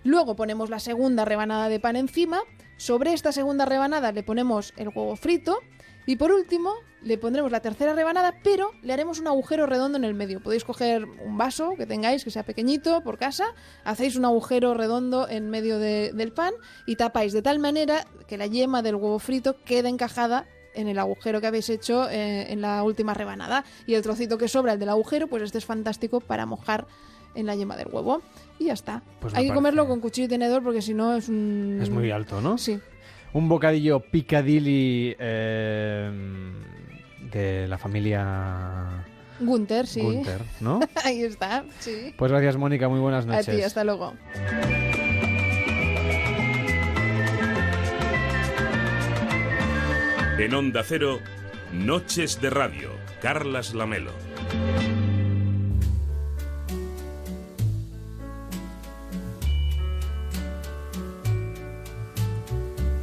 Luego ponemos la segunda rebanada de pan encima. Sobre esta segunda rebanada le ponemos el huevo frito. Y por último, le pondremos la tercera rebanada, pero le haremos un agujero redondo en el medio. Podéis coger un vaso que tengáis, que sea pequeñito, por casa, hacéis un agujero redondo en medio de- del pan y tapáis de tal manera que la yema del huevo frito quede encajada en el agujero que habéis hecho eh, en la última rebanada. Y el trocito que sobra, el del agujero, pues este es fantástico para mojar en la yema del huevo. Y ya está. Pues Hay que parece- comerlo con cuchillo y tenedor porque si no es un... Es muy alto, ¿no? Sí. Un bocadillo Piccadilly eh, de la familia Gunter, sí. Gunter, ¿no? Ahí está, sí. Pues gracias, Mónica. Muy buenas A noches. ti, hasta luego. En Onda Cero, Noches de Radio, Carlas Lamelo.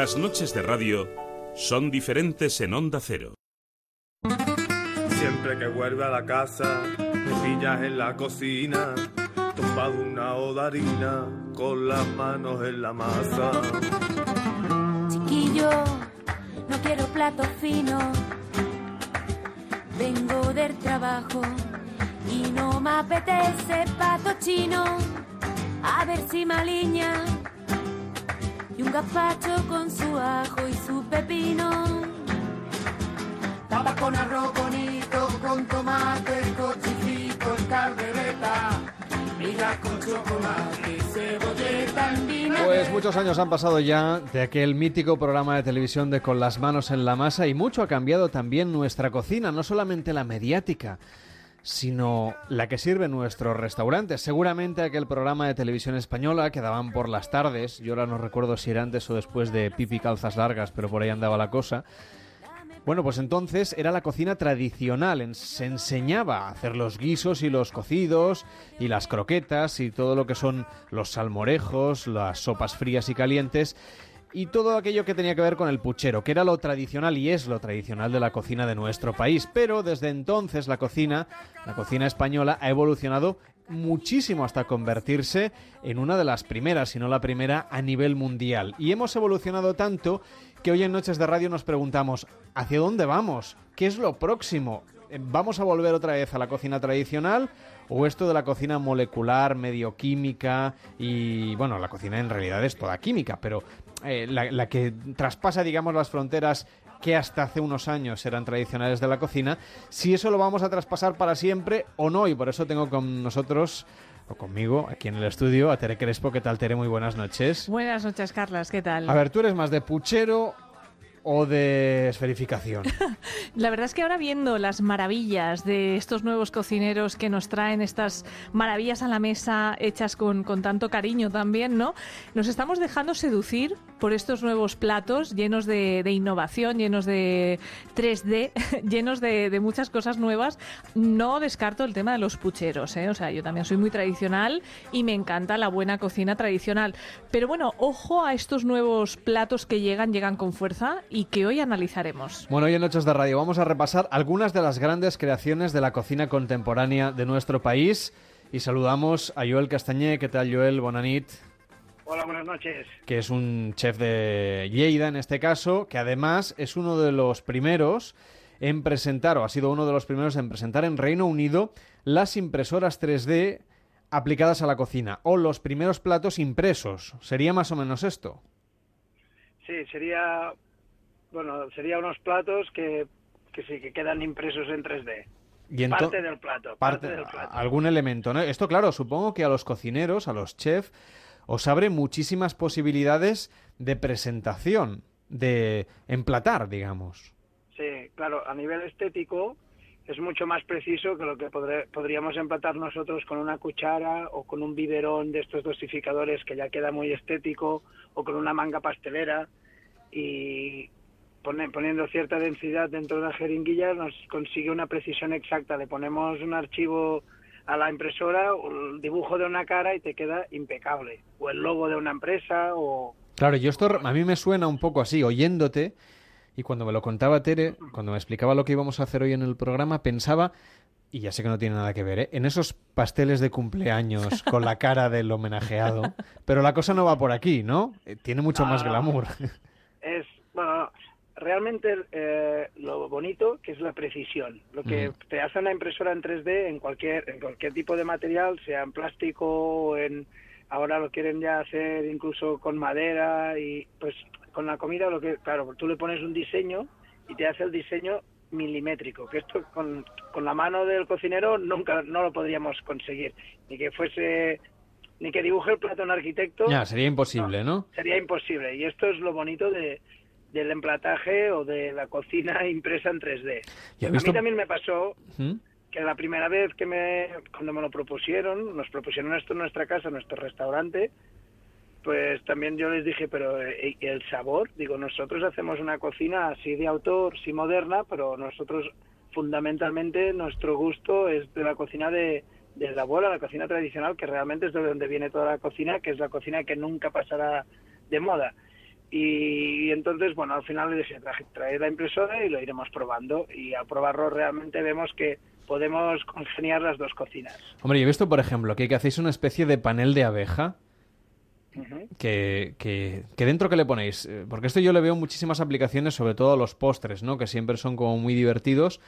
Las noches de radio son diferentes en Onda Cero. Siempre que vuelve a la casa, me pillas en la cocina, tumbado una odarina, con las manos en la masa. Chiquillo, no quiero plato fino. Vengo del trabajo y no me apetece pato chino. A ver si maliña y un gazpacho con su ajo y su pepino. Papa con arroz bonito, con tomate, cochifrito, caldereta, migas con chocolate, cebolleta en vinagre. Pues muchos años han pasado ya de aquel mítico programa de televisión de Con las manos en la masa y mucho ha cambiado también nuestra cocina, no solamente la mediática, sino la que sirve en nuestros restaurantes. Seguramente aquel programa de televisión española que daban por las tardes, yo ahora no recuerdo si era antes o después de Pipi Calzas Largas, pero por ahí andaba la cosa. Bueno, pues entonces era la cocina tradicional, se enseñaba a hacer los guisos y los cocidos y las croquetas y todo lo que son los salmorejos, las sopas frías y calientes y todo aquello que tenía que ver con el puchero, que era lo tradicional y es lo tradicional de la cocina de nuestro país. Pero desde entonces la cocina, la cocina española, ha evolucionado muchísimo hasta convertirse en una de las primeras, si no la primera, a nivel mundial. Y hemos evolucionado tanto que hoy en Noches de Radio nos preguntamos, ¿hacia dónde vamos? ¿Qué es lo próximo? ¿Vamos a volver otra vez a la cocina tradicional? ¿O esto de la cocina molecular, medio química? Y bueno, la cocina en realidad es toda química, pero eh, la, la que traspasa, digamos, las fronteras que hasta hace unos años eran tradicionales de la cocina, si eso lo vamos a traspasar para siempre o no. Y por eso tengo con nosotros, o conmigo, aquí en el estudio, a Tere Crespo. ¿Qué tal, Tere? Muy buenas noches. Buenas noches, Carlas, ¿qué tal? A ver, ¿tú eres más de puchero o de esferificación? La verdad es que ahora viendo las maravillas de estos nuevos cocineros que nos traen estas maravillas a la mesa hechas con, con tanto cariño también, ¿no? Nos estamos dejando seducir por estos nuevos platos llenos de, innovación, llenos de 3D, llenos de, de muchas cosas nuevas. No descarto el tema de los pucheros, ¿eh? O sea, yo también soy muy tradicional y me encanta la buena cocina tradicional. Pero bueno, ojo a estos nuevos platos que llegan, llegan con fuerza y que hoy analizaremos. Bueno, hoy en Noches de Radio vamos a repasar algunas de las grandes creaciones de la cocina contemporánea de nuestro país. Y saludamos a Joel Castañé. ¿Qué tal, Joel? Bonanit. Hola, buenas noches. que es un chef de Lleida en este caso, que además es uno de los primeros en presentar, o ha sido uno de los primeros en presentar en Reino Unido las impresoras 3D aplicadas a la cocina, o los primeros platos impresos. ¿Sería más o menos esto? Sí, sería, bueno, sería unos platos que, que sí, que quedan impresos en 3D. Y ento- parte del plato, parte, parte- del plato. algún elemento, ¿no? Esto, claro, supongo que a los cocineros, a los chefs, os abre muchísimas posibilidades de presentación, de emplatar, digamos. Sí, claro, a nivel estético es mucho más preciso que lo que podríamos emplatar nosotros con una cuchara o con un biberón de estos dosificadores que ya queda muy estético o con una manga pastelera y poniendo cierta densidad dentro de la jeringuilla nos consigue una precisión exacta. Le ponemos un archivo a la impresora, el dibujo de una cara y te queda impecable. O el logo de una empresa o... Claro, yo esto a mí me suena un poco así, oyéndote, y cuando me lo contaba Tere, cuando me explicaba lo que íbamos a hacer hoy en el programa, pensaba, y ya sé que no tiene nada que ver, ¿eh? en esos pasteles de cumpleaños con la cara del homenajeado, pero la cosa no va por aquí, ¿no? Eh, Tiene mucho más glamour. es bueno realmente eh, lo bonito que es la precisión lo que te hace una impresora en 3D en cualquier en cualquier tipo de material sea en plástico o en ahora lo quieren ya hacer incluso con madera y pues con la comida lo que claro tú le pones un diseño y te hace el diseño milimétrico que esto con, con la mano del cocinero nunca no lo podríamos conseguir ni que fuese ni que dibuje el plato un arquitecto ya, sería imposible, ¿no? sería imposible. Y esto es lo bonito de, del emplataje o de la cocina impresa en 3D. ¿Y ha A mí también me pasó ¿Mm? que la primera vez que me, cuando me lo propusieron, nos propusieron esto en nuestra casa, en nuestro restaurante, pues también yo les dije, pero eh, ¿y el sabor? Digo, nosotros hacemos una cocina así de autor, sí moderna, pero nosotros fundamentalmente nuestro gusto es de la cocina de, de la abuela, la cocina tradicional, que realmente es de donde viene toda la cocina, que es la cocina que nunca pasará de moda. Y, entonces, bueno, al final le dije, traje, traer la impresora y lo iremos probando. Y al probarlo realmente vemos que podemos congeniar las dos cocinas. Hombre, yo he visto, por ejemplo, que, que hacéis una especie de panel de abeja. Que, que, que dentro que le ponéis, Eh, porque esto yo le veo muchísimas aplicaciones, sobre todo a los postres, ¿no? Que siempre son como muy divertidos,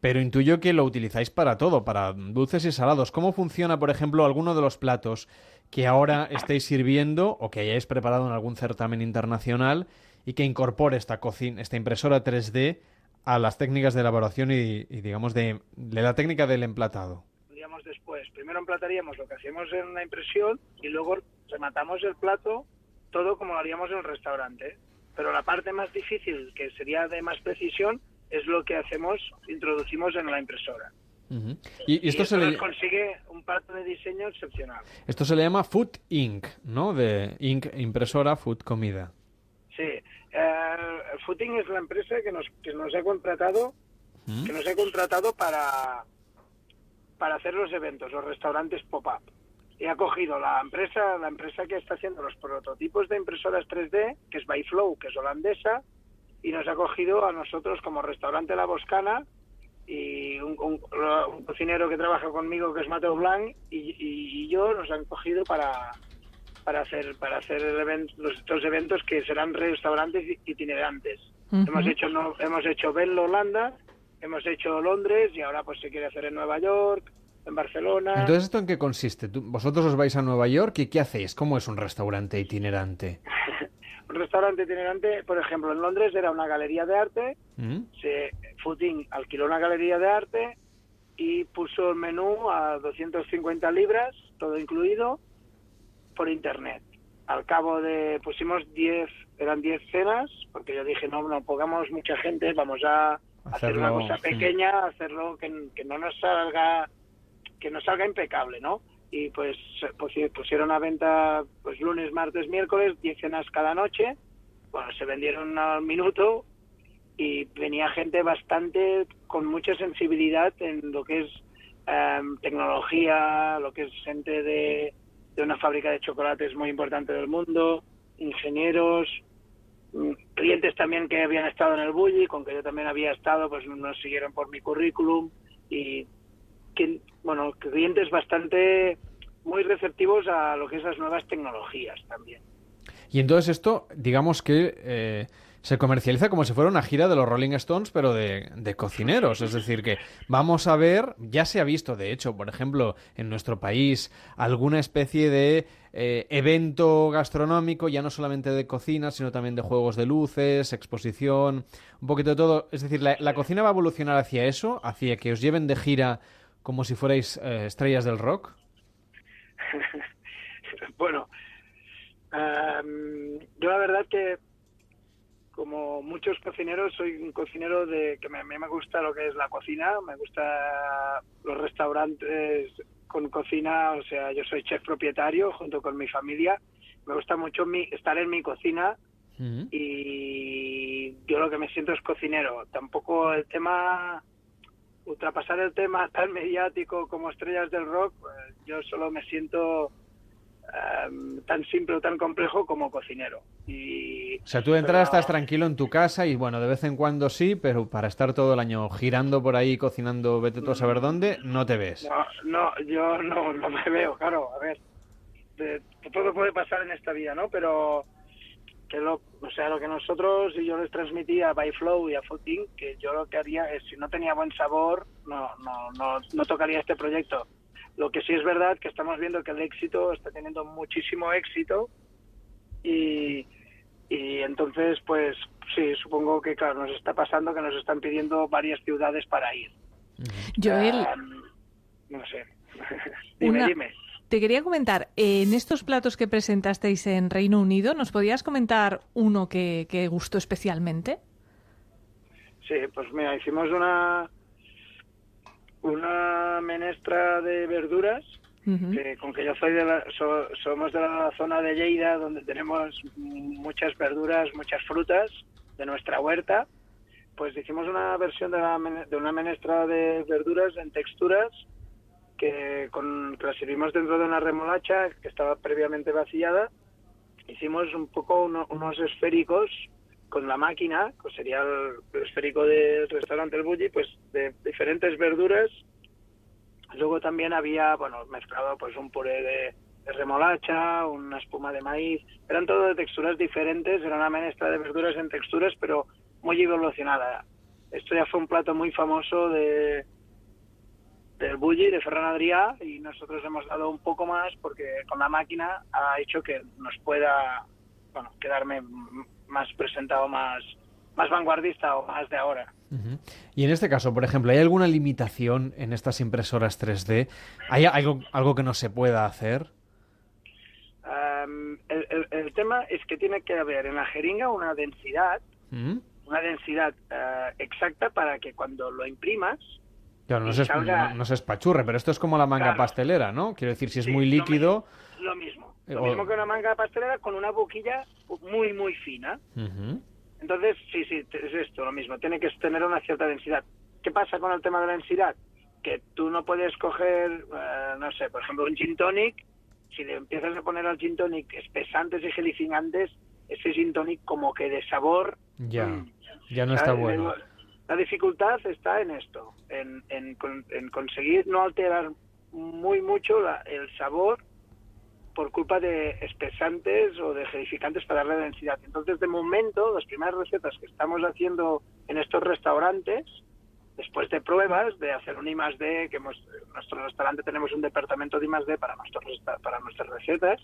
pero intuyo que lo utilizáis para todo, para dulces y salados. ¿Cómo funciona, por ejemplo, alguno de los platos que ahora estáis sirviendo o que hayáis preparado en algún certamen internacional y que incorpore esta cocina, esta impresora 3D a las técnicas de elaboración y, digamos, de, la técnica del emplatado? Diríamos después, primero emplataríamos lo que hacemos en la impresión y luego rematamos el plato todo como lo haríamos en el restaurante. Pero la parte más difícil, que sería de más precisión, es lo que hacemos, introducimos en la impresora. Y, y esto, se le, consigue un plato de diseño excepcional. esto se le llama Food Inc., ¿no? De Inc. impresora, Food comida. Sí, eh, Footing es la empresa que nos, que nos ha contratado, que nos ha contratado para, para hacer los eventos, los restaurantes pop-up. Y ha cogido la empresa, la empresa que está haciendo los prototipos de impresoras 3D, que es Byflow, que es holandesa, y nos ha cogido a nosotros como restaurante La Boscana y un, un- un cocinero que trabaja conmigo que es Mateo Blanc y, y- yo nos han cogido para para hacer para hacer el event- los, estos eventos que serán restaurantes itinerantes. Hemos hecho no, hemos hecho Venlo Holanda, hemos hecho Londres y ahora pues se quiere hacer en Nueva York, en Barcelona. Entonces, ¿esto en qué consiste? Vosotros os vais a Nueva York y ¿qué hacéis? ¿Cómo es un restaurante itinerante? un restaurante itinerante, por ejemplo, en Londres era una galería de arte, ¿Mm? se Footing alquiló una galería de arte y puso el menú a 250 libras, todo incluido, por internet. Al cabo de, pusimos 10, eran 10 cenas, porque yo dije, no, no pongamos mucha gente, vamos a hacer una cosa pequeña, hacerlo que, que no nos salga, que nos salga impecable, ¿no? Y pues pusi- pusieron a venta pues lunes, martes, miércoles, 10 cenas cada noche. Bueno, se vendieron al minuto y venía gente bastante con mucha sensibilidad en lo que es em, tecnología, lo que es gente de, de una fábrica de chocolates muy importante del mundo, ingenieros, mm, clientes también que habían estado en el Bulli, con que yo también había estado, pues nos siguieron por mi currículum y que, bueno, clientes bastante muy receptivos a lo que es las nuevas tecnologías también. Y entonces esto, digamos que eh, se comercializa como si fuera una gira de los Rolling Stones, pero de, de cocineros. Es decir, que vamos a ver, ya se ha visto, de hecho, por ejemplo, en nuestro país, alguna especie de eh, evento gastronómico, ya no solamente de cocina, sino también de juegos de luces, exposición, un poquito de todo. Es decir, la, la cocina va a evolucionar hacia eso, hacia que os lleven de gira como si fuerais eh, estrellas del rock. bueno, em, yo la verdad que como muchos cocineros soy un cocinero de que me, me gusta lo que es la cocina, me gusta los restaurantes con cocina, o sea, yo soy chef propietario junto con mi familia, me gusta mucho mi, estar en mi cocina y yo lo que me siento es cocinero. Tampoco el tema, ultrapasar el tema tan mediático como estrellas del rock, pues, yo solo me siento em, tan simple o tan complejo como cocinero. Y, O sea, tú de entrada estás tranquilo en tu casa y bueno, de vez en cuando sí, pero para estar todo el año girando por ahí, cocinando, vete tú a saber dónde, no te ves. No, no, yo no, no me veo, claro, a ver, de- todo puede pasar en esta vida, ¿no? Pero que lo, o sea, lo que nosotros y yo les transmití a Byflow y a Footing, que yo lo que haría es, si no tenía buen sabor, no, no, no, no tocaría este proyecto. Lo que sí es verdad que estamos viendo que el éxito está teniendo muchísimo éxito y, y entonces, pues sí, supongo que, claro, nos está pasando que nos están pidiendo varias ciudades para ir. Joel, Am, no sé. dime, Una- dime. Te quería comentar, en estos platos que presentasteis en Reino Unido, ¿nos podías comentar uno que, que gustó especialmente? Sí, pues mira, hicimos una una menestra de verduras que con que yo soy de la, so- somos de la zona de Lleida donde tenemos muchas verduras, muchas frutas de nuestra huerta, pues hicimos una versión de, la de una menestra de verduras en texturas que, con, que la servimos dentro de una remolacha que estaba previamente vaciada. Hicimos un poco uno- unos esféricos con la máquina, que sería el, esférico del restaurante El Bulli, pues de diferentes verduras. Luego también había, bueno, mezclado pues un puré de, de remolacha, una espuma de maíz. Eran todo de texturas diferentes, era una menestra de verduras en texturas, pero muy evolucionada. Esto ya fue un plato muy famoso de del Bulli, de Ferran Adrià, y nosotros hemos dado un poco más porque con la máquina ha hecho que nos pueda, bueno, quedarme más presentado, más, más vanguardista o más de ahora. Ujú. Y en este caso, por ejemplo, ¿hay alguna limitación en estas impresoras 3D? ¿Hay algo, algo que no se pueda hacer? Am, el, el- el tema es que tiene que haber en la jeringa una densidad, ¿Mm? una densidad eh, exacta para que cuando lo imprimas, Claro, no se, salga- no, no se espachurre, pero esto es como la manga Claro. pastelera, ¿no? Quiero decir, si es Sí, muy lo líquido... lo mismo. Eh, Lo mismo que una manga pastelera con una boquilla muy, muy fina. Entonces, sí, sí, es esto, lo mismo. Tiene que tener una cierta densidad. ¿Qué pasa con el tema de la densidad? Que tú no puedes coger, eh, no sé, por ejemplo, un gin tonic. Si le empiezas a poner al gin tonic espesantes y gelificantes, ese gin tonic como que de sabor... Ya, mm, ya no está bueno. La dificultad está en esto, en, en con- en conseguir no alterar muy mucho la- el sabor por culpa de espesantes o de gelificantes para darle densidad. Entonces, de momento, las primeras recetas que estamos haciendo en estos restaurantes, después de pruebas, de hacer un I más D, que hemos, en nuestro restaurante tenemos un departamento de I más D para, nuestros para nuestras recetas,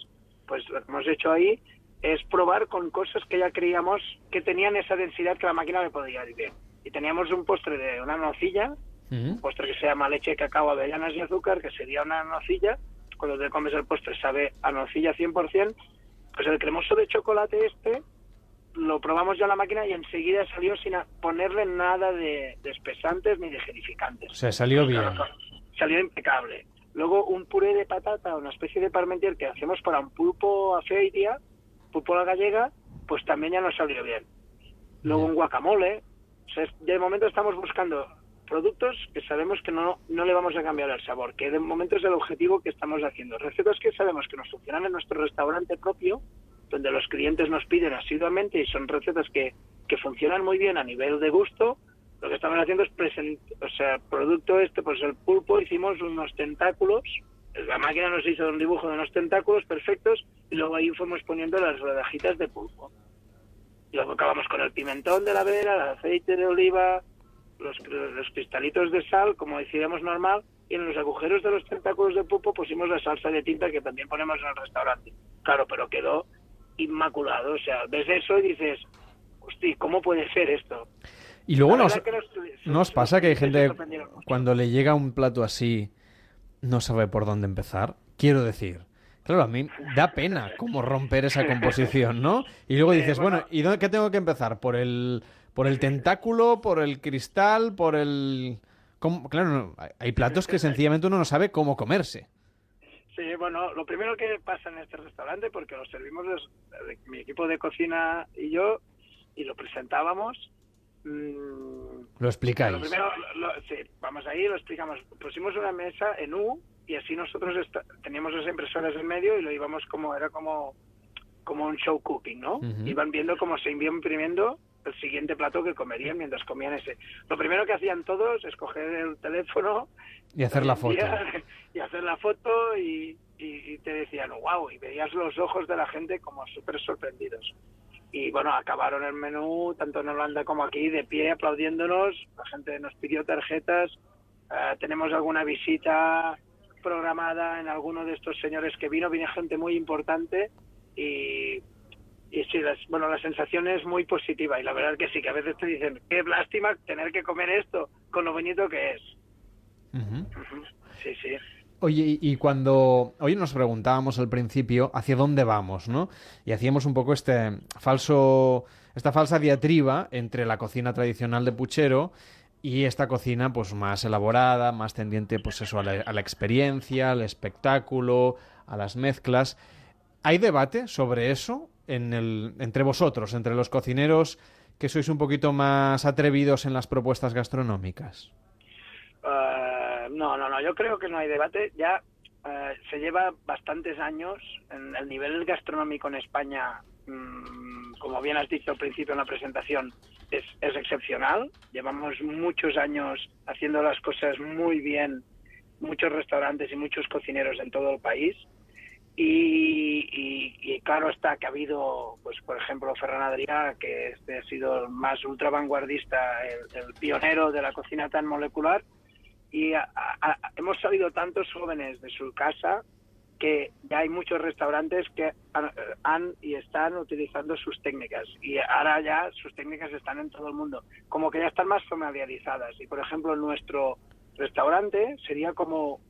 pues lo que hemos hecho ahí es probar con cosas que ya creíamos que tenían esa densidad que la máquina le podía dar bien. Y teníamos un postre de una nocilla, un postre que se llama leche, cacao, avellanas y azúcar, que sería una nocilla. Cuando te comes el postre sabe a nocilla 100%. Pues el cremoso de chocolate este lo probamos ya en la máquina y enseguida salió sin ponerle nada de, de espesantes ni de gelificantes. O sea, salió bien. Salió impecable. Luego un puré de patata, una especie de parmentier que hacemos para un pulpo a feiria, pulpo a la gallega, pues también ya nos salió bien. Luego un guacamole. De momento estamos buscando productos que sabemos que no, no le vamos a cambiar el sabor, que de momento es el objetivo que estamos haciendo. Recetas que sabemos que nos funcionan en nuestro restaurante propio, donde los clientes nos piden asiduamente y son recetas que, que funcionan muy bien a nivel de gusto. Lo que estamos haciendo es presentar, o sea, producto este, pues el pulpo, hicimos unos tentáculos, la máquina nos hizo un dibujo de unos tentáculos perfectos y luego ahí fuimos poniendo las rodajitas de pulpo. Y luego acabamos con el pimentón de la vera, el aceite de oliva, los, los cristalitos de sal, como decíamos normal, y en los agujeros de los tentáculos de pulpo pusimos la salsa de tinta que también ponemos en el restaurante. Claro, pero quedó inmaculado. O sea, ves eso y dices, hostia, ¿cómo puede ser esto? Y luego nos, que nos- ¿no os pasa que hay gente cuando le llega un plato así no sabe por dónde empezar? Quiero decir, claro, a mí da pena como romper esa composición, ¿no? Y luego dices, bueno, ¿y dónde, qué tengo que empezar? ¿Por el, por el tentáculo, por el cristal, por el...? ¿Cómo? Claro, no, hay- platos que sencillamente uno no sabe cómo comerse. Sí, bueno, lo primero que pasa en este restaurante, porque lo servimos mi equipo de cocina y yo, y lo presentábamos. mm, Lo explicáis. Lo primero, lo- lo- sí, vamos ahí, lo explicamos. Pusimos una mesa en U y así nosotros teníamos las impresoras en medio y lo íbamos como, era como, como un show cooking, ¿no? Iban viendo cómo se iba imprimiendo el siguiente plato que comerían mientras comían ese. Lo primero que hacían todos es coger el teléfono Y hacer la foto. y hacer la foto y, y- y te decían, wow, y veías los ojos de la gente como súper sorprendidos. Y bueno, acabaron el menú, tanto en Holanda como aquí, de pie, aplaudiéndonos. La gente nos pidió tarjetas. Eh, tenemos alguna visita programada en alguno de estos señores que vino. Viene gente muy importante y, y sí, las- bueno, la sensación es muy positiva. Y la verdad que sí, que a veces te dicen, qué lástima tener que comer esto con lo bonito que es. Sí, sí. Oye, y- y cuando hoy nos preguntábamos al principio hacia dónde vamos, ¿no? Y hacíamos un poco este falso, esta falsa diatriba entre la cocina tradicional de puchero y esta cocina, pues más elaborada, más tendiente, pues eso, a la, a la experiencia, al espectáculo, a las mezclas. ¿Hay debate sobre eso en el, entre vosotros, entre los cocineros que sois un poquito más atrevidos en las propuestas gastronómicas? Eh, no, no, no, yo creo que no hay debate. Ya eh, se lleva bastantes años en el nivel gastronómico en España, mm, como bien has dicho al principio en la presentación, es, es excepcional. Llevamos muchos años haciendo las cosas muy bien, muchos restaurantes y muchos cocineros en todo el país. Y, y- y claro está que ha habido, pues por ejemplo, Ferran Adrià, que este ha sido el más ultra vanguardista, el, el pionero de la cocina tan molecular, y a- a- hemos salido tantos jóvenes de su casa que ya hay muchos restaurantes que han, han y están utilizando sus técnicas. Y ahora ya sus técnicas están en todo el mundo. Como que ya están más familiarizadas. Y por ejemplo nuestro restaurante sería como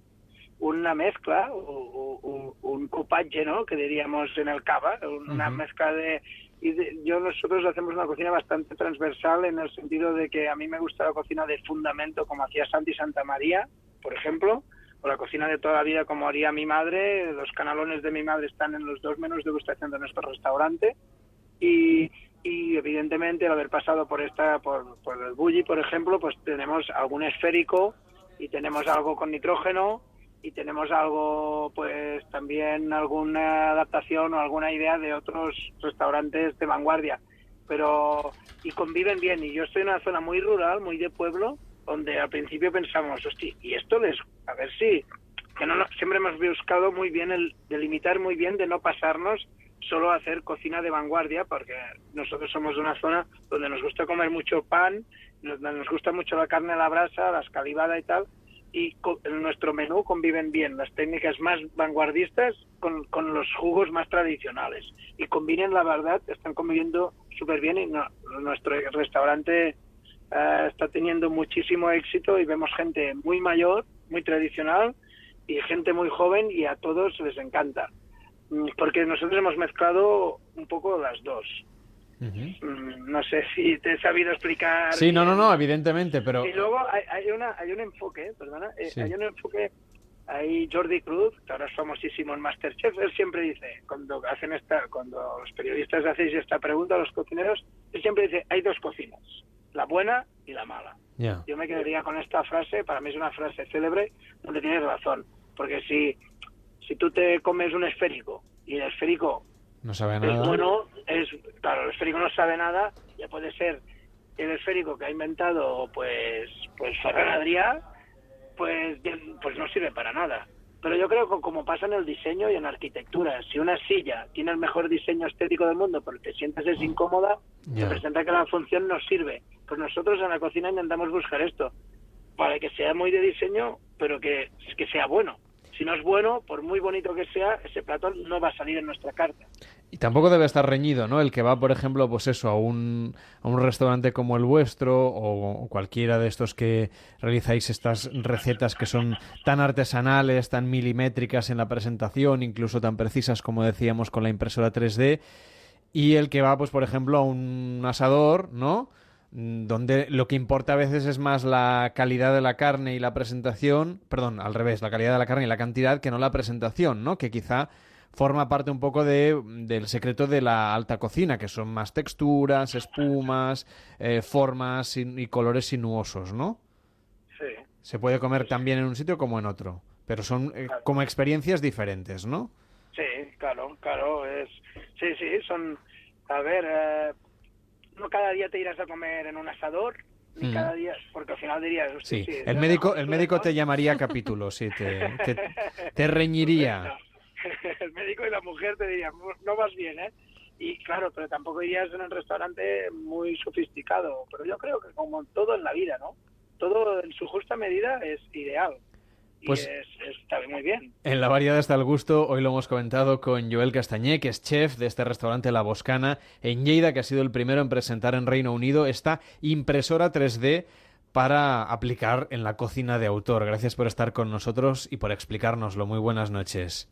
una mezcla o, un copaje no que diríamos en el cava una mezcla de y de- yo nosotros hacemos una cocina bastante transversal en el sentido de que a mí me gusta la cocina de fundamento como hacía Santi Santa María por ejemplo o la cocina de toda la vida como haría mi madre. Los canalones de mi madre están en los dos menús de degustación de nuestro restaurante. Y, evidentemente al haber pasado por esta por, por el bully por ejemplo pues tenemos algún esférico y tenemos algo con nitrógeno y tenemos algo pues también alguna adaptación o alguna idea de otros restaurantes de vanguardia. Pero y conviven bien. Y yo estoy en una zona muy rural muy de pueblo donde al principio pensamos hostia y esto les a ver si que no, no- siempre hemos buscado muy bien el delimitar muy bien de no pasarnos solo a hacer cocina de vanguardia porque nosotros somos de una zona donde nos gusta comer mucho pan nos, nos gusta mucho la carne a la brasa la escalivada y tal y en nuestro menú conviven bien las técnicas más vanguardistas con, con los jugos más tradicionales. Y combinen la verdad están conviviendo súper bien y no- nuestro restaurante eh, está teniendo muchísimo éxito y vemos gente muy mayor muy tradicional y gente muy joven y a todos les encanta. Mm, porque nosotros hemos mezclado un poco las dos. Mm, no sé si te he sabido explicar Sí, no, no, no, evidentemente, pero... Y luego hay, hay una, hay un enfoque, perdona, eh, Sí. hay un enfoque, hay Jordi Cruz, que ahora es famosísimo en Masterchef, él siempre dice, cuando hacen esta, cuando los periodistas hacéis esta pregunta a los cocineros, él siempre dice, hay dos cocinas, la buena y la mala. Yo me quedaría con esta frase, para mí es una frase célebre, donde tienes razón, porque si, si tú te comes un esférico y el esférico No sabe es nada. bueno, es claro, el esférico no sabe nada, ya puede ser el esférico que ha inventado pues pues Ferran Adrià, pues pues no sirve para nada. Pero yo creo que como pasa en el diseño y en la arquitectura, si una silla tiene el mejor diseño estético del mundo, pero te sientes es incómoda, Ya. representa que la función no sirve. Pues nosotros en la cocina intentamos buscar esto, para que sea muy de diseño, pero que, que sea bueno. Si no es bueno, por muy bonito que sea, ese plato no va a salir en nuestra carta. Y tampoco debe estar reñido, ¿no? El que va, por ejemplo, pues eso, a un, a un restaurante como el vuestro o, o cualquiera de estos que realizáis estas recetas que son tan artesanales, tan milimétricas en la presentación, incluso tan precisas como decíamos con la impresora 3D, y el que va, pues, por ejemplo, a un asador, ¿no? Mm, donde lo que importa a veces es más la calidad de la carne y la presentación, perdón, al revés, la calidad de la carne y la cantidad que no la presentación, ¿no? Que quizá forma parte un poco de, del secreto de la alta cocina, que son más texturas, espumas, eh, formas y, y colores sinuosos, ¿no? Sí. Se puede comer también en un sitio como en otro, pero son eh, como experiencias diferentes, ¿no? Sí, claro, claro, es, sí, sí, son, a ver, eh, no cada día te irás a comer en un asador, ni Mm. cada día, porque al final dirías, "Hostia, Sí, sí, el médico, el médico mejor". te llamaría capítulo, sí, te, te, te reñiría. el médico y la mujer te dirían, no vas bien, ¿eh? Y claro, pero tampoco irías en un restaurante muy sofisticado, pero yo creo que como todo en la vida, ¿no? Todo en su justa medida es ideal. Y Pues- es, está muy bien. En la variedad está el gusto, hoy lo hemos comentado con Joel Castañé, que es chef de este restaurante La Boscana en Lleida, que ha sido el primero en presentar en Reino Unido esta impresora 3D para aplicar en la cocina de autor. Gracias por estar con nosotros y por explicárnoslo. Muy buenas noches.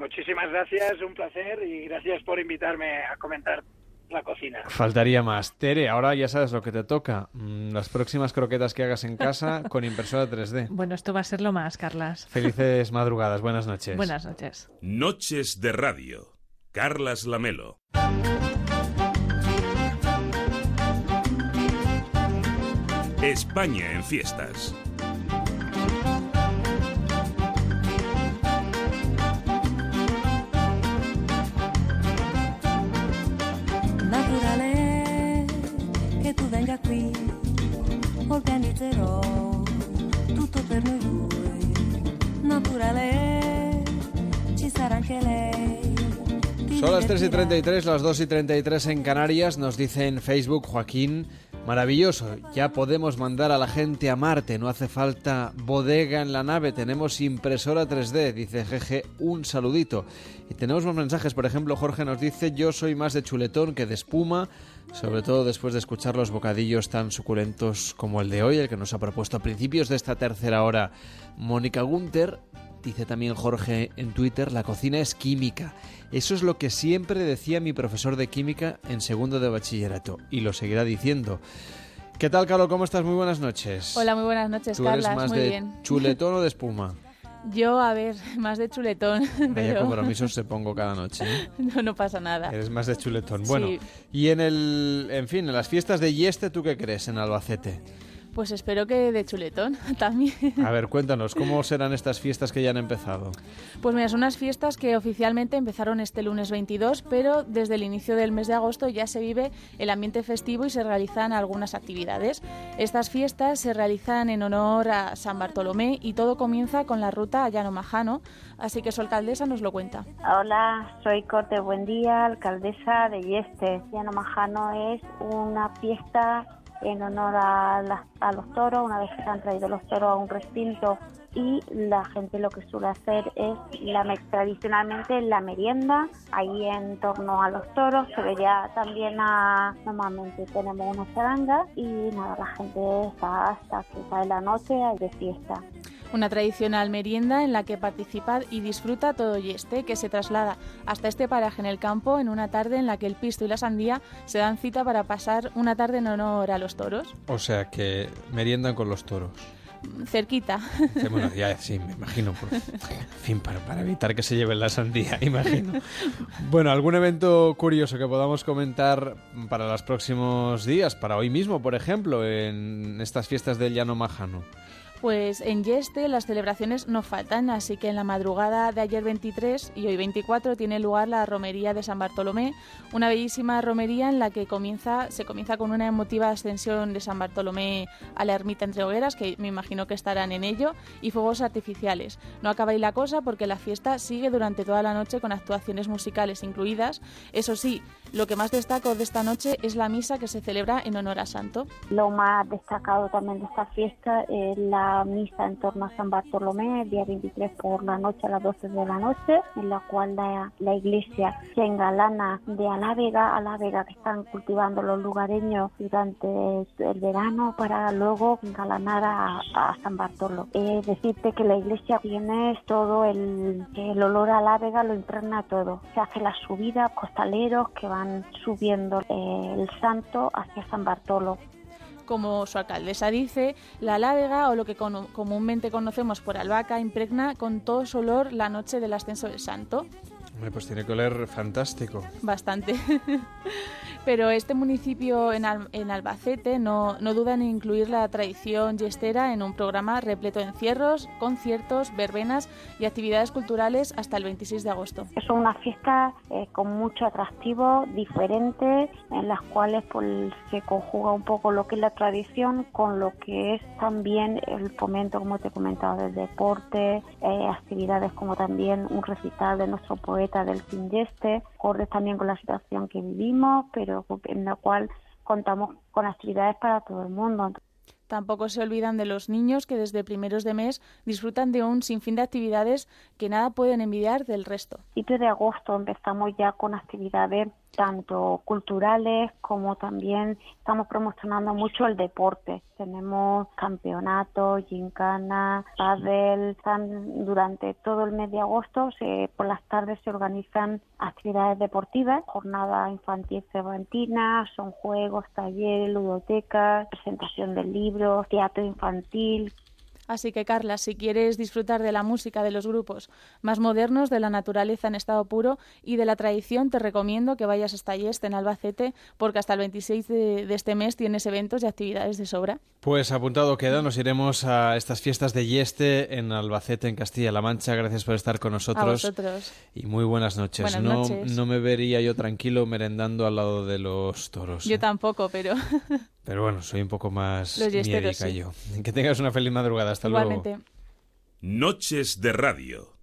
Muchísimas gracias, un placer y gracias por invitarme a comentar la cocina. Faltaría más. Tere, ahora ya sabes lo que te toca. Mm, Las próximas croquetas que hagas en casa con impresora 3D. Bueno, esto va a ser lo más, Carlas. Felices madrugadas. Buenas noches. Buenas noches. Noches de Radio. Carlas Lamelo. España en fiestas. Che tu venga qui, organizzerò tutto per noi due. Naturale ci sarà anche lei. ti Son las 3 y divertirà. 33, las 2 y 33 en Canarias. Nos dice en Facebook Joaquín, maravilloso, ya podemos mandar a la gente a Marte, no hace falta bodega en la nave, tenemos impresora 3D, dice Jeje, un saludito. Y tenemos más mensajes, por ejemplo, Jorge nos dice, yo soy más de chuletón que de espuma, sobre todo después de escuchar los bocadillos tan suculentos como el de hoy, el que nos ha propuesto a principios de esta tercera hora Mónica Gunter. Dice también Jorge en Twitter, la cocina es química. Eso es lo que siempre decía mi profesor de química en segundo de bachillerato y lo seguirá diciendo. ¿Qué tal, Carlos? ¿Cómo estás? Muy buenas noches. Hola, muy buenas noches, ¿Tú eres Carlas. más muy de bien. chuletón o de espuma? Yo, a ver, más de chuletón, Vaya pero compromisos se pongo cada noche. ¿eh? no, no pasa nada. Eres más de chuletón. Bueno, Sí. y en el, en fin, en las fiestas de Yeste, ¿tú qué crees en Albacete? Pues espero que de chuletón también. A ver, cuéntanos, ¿cómo serán estas fiestas que ya han empezado? Pues mira, son unas fiestas que oficialmente empezaron este lunes 22, pero desde el inicio del mes de agosto ya se vive el ambiente festivo y se realizan algunas actividades. Estas fiestas se realizan en honor a San Bartolomé y todo comienza con la ruta a Llano Majano, así que su alcaldesa nos lo cuenta. Hola, soy Corte Buen Día, alcaldesa de Yeste. Llano Majano es una fiesta en honor a, las- a los toros, una vez que se han traído los toros a un recinto y la gente lo que suele hacer es la me- tradicionalmente la merienda ahí en torno a los toros se vería también a normalmente tenemos una charanga y nada la gente está hasta que cae la noche de fiesta Una tradicional merienda en la que participa y disfruta todo Yeste, que se traslada hasta este paraje en el campo en una tarde en la que el pisto y la sandía se dan cita para pasar una tarde en honor a los toros. O sea, que meriendan con los toros. Cerquita. Sí, bueno, ya sí, me imagino. por- en fin, para, para evitar que se lleven la sandía, imagino. Bueno, ¿algún evento curioso que podamos comentar para los próximos días? Para hoy mismo, por ejemplo, en estas fiestas del Llano Majano. Pues en Yeste las celebraciones no faltan, así que en la madrugada de ayer 23 y hoy 24 tiene lugar la romería de San Bartolomé, una bellísima romería en la que comienza, se comienza con una emotiva ascensión de San Bartolomé a la ermita entre hogueras, que me imagino que estarán en ello, y fuegos artificiales. No acaba la cosa porque la fiesta sigue durante toda la noche con actuaciones musicales incluidas. Eso sí, lo que más destaco de esta noche es la misa que se celebra en honor a Santo. Lo más destacado también de esta fiesta es la misa en torno a San Bartolomé, el día 23 por la noche a las 12 de la noche, en la cual la, la iglesia se engalana de alávega, alávega que están cultivando los lugareños durante el verano para luego engalanar a, a San Bartolo. Es decirte que la iglesia tiene todo el, el olor a alávega, lo impregna todo. Se hace la subida, costaleros que van subiendo eh, el santo hacia San Bartolo. Como su alcaldesa dice, la alávega, o lo que comúnmente conocemos por albahaca, impregna con todo su olor la noche del ascenso del santo. Pues tiene que oler fantástico. Bastante. Pero este municipio en, en Albacete no, no duda en incluir la tradición yestera en un programa repleto de encierros, conciertos, verbenas y actividades culturales hasta el 26 de agosto. Es una fiesta eh, con mucho atractivo, diferente, en las cuales pues, se conjuga un poco lo que es la tradición con lo que es también el fomento, como te he comentado, del deporte, eh, actividades como también un recital de nuestro poeta del Yeste, acordes también con la situación que vivimos, pero en la cual contamos con actividades para todo el mundo. Tampoco se olvidan de los niños que desde primeros de mes disfrutan de un sinfín de actividades que nada pueden envidiar del resto. principio de agosto empezamos ya con actividades tanto culturales como también estamos promocionando mucho el deporte. Tenemos campeonatos, gincana, pádel, están durante todo el mes de agosto, se- por las tardes se organizan actividades deportivas, jornada infantil cervantina, son juegos, talleres, ludotecas, presentación de libros, teatro infantil, Así que, Carla, si quieres disfrutar de la música de los grupos más modernos, de la naturaleza en estado puro y de la tradición, te recomiendo que vayas hasta Yeste, en Albacete, porque hasta el 26 de, de este mes tienes eventos y actividades de sobra. Pues apuntado queda, nos iremos a estas fiestas de Yeste en Albacete, en Castilla-La Mancha. Gracias por estar con nosotros. A vosotros. Y muy buenas noches. Buenas no, noches. no me vería yo tranquilo merendando al lado de los toros. Yo tampoco, pero Pero bueno, soy un poco más miedica sí. yo. Que tengas una feliz madrugada. Hasta luego. Noches de Radio.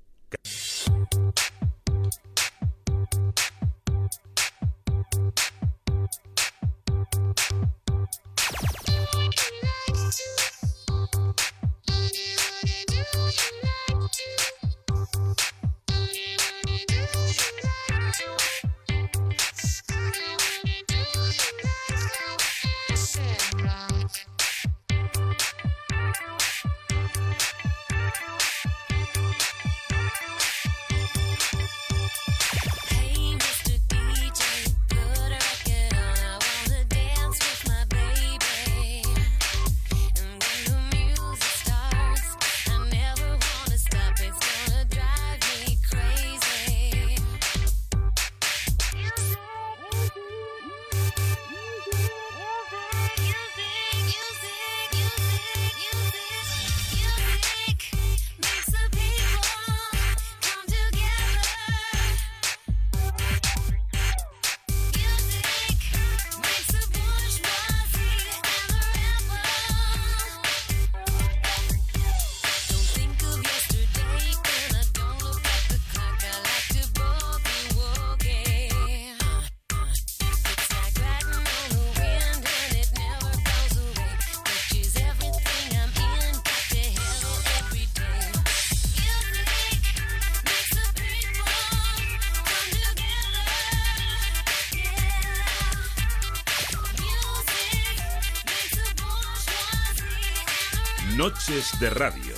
De Radio.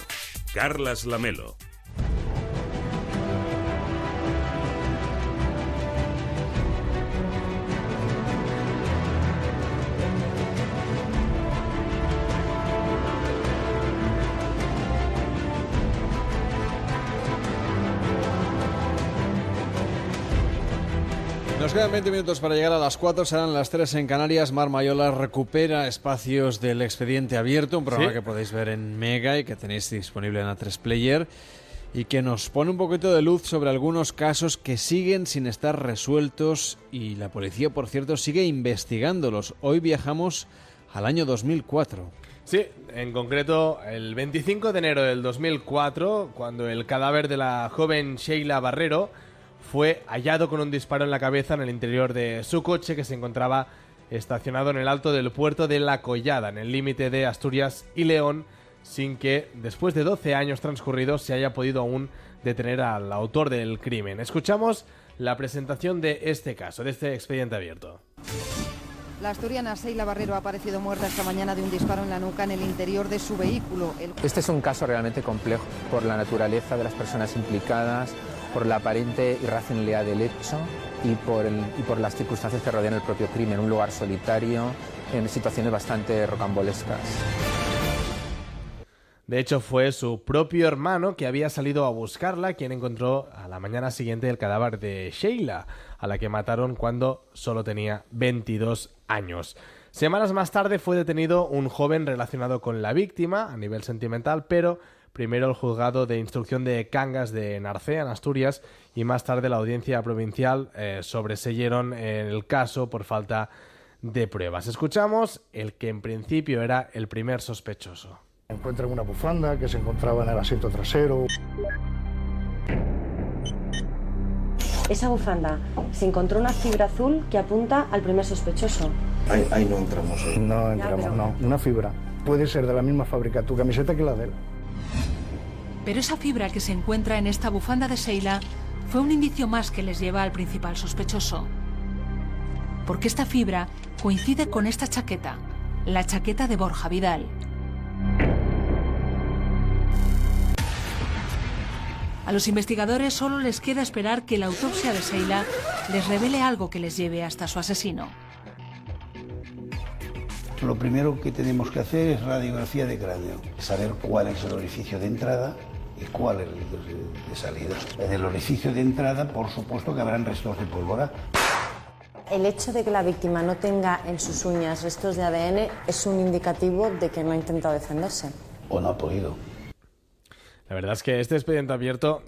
Carlas Lamelo. Nos quedan 20 minutos para llegar a las 4, serán las 3 en Canarias. Mar Mayola recupera espacios del expediente abierto, un programa Sí. que podéis ver en Mega y que tenéis disponible en A3 Player y que nos pone un poquito de luz sobre algunos casos que siguen sin estar resueltos y la policía, por cierto, sigue investigándolos. Hoy viajamos al año 2004. Sí, en concreto el 25 de enero del 2004, cuando el cadáver de la joven Sheila Barrero fue hallado con un disparo en la cabeza en el interior de su coche que se encontraba estacionado en el alto del puerto de La Collada, en el límite de Asturias y León, sin que, después de 12 años transcurridos, se haya podido aún detener al autor del crimen. Escuchamos la presentación de este caso, de este expediente abierto. La asturiana Seila Barrero ha aparecido muerta esta mañana de un disparo en la nuca en el interior de su vehículo. El Este es un caso realmente complejo por la naturaleza de las personas implicadas, por la aparente irracionalidad del hecho y por, y por las circunstancias que rodean el propio crimen. Un lugar solitario, en situaciones bastante rocambolescas. De hecho, fue su propio hermano que había salido a buscarla quien encontró a la mañana siguiente el cadáver de Sheila, a la que mataron cuando solo tenía 22 años. Semanas más tarde fue detenido un joven relacionado con la víctima a nivel sentimental, pero primero el juzgado de instrucción de Cangas de Narcea, en Asturias, y más tarde la audiencia provincial eh, sobreseyeron el caso por falta de pruebas. Escuchamos el que en principio era el primer sospechoso. Encuentran una bufanda que se encontraba en el asiento trasero. Esa bufanda se encontró una fibra azul que apunta al primer sospechoso. Ahí, ahí no entramos. No entramos, pero- no. Una fibra. Puede ser de la misma fábrica tu camiseta que la de él. Pero esa fibra que se encuentra en esta bufanda de Seila fue un indicio más que les lleva al principal sospechoso. Porque esta fibra coincide con esta chaqueta, la chaqueta de Borja Vidal. A los investigadores solo les queda esperar que la autopsia de Seila les revele algo que les lleve hasta su asesino. Lo primero que tenemos que hacer es radiografía de cráneo, saber cuál es el orificio de entrada y cuál es el de- de salida. En el orificio de entrada, por supuesto que habrán restos de pólvora. El hecho de que la víctima no tenga en sus uñas restos de ADN es un indicativo de que no ha intentado defenderse. O no ha podido. La verdad es que este expediente abierto,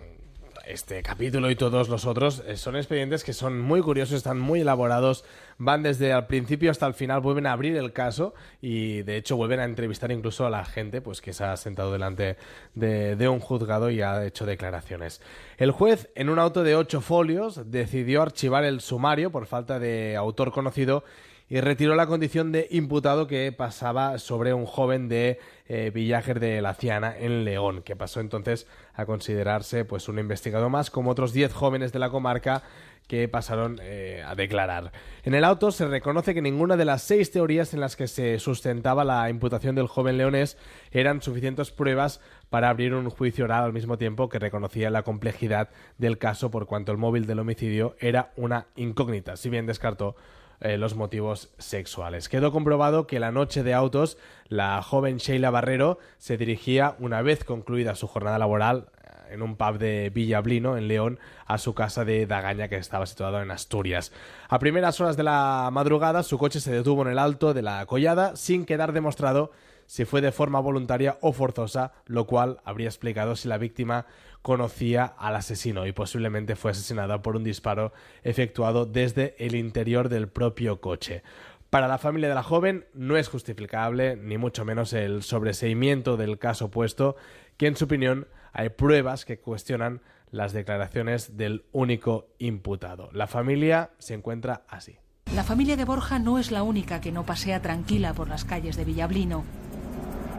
este capítulo y todos los otros, eh, son expedientes que son muy curiosos, están muy elaborados, van desde el principio hasta el final, vuelven a abrir el caso y de hecho vuelven a entrevistar incluso a la gente pues que se ha sentado delante de, de un juzgado y ha hecho declaraciones. El juez, en un auto de ocho folios, decidió archivar el sumario por falta de autor conocido y retiró la condición de imputado que pasaba sobre un joven de eh, Villager de la Ciana en León, que pasó entonces a considerarse pues un investigado más, como otros 10 jóvenes de la comarca que pasaron eh, a declarar. En el auto se reconoce que ninguna de las seis teorías en las que se sustentaba la imputación del joven leonés eran suficientes pruebas para abrir un juicio oral al mismo tiempo que reconocía la complejidad del caso por cuanto el móvil del homicidio era una incógnita, si bien descartó eh, los motivos sexuales. Quedó comprobado que la noche de autos la joven Sheila Barrero se dirigía, una vez concluida su jornada laboral, eh, en un pub de Villablino, en León, a su casa de Dagaña, que estaba situado en Asturias. A primeras horas de la madrugada, su coche se detuvo en el alto de la collada, sin quedar demostrado si fue de forma voluntaria o forzosa, lo cual habría explicado si la víctima conocía al asesino y posiblemente fue asesinada por un disparo efectuado desde el interior del propio coche. Para la familia de la joven no es justificable, ni mucho menos el sobreseimiento del caso opuesto, que en su opinión hay pruebas que cuestionan las declaraciones del único imputado. La familia se encuentra así. La familia de Borja no es la única que no pasea tranquila por las calles de Villablino.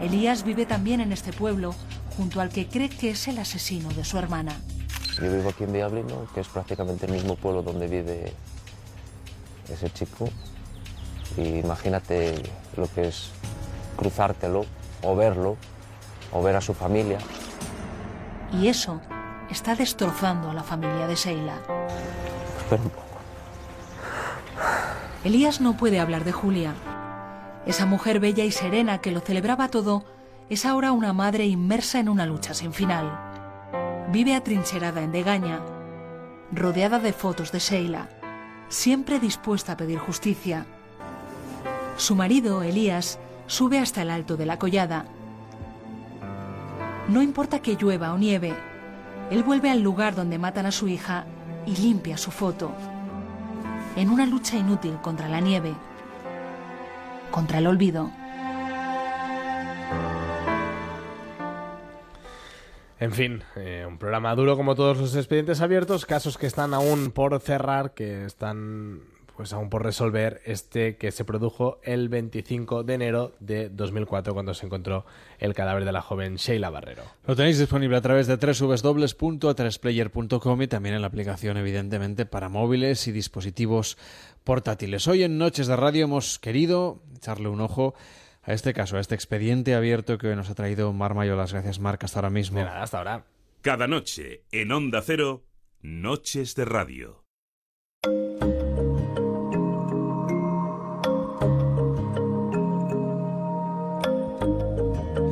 Elías vive también en este pueblo, junto al que cree que es el asesino de su hermana. Yo vivo aquí en Villablino, que es prácticamente el mismo pueblo donde vive ese chico. Y imagínate lo que es cruzártelo, o verlo, o ver a su familia. Y eso está destrozando a la familia de Sheila. Espera un poco. Elías no puede hablar de Julia. Esa mujer bella y serena que lo celebraba todo es ahora una madre inmersa en una lucha sin final. Vive atrincherada en Degaña, rodeada de fotos de Sheila, siempre dispuesta a pedir justicia. Su marido, Elías, sube hasta el alto de la collada. No importa que llueva o nieve, él vuelve al lugar donde matan a su hija y limpia su foto. En una lucha inútil contra la nieve, contra el olvido. En fin, eh, un programa duro como todos los expedientes abiertos, casos que están aún por cerrar, que están pues aún por resolver este que se produjo el 25 de enero de 2004 cuando se encontró el cadáver de la joven Sheila Barrero. Lo tenéis disponible a través de www.atresplayer.com y también en la aplicación, evidentemente, para móviles y dispositivos portátiles. Hoy en Noches de Radio hemos querido echarle un ojo a este caso, a este expediente abierto que nos ha traído Mar Mayolas. Gracias, Marc. Hasta ahora mismo. hasta ahora. Cada noche en Onda Cero, Noches de Radio.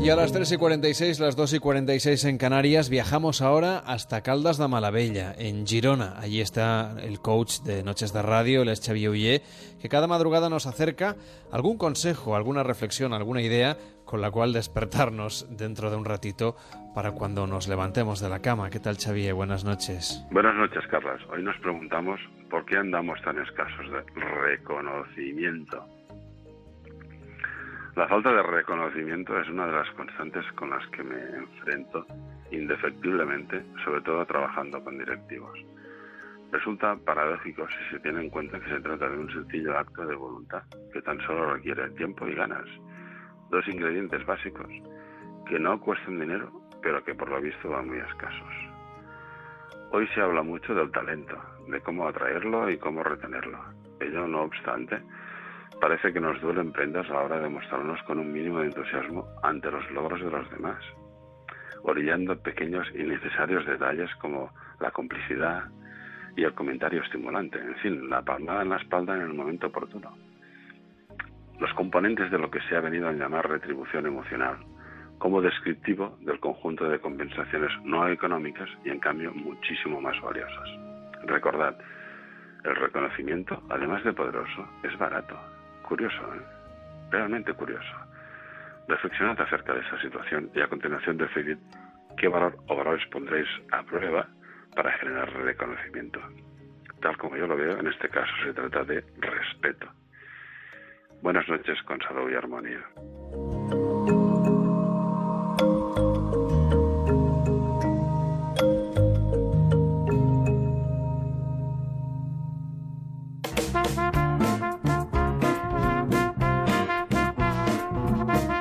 Y a las 3 y 46, las 2 y 46 en Canarias, viajamos ahora hasta Caldas de Malavella, en Girona. Allí está el coach de Noches de Radio, el Xavi Ullé, que cada madrugada nos acerca algún consejo, alguna reflexión, alguna idea con la cual despertarnos dentro de un ratito para cuando nos levantemos de la cama. ¿Qué tal, Xavier? Buenas noches. Buenas noches, Carlas. Hoy nos preguntamos por qué andamos tan escasos de reconocimiento. La falta de reconocimiento es una de las constantes con las que me enfrento indefectiblemente, sobre todo trabajando con directivos. Resulta paradójico si se tiene en cuenta que se trata de un sencillo acto de voluntad que tan solo requiere tiempo y ganas, dos ingredientes básicos que no cuestan dinero, pero que por lo visto van muy escasos. Hoy se habla mucho del talento, de cómo atraerlo y cómo retenerlo. Ello, no obstante, parece que nos duelen prendas a la hora de mostrarnos con un mínimo de entusiasmo ante los logros de los demás, orillando pequeños y necesarios detalles como la complicidad y el comentario estimulante, en fin, la palmada en la espalda en el momento oportuno. los componentes de lo que se ha venido a llamar retribución emocional, como descriptivo del conjunto de compensaciones no económicas y en cambio muchísimo más valiosas. Recordad, el reconocimiento, además de poderoso, es barato. Curioso, ¿eh? Realmente curioso. Reflexionad acerca de esa situación y a continuación decidid qué valor o valores pondréis a prueba para generar reconocimiento. Tal como yo lo veo, en este caso se trata de respeto. Buenas noches con salud y armonía.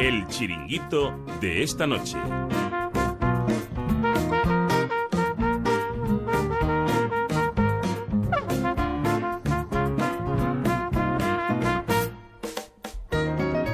El chiringuito de esta noche.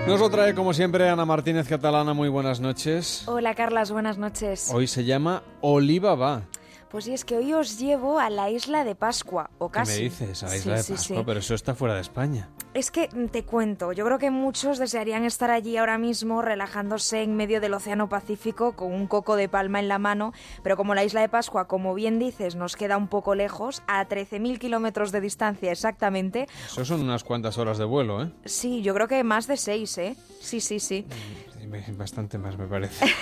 Nos lo trae como siempre Ana Martínez Catalana. Muy buenas noches. Hola Carlas, buenas noches. Hoy se llama Oliva Va. Pues sí, es que hoy os llevo a la isla de Pascua, o ¿Qué casi. me dices? A la Sí, isla de sí, Pascua, sí. pero eso está fuera de España. Es que mm, te cuento, yo creo que muchos desearían estar allí ahora mismo relajándose en medio del Océano Pacífico con un coco de palma en la mano, pero como la isla de Pascua, como bien dices, nos queda un poco lejos, a 13.000 kilómetros de distancia exactamente, Eso son unas cuantas horas de vuelo, ¿eh? sí, yo creo que más de seis, ¿eh? Sí, sí, sí. Sí, me- Bastante más, me parece.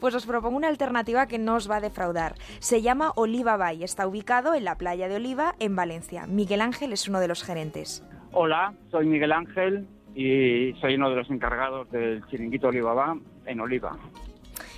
Pues os propongo una alternativa que no os va a defraudar. Se llama Oliva Bay, está ubicado en la playa de Oliva, en Valencia. Miguel Ángel es uno de los gerentes. Hola, soy Miguel Ángel y soy uno de los encargados del chiringuito Olivaba en Oliva.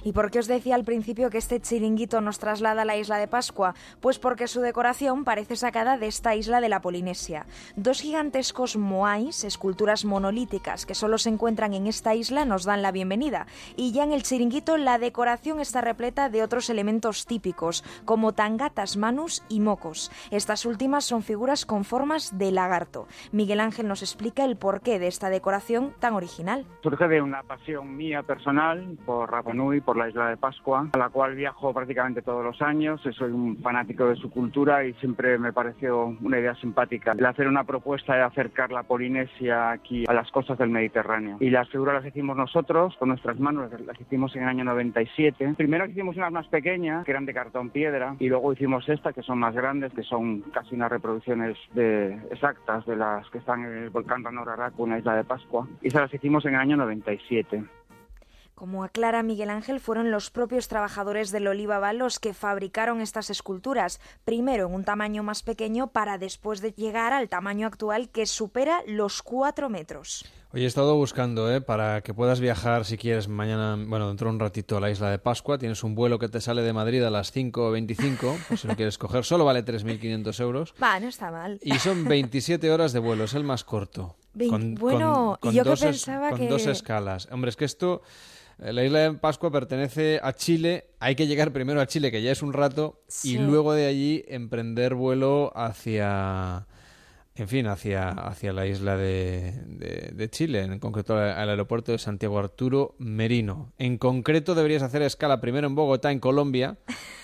¿Y por qué os decía al principio que este chiringuito nos traslada a la isla de Pascua? Pues porque su decoración parece sacada de esta isla de la Polinesia. Dos gigantescos moais, esculturas monolíticas que solo se encuentran en esta isla, nos dan la bienvenida. Y ya en el chiringuito la decoración está repleta de otros elementos típicos, como tangatas manus y mocos. Estas últimas son figuras con formas de lagarto. Miguel Ángel nos explica el porqué de esta decoración tan original. Surge de una pasión mía personal por Rapa Nui, por la isla de Pascua, a la cual viajo prácticamente todos los años. Soy un fanático de su cultura y siempre me pareció una idea simpática el hacer una propuesta de acercar la Polinesia aquí a las costas del Mediterráneo. Y las figuras las hicimos nosotros con nuestras manos, las hicimos en el año 97. Primero hicimos unas más pequeñas, que eran de cartón piedra, y luego hicimos estas, que son más grandes, que son casi unas reproducciones de, exactas de las que están en el volcán Ranoraraku, en la isla de Pascua. Y esas las hicimos en el año 97. Como aclara Miguel Ángel, fueron los propios trabajadores del Olivaba los que fabricaron estas esculturas, primero en un tamaño más pequeño para después de llegar al tamaño actual que supera los cuatro metros. Oye, he estado buscando, ¿eh? Para que puedas viajar si quieres mañana, bueno, dentro de un ratito a la isla de Pascua. Tienes un vuelo que te sale de Madrid a las 5.25, pues si lo quieres coger. Solo vale 3.500 euros. Va, no está mal. Y son 27 horas de vuelo, es el más corto. Bueno, y yo que dos es- pensaba con que- dos escalas. Hombre, es que esto, la isla de Pascua pertenece a Chile. Hay que llegar primero a Chile, que ya es un rato, Sí. y luego de allí emprender vuelo hacia, en fin, hacia, hacia la isla de, de- de Chile, en concreto al, al aeropuerto de Santiago Arturo Merino. En concreto deberías hacer escala primero en Bogotá, en Colombia,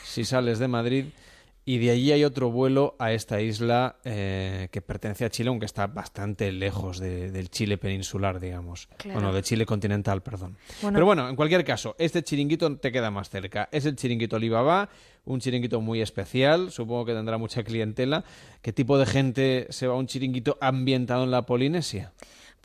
si sales de Madrid. Y de allí hay otro vuelo a esta isla eh, que pertenece a Chile, aunque está bastante lejos de- del Chile peninsular, digamos. Claro. Bueno, de Chile continental, perdón. Bueno. Pero bueno, en cualquier caso, este chiringuito te queda más cerca. Es el chiringuito Alibaba, un chiringuito muy especial, supongo que tendrá mucha clientela. ¿Qué tipo de gente se va a un chiringuito ambientado en la Polinesia?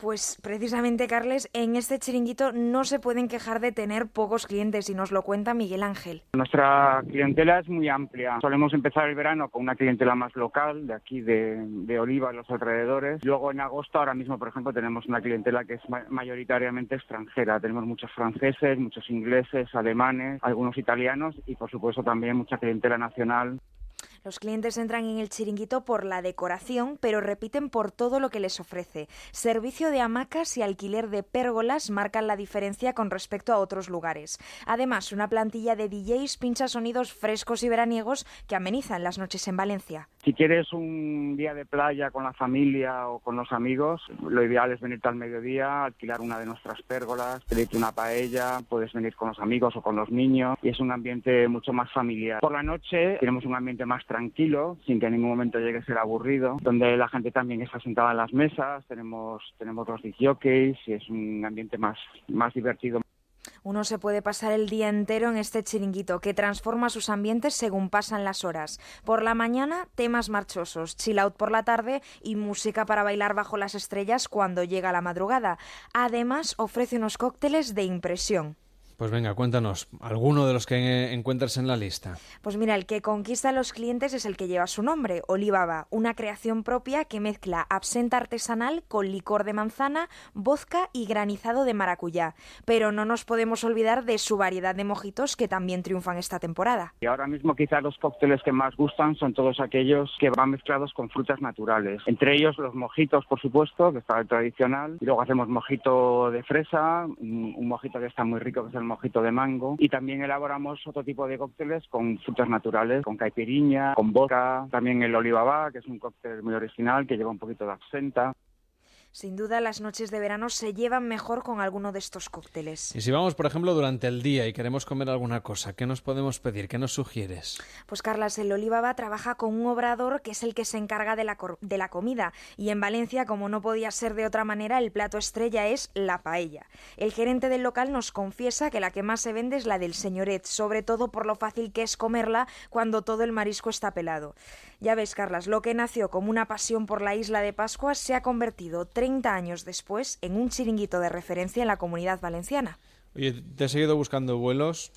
Pues precisamente, Carles, en este chiringuito no se pueden quejar de tener pocos clientes y nos lo cuenta Miguel Ángel. Nuestra clientela es muy amplia. Solemos empezar el verano con una clientela más local, de aquí de, de Oliva los alrededores. Luego en agosto, ahora mismo, por ejemplo, tenemos una clientela que es ma- mayoritariamente extranjera. Tenemos muchos franceses, muchos ingleses, alemanes, algunos italianos y, por supuesto, también mucha clientela nacional. Los clientes entran en el chiringuito por la decoración, pero repiten por todo lo que les ofrece. Servicio de hamacas y alquiler de pérgolas marcan la diferencia con respecto a otros lugares. Además, una plantilla de DJs pincha sonidos frescos y veraniegos que amenizan las noches en Valencia. Si quieres un día de playa con la familia o con los amigos, lo ideal es venirte al mediodía, alquilar una de nuestras pérgolas, pedirte una paella, puedes venir con los amigos o con los niños y es un ambiente mucho más familiar. Por la noche tenemos un ambiente más tranquilo, sin que en ningún momento llegue a ser aburrido, donde la gente también está sentada en las mesas, tenemos, tenemos los disjockeys y es un ambiente más, más divertido. Uno se puede pasar el día entero en este chiringuito que transforma sus ambientes según pasan las horas. Por la mañana, temas marchosos, chill out por la tarde y música para bailar bajo las estrellas cuando llega la madrugada. Además, ofrece unos cócteles de impresión. Pues venga, cuéntanos, alguno de los que encuentras en la lista. Pues mira, el que conquista a los clientes es el que lleva su nombre, Olivaba, una creación propia que mezcla absenta artesanal con licor de manzana, vodka y granizado de maracuyá. Pero no nos podemos olvidar de su variedad de mojitos que también triunfan esta temporada. Y ahora mismo quizás los cócteles que más gustan son todos aquellos que van mezclados con frutas naturales. Entre ellos los mojitos, por supuesto, que está el tradicional. Y luego hacemos mojito de fresa, un un mojito que está muy rico, que es el mojito de mango. Y también elaboramos otro tipo de cócteles con frutas naturales, con caipiriña, con vodka. También el olivaba, que es un cóctel muy original que lleva un poquito de absenta. Sin duda, las noches de verano se llevan mejor con alguno de estos cócteles. Y si vamos, por ejemplo, durante el día y queremos comer alguna cosa, ¿qué nos podemos pedir? ¿Qué nos sugieres? Pues Carlas, el Olivaba trabaja con un obrador que es el que se encarga de la, de la comida. Y en Valencia, como no podía ser de otra manera, el plato estrella es la paella. El gerente del local nos confiesa que la que más se vende es la del señoret, sobre todo por lo fácil que es comerla cuando todo el marisco está pelado. Ya ves, Carlas, lo que nació como una pasión por la isla de Pascua se ha convertido 30 años después en un chiringuito de referencia en la comunidad valenciana. Oye, te he seguido buscando vuelos.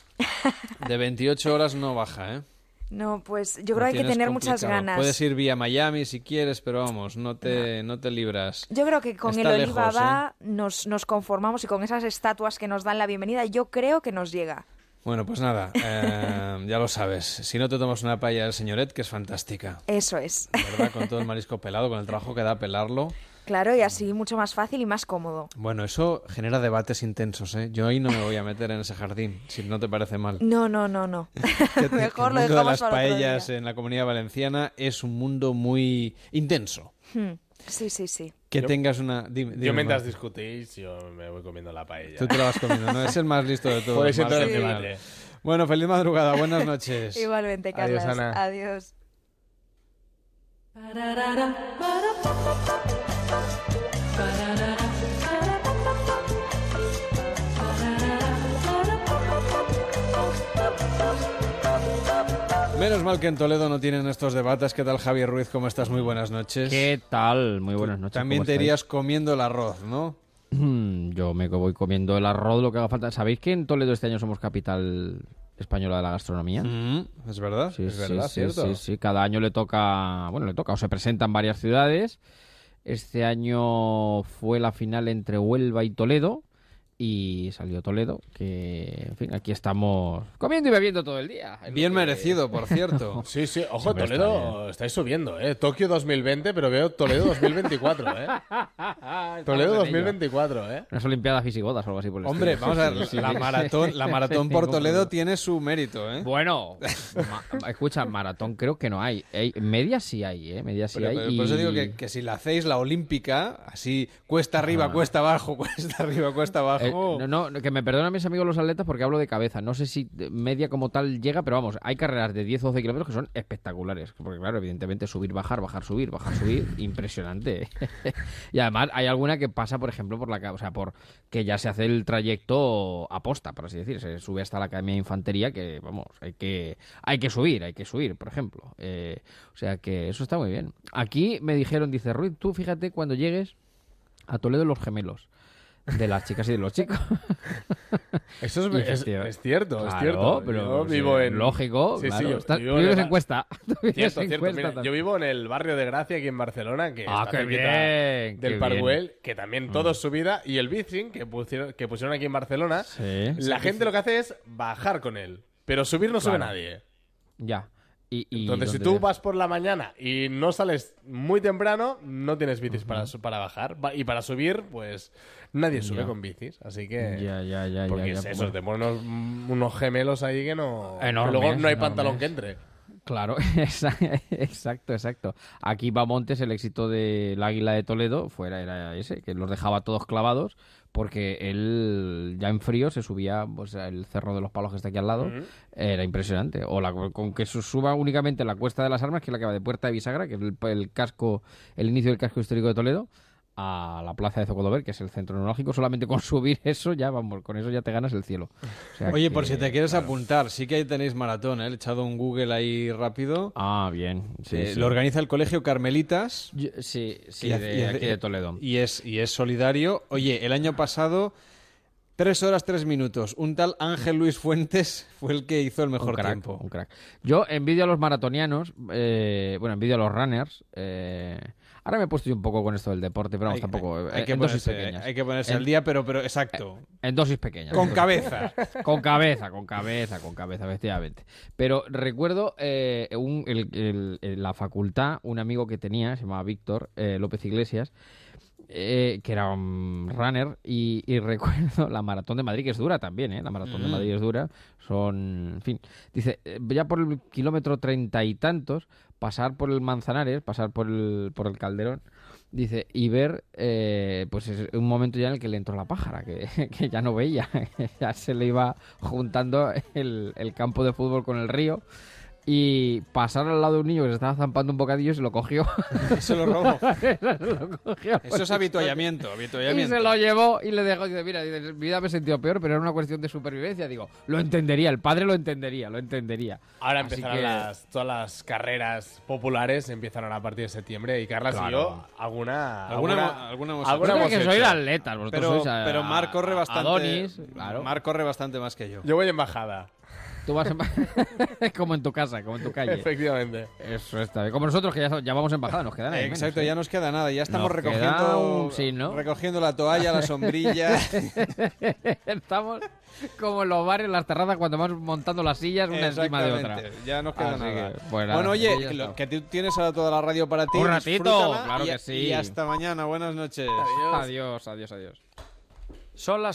De 28 horas no baja, ¿eh? No, pues yo creo que hay que tener muchas ganas. Puedes ir vía Miami si quieres, pero vamos, no te, no te libras. Yo creo que con Está el Olivaba ¿eh? nos, nos conformamos y con esas estatuas que nos dan la bienvenida, yo creo que nos llega. Bueno, pues nada, eh, ya lo sabes. Si no te tomas una paella del señoret, que es fantástica. Eso es. ¿Verdad? Con todo el marisco pelado, con el trabajo que da pelarlo. Claro, y así mucho más fácil y más cómodo. Bueno, eso genera debates intensos, ¿eh? Yo ahí no me voy a meter en ese jardín, si no te parece mal. No, no, no, no. Mejor el lo mundo de dejamos las para otro día. paellas en la comunidad valenciana es un mundo muy intenso. Hmm. Sí, sí, sí. Que Yo- tengas una... dime- dime, Yo mientras discutís, yo me voy comiendo la paella. Tú te la vas comiendo, ¿no? Es el más listo de todos. Al final. debate. Bueno, feliz madrugada, buenas noches. Igualmente, Adiós, Carlas. Ana. Adiós. Menos mal que en Toledo no tienen estos debates. ¿Qué tal, Javier Ruiz? ¿Cómo estás? Muy buenas noches. ¿Qué tal? Muy buenas noches. También ¿cómo te irías comiendo el arroz, ¿no? Yo me voy comiendo el arroz, lo que haga falta. ¿Sabéis que en Toledo este año somos capital española de la gastronomía? Mm, es verdad, Sí, es sí, verdad, sí, cierto. sí, sí. Cada año le toca, bueno, le toca o se presenta en varias ciudades. Este año fue la final entre Huelva y Toledo y salió Toledo, que, en fin, aquí estamos comiendo y bebiendo todo el día. Bien que- merecido, por cierto. Sí, sí, ojo, Siempre está Toledo, estáis subiendo, ¿eh? Tokio 2020, pero veo Toledo 2024, ¿eh? Toledo Estamos en ello. 2024, ¿eh? Unas Olimpiadas visigodas o algo así por el Hombre, estilo. vamos a ver, Sí, sí, la sí. maratón, la maratón por Toledo tiene su mérito, ¿eh? Bueno, ma- escucha, maratón creo que no hay. Hay- Media sí hay, ¿eh? Media sí Pero- hay. pero y- Por eso digo que, que si la hacéis la olímpica, así cuesta arriba, Ah. cuesta abajo, cuesta arriba, cuesta Eh, abajo. no, no, que me perdonen mis amigos los atletas porque hablo de cabeza. No sé si media como tal llega, pero vamos, hay carreras de 10 o 12 kilómetros que son espectaculares. Porque, claro, evidentemente subir, bajar, bajar, subir, bajar, subir, impresionante. y además hay alguna que pasa, por ejemplo, por la ca- o sea, por que ya se hace el trayecto aposta, por así decir. Se sube hasta la Academia de Infantería, que, vamos, hay que, hay que subir, hay que subir, por ejemplo. Eh, o sea que eso está muy bien. Aquí me dijeron, dice Ruiz, tú fíjate cuando llegues a Toledo los gemelos. De las chicas y de los chicos. Eso es, es- es cierto, es cierto. pero yo pues, vivo eh, en... lógico, Sí, sí, claro, yo, está- vivo vives en Cuesta, Cierto, cierto. Mira, yo vivo en el barrio de Gracia, aquí en Barcelona, que Ah, está qué bien, del qué bien. que también Mm. todo es subida, y el bicing que pusieron, que pusieron aquí en Barcelona, la gente lo que hace es bajar con él, pero subir no sube nadie. Ya. Y, y Entonces, si ¿dónde tú vas por la mañana y no sales muy temprano, no tienes bicis para, su- para bajar. Va- Y para subir, pues nadie sube Ya. con bicis. Así que. Ya, ya, ya, Porque ya, es eso, te ponen unos, unos gemelos ahí que no. Enormes, luego no hay enormes. pantalón que entre. Claro, exa- exacto, exacto. Aquí va Montes, el éxito del Águila de Toledo, fuera era ese, que los dejaba todos clavados, porque él ya en frío se subía pues el cerro de los palos que está aquí al lado, era impresionante. O la, con que se suba únicamente la Cuesta de las Armas, que es la que va de Puerta de Bisagra, que es el, el casco, el inicio del casco histórico de Toledo, a la plaza de Zocodover, que es el centro neurálgico, solamente con subir eso ya, vamos, con eso ya te ganas el cielo. O sea Oye, que- por si te quieres apuntar, sí que ahí tenéis maratón, ¿eh? He echado un Google ahí rápido. Ah, bien. Sí, Eh, sí. Lo organiza el Colegio Carmelitas. sí, sí, de aquí de Toledo. Y es, y es solidario. Oye, el año pasado, tres horas, tres minutos. Un tal Ángel Luis Fuentes fue el que hizo el mejor un crack, tiempo. un crack. Yo envidio a los maratonianos, eh, bueno, envidio a los runners. eh, ahora me he puesto yo un poco con esto del deporte, pero vamos, Hay- tampoco. hay eh, que en dosis ponerse- pequeñas. hay que ponerse En- al día, pero, pero exacto. En dosis pequeñas. Con cabeza. pequeñas. Con cabeza, con cabeza, con cabeza, efectivamente. Pero recuerdo eh, un- el- el- en la facultad, un amigo que tenía, se llamaba Víctor eh, López Iglesias, eh, que era un runner, y, y recuerdo la maratón de Madrid, que es dura también, ¿eh? La maratón de Mm. Madrid es dura. Son, en fin, dice, eh, ya por el kilómetro treinta y tantos, pasar por el Manzanares, pasar por el, por el Calderón, Dice, y ver, eh, pues es un momento ya en el que le entró la pájara, que, que ya no veía, ya se le iba juntando el, el campo de fútbol con el río. Y pasar al lado de un niño que se estaba zampando un bocadillo y se lo cogió. Y se lo robó. Se lo cogió. Eso es habituallamiento, Y se lo llevó y le dejó. Dice, mira, dice, en vida me he sentido peor, pero era una cuestión de supervivencia. Digo, lo entendería, el padre lo entendería, lo entendería. Ahora Así empezarán que- las, todas las carreras populares, empezarán a partir de septiembre. Y Carlas y Claro. yo, alguna. Alguna, alguna, alguna hemos alguna hecho. hemos que sois hecho. atletas, vosotros Pero, sois a- pero Marc corre bastante. Adonis, claro. Marc corre bastante más que yo. Yo voy de embajada. Tú vas en... como en tu casa, como en tu calle. Efectivamente. Eso está bien. Como nosotros que ya, ya vamos embajada, nos queda nada. menos, Exacto, ¿eh? ya nos queda nada. Ya estamos Nos recogiendo, un- sí, ¿no? recogiendo la toalla, la sombrilla. Estamos como en los bares, en las terrazas, cuando vamos montando las sillas una encima de otra. Ya nos queda Así nada. que, pues nada, bueno, oye, lo- que tú tienes ahora toda la radio para ti. Un ratito, claro y- que sí. Y hasta mañana. Buenas noches. Adiós, adiós, adiós. Son las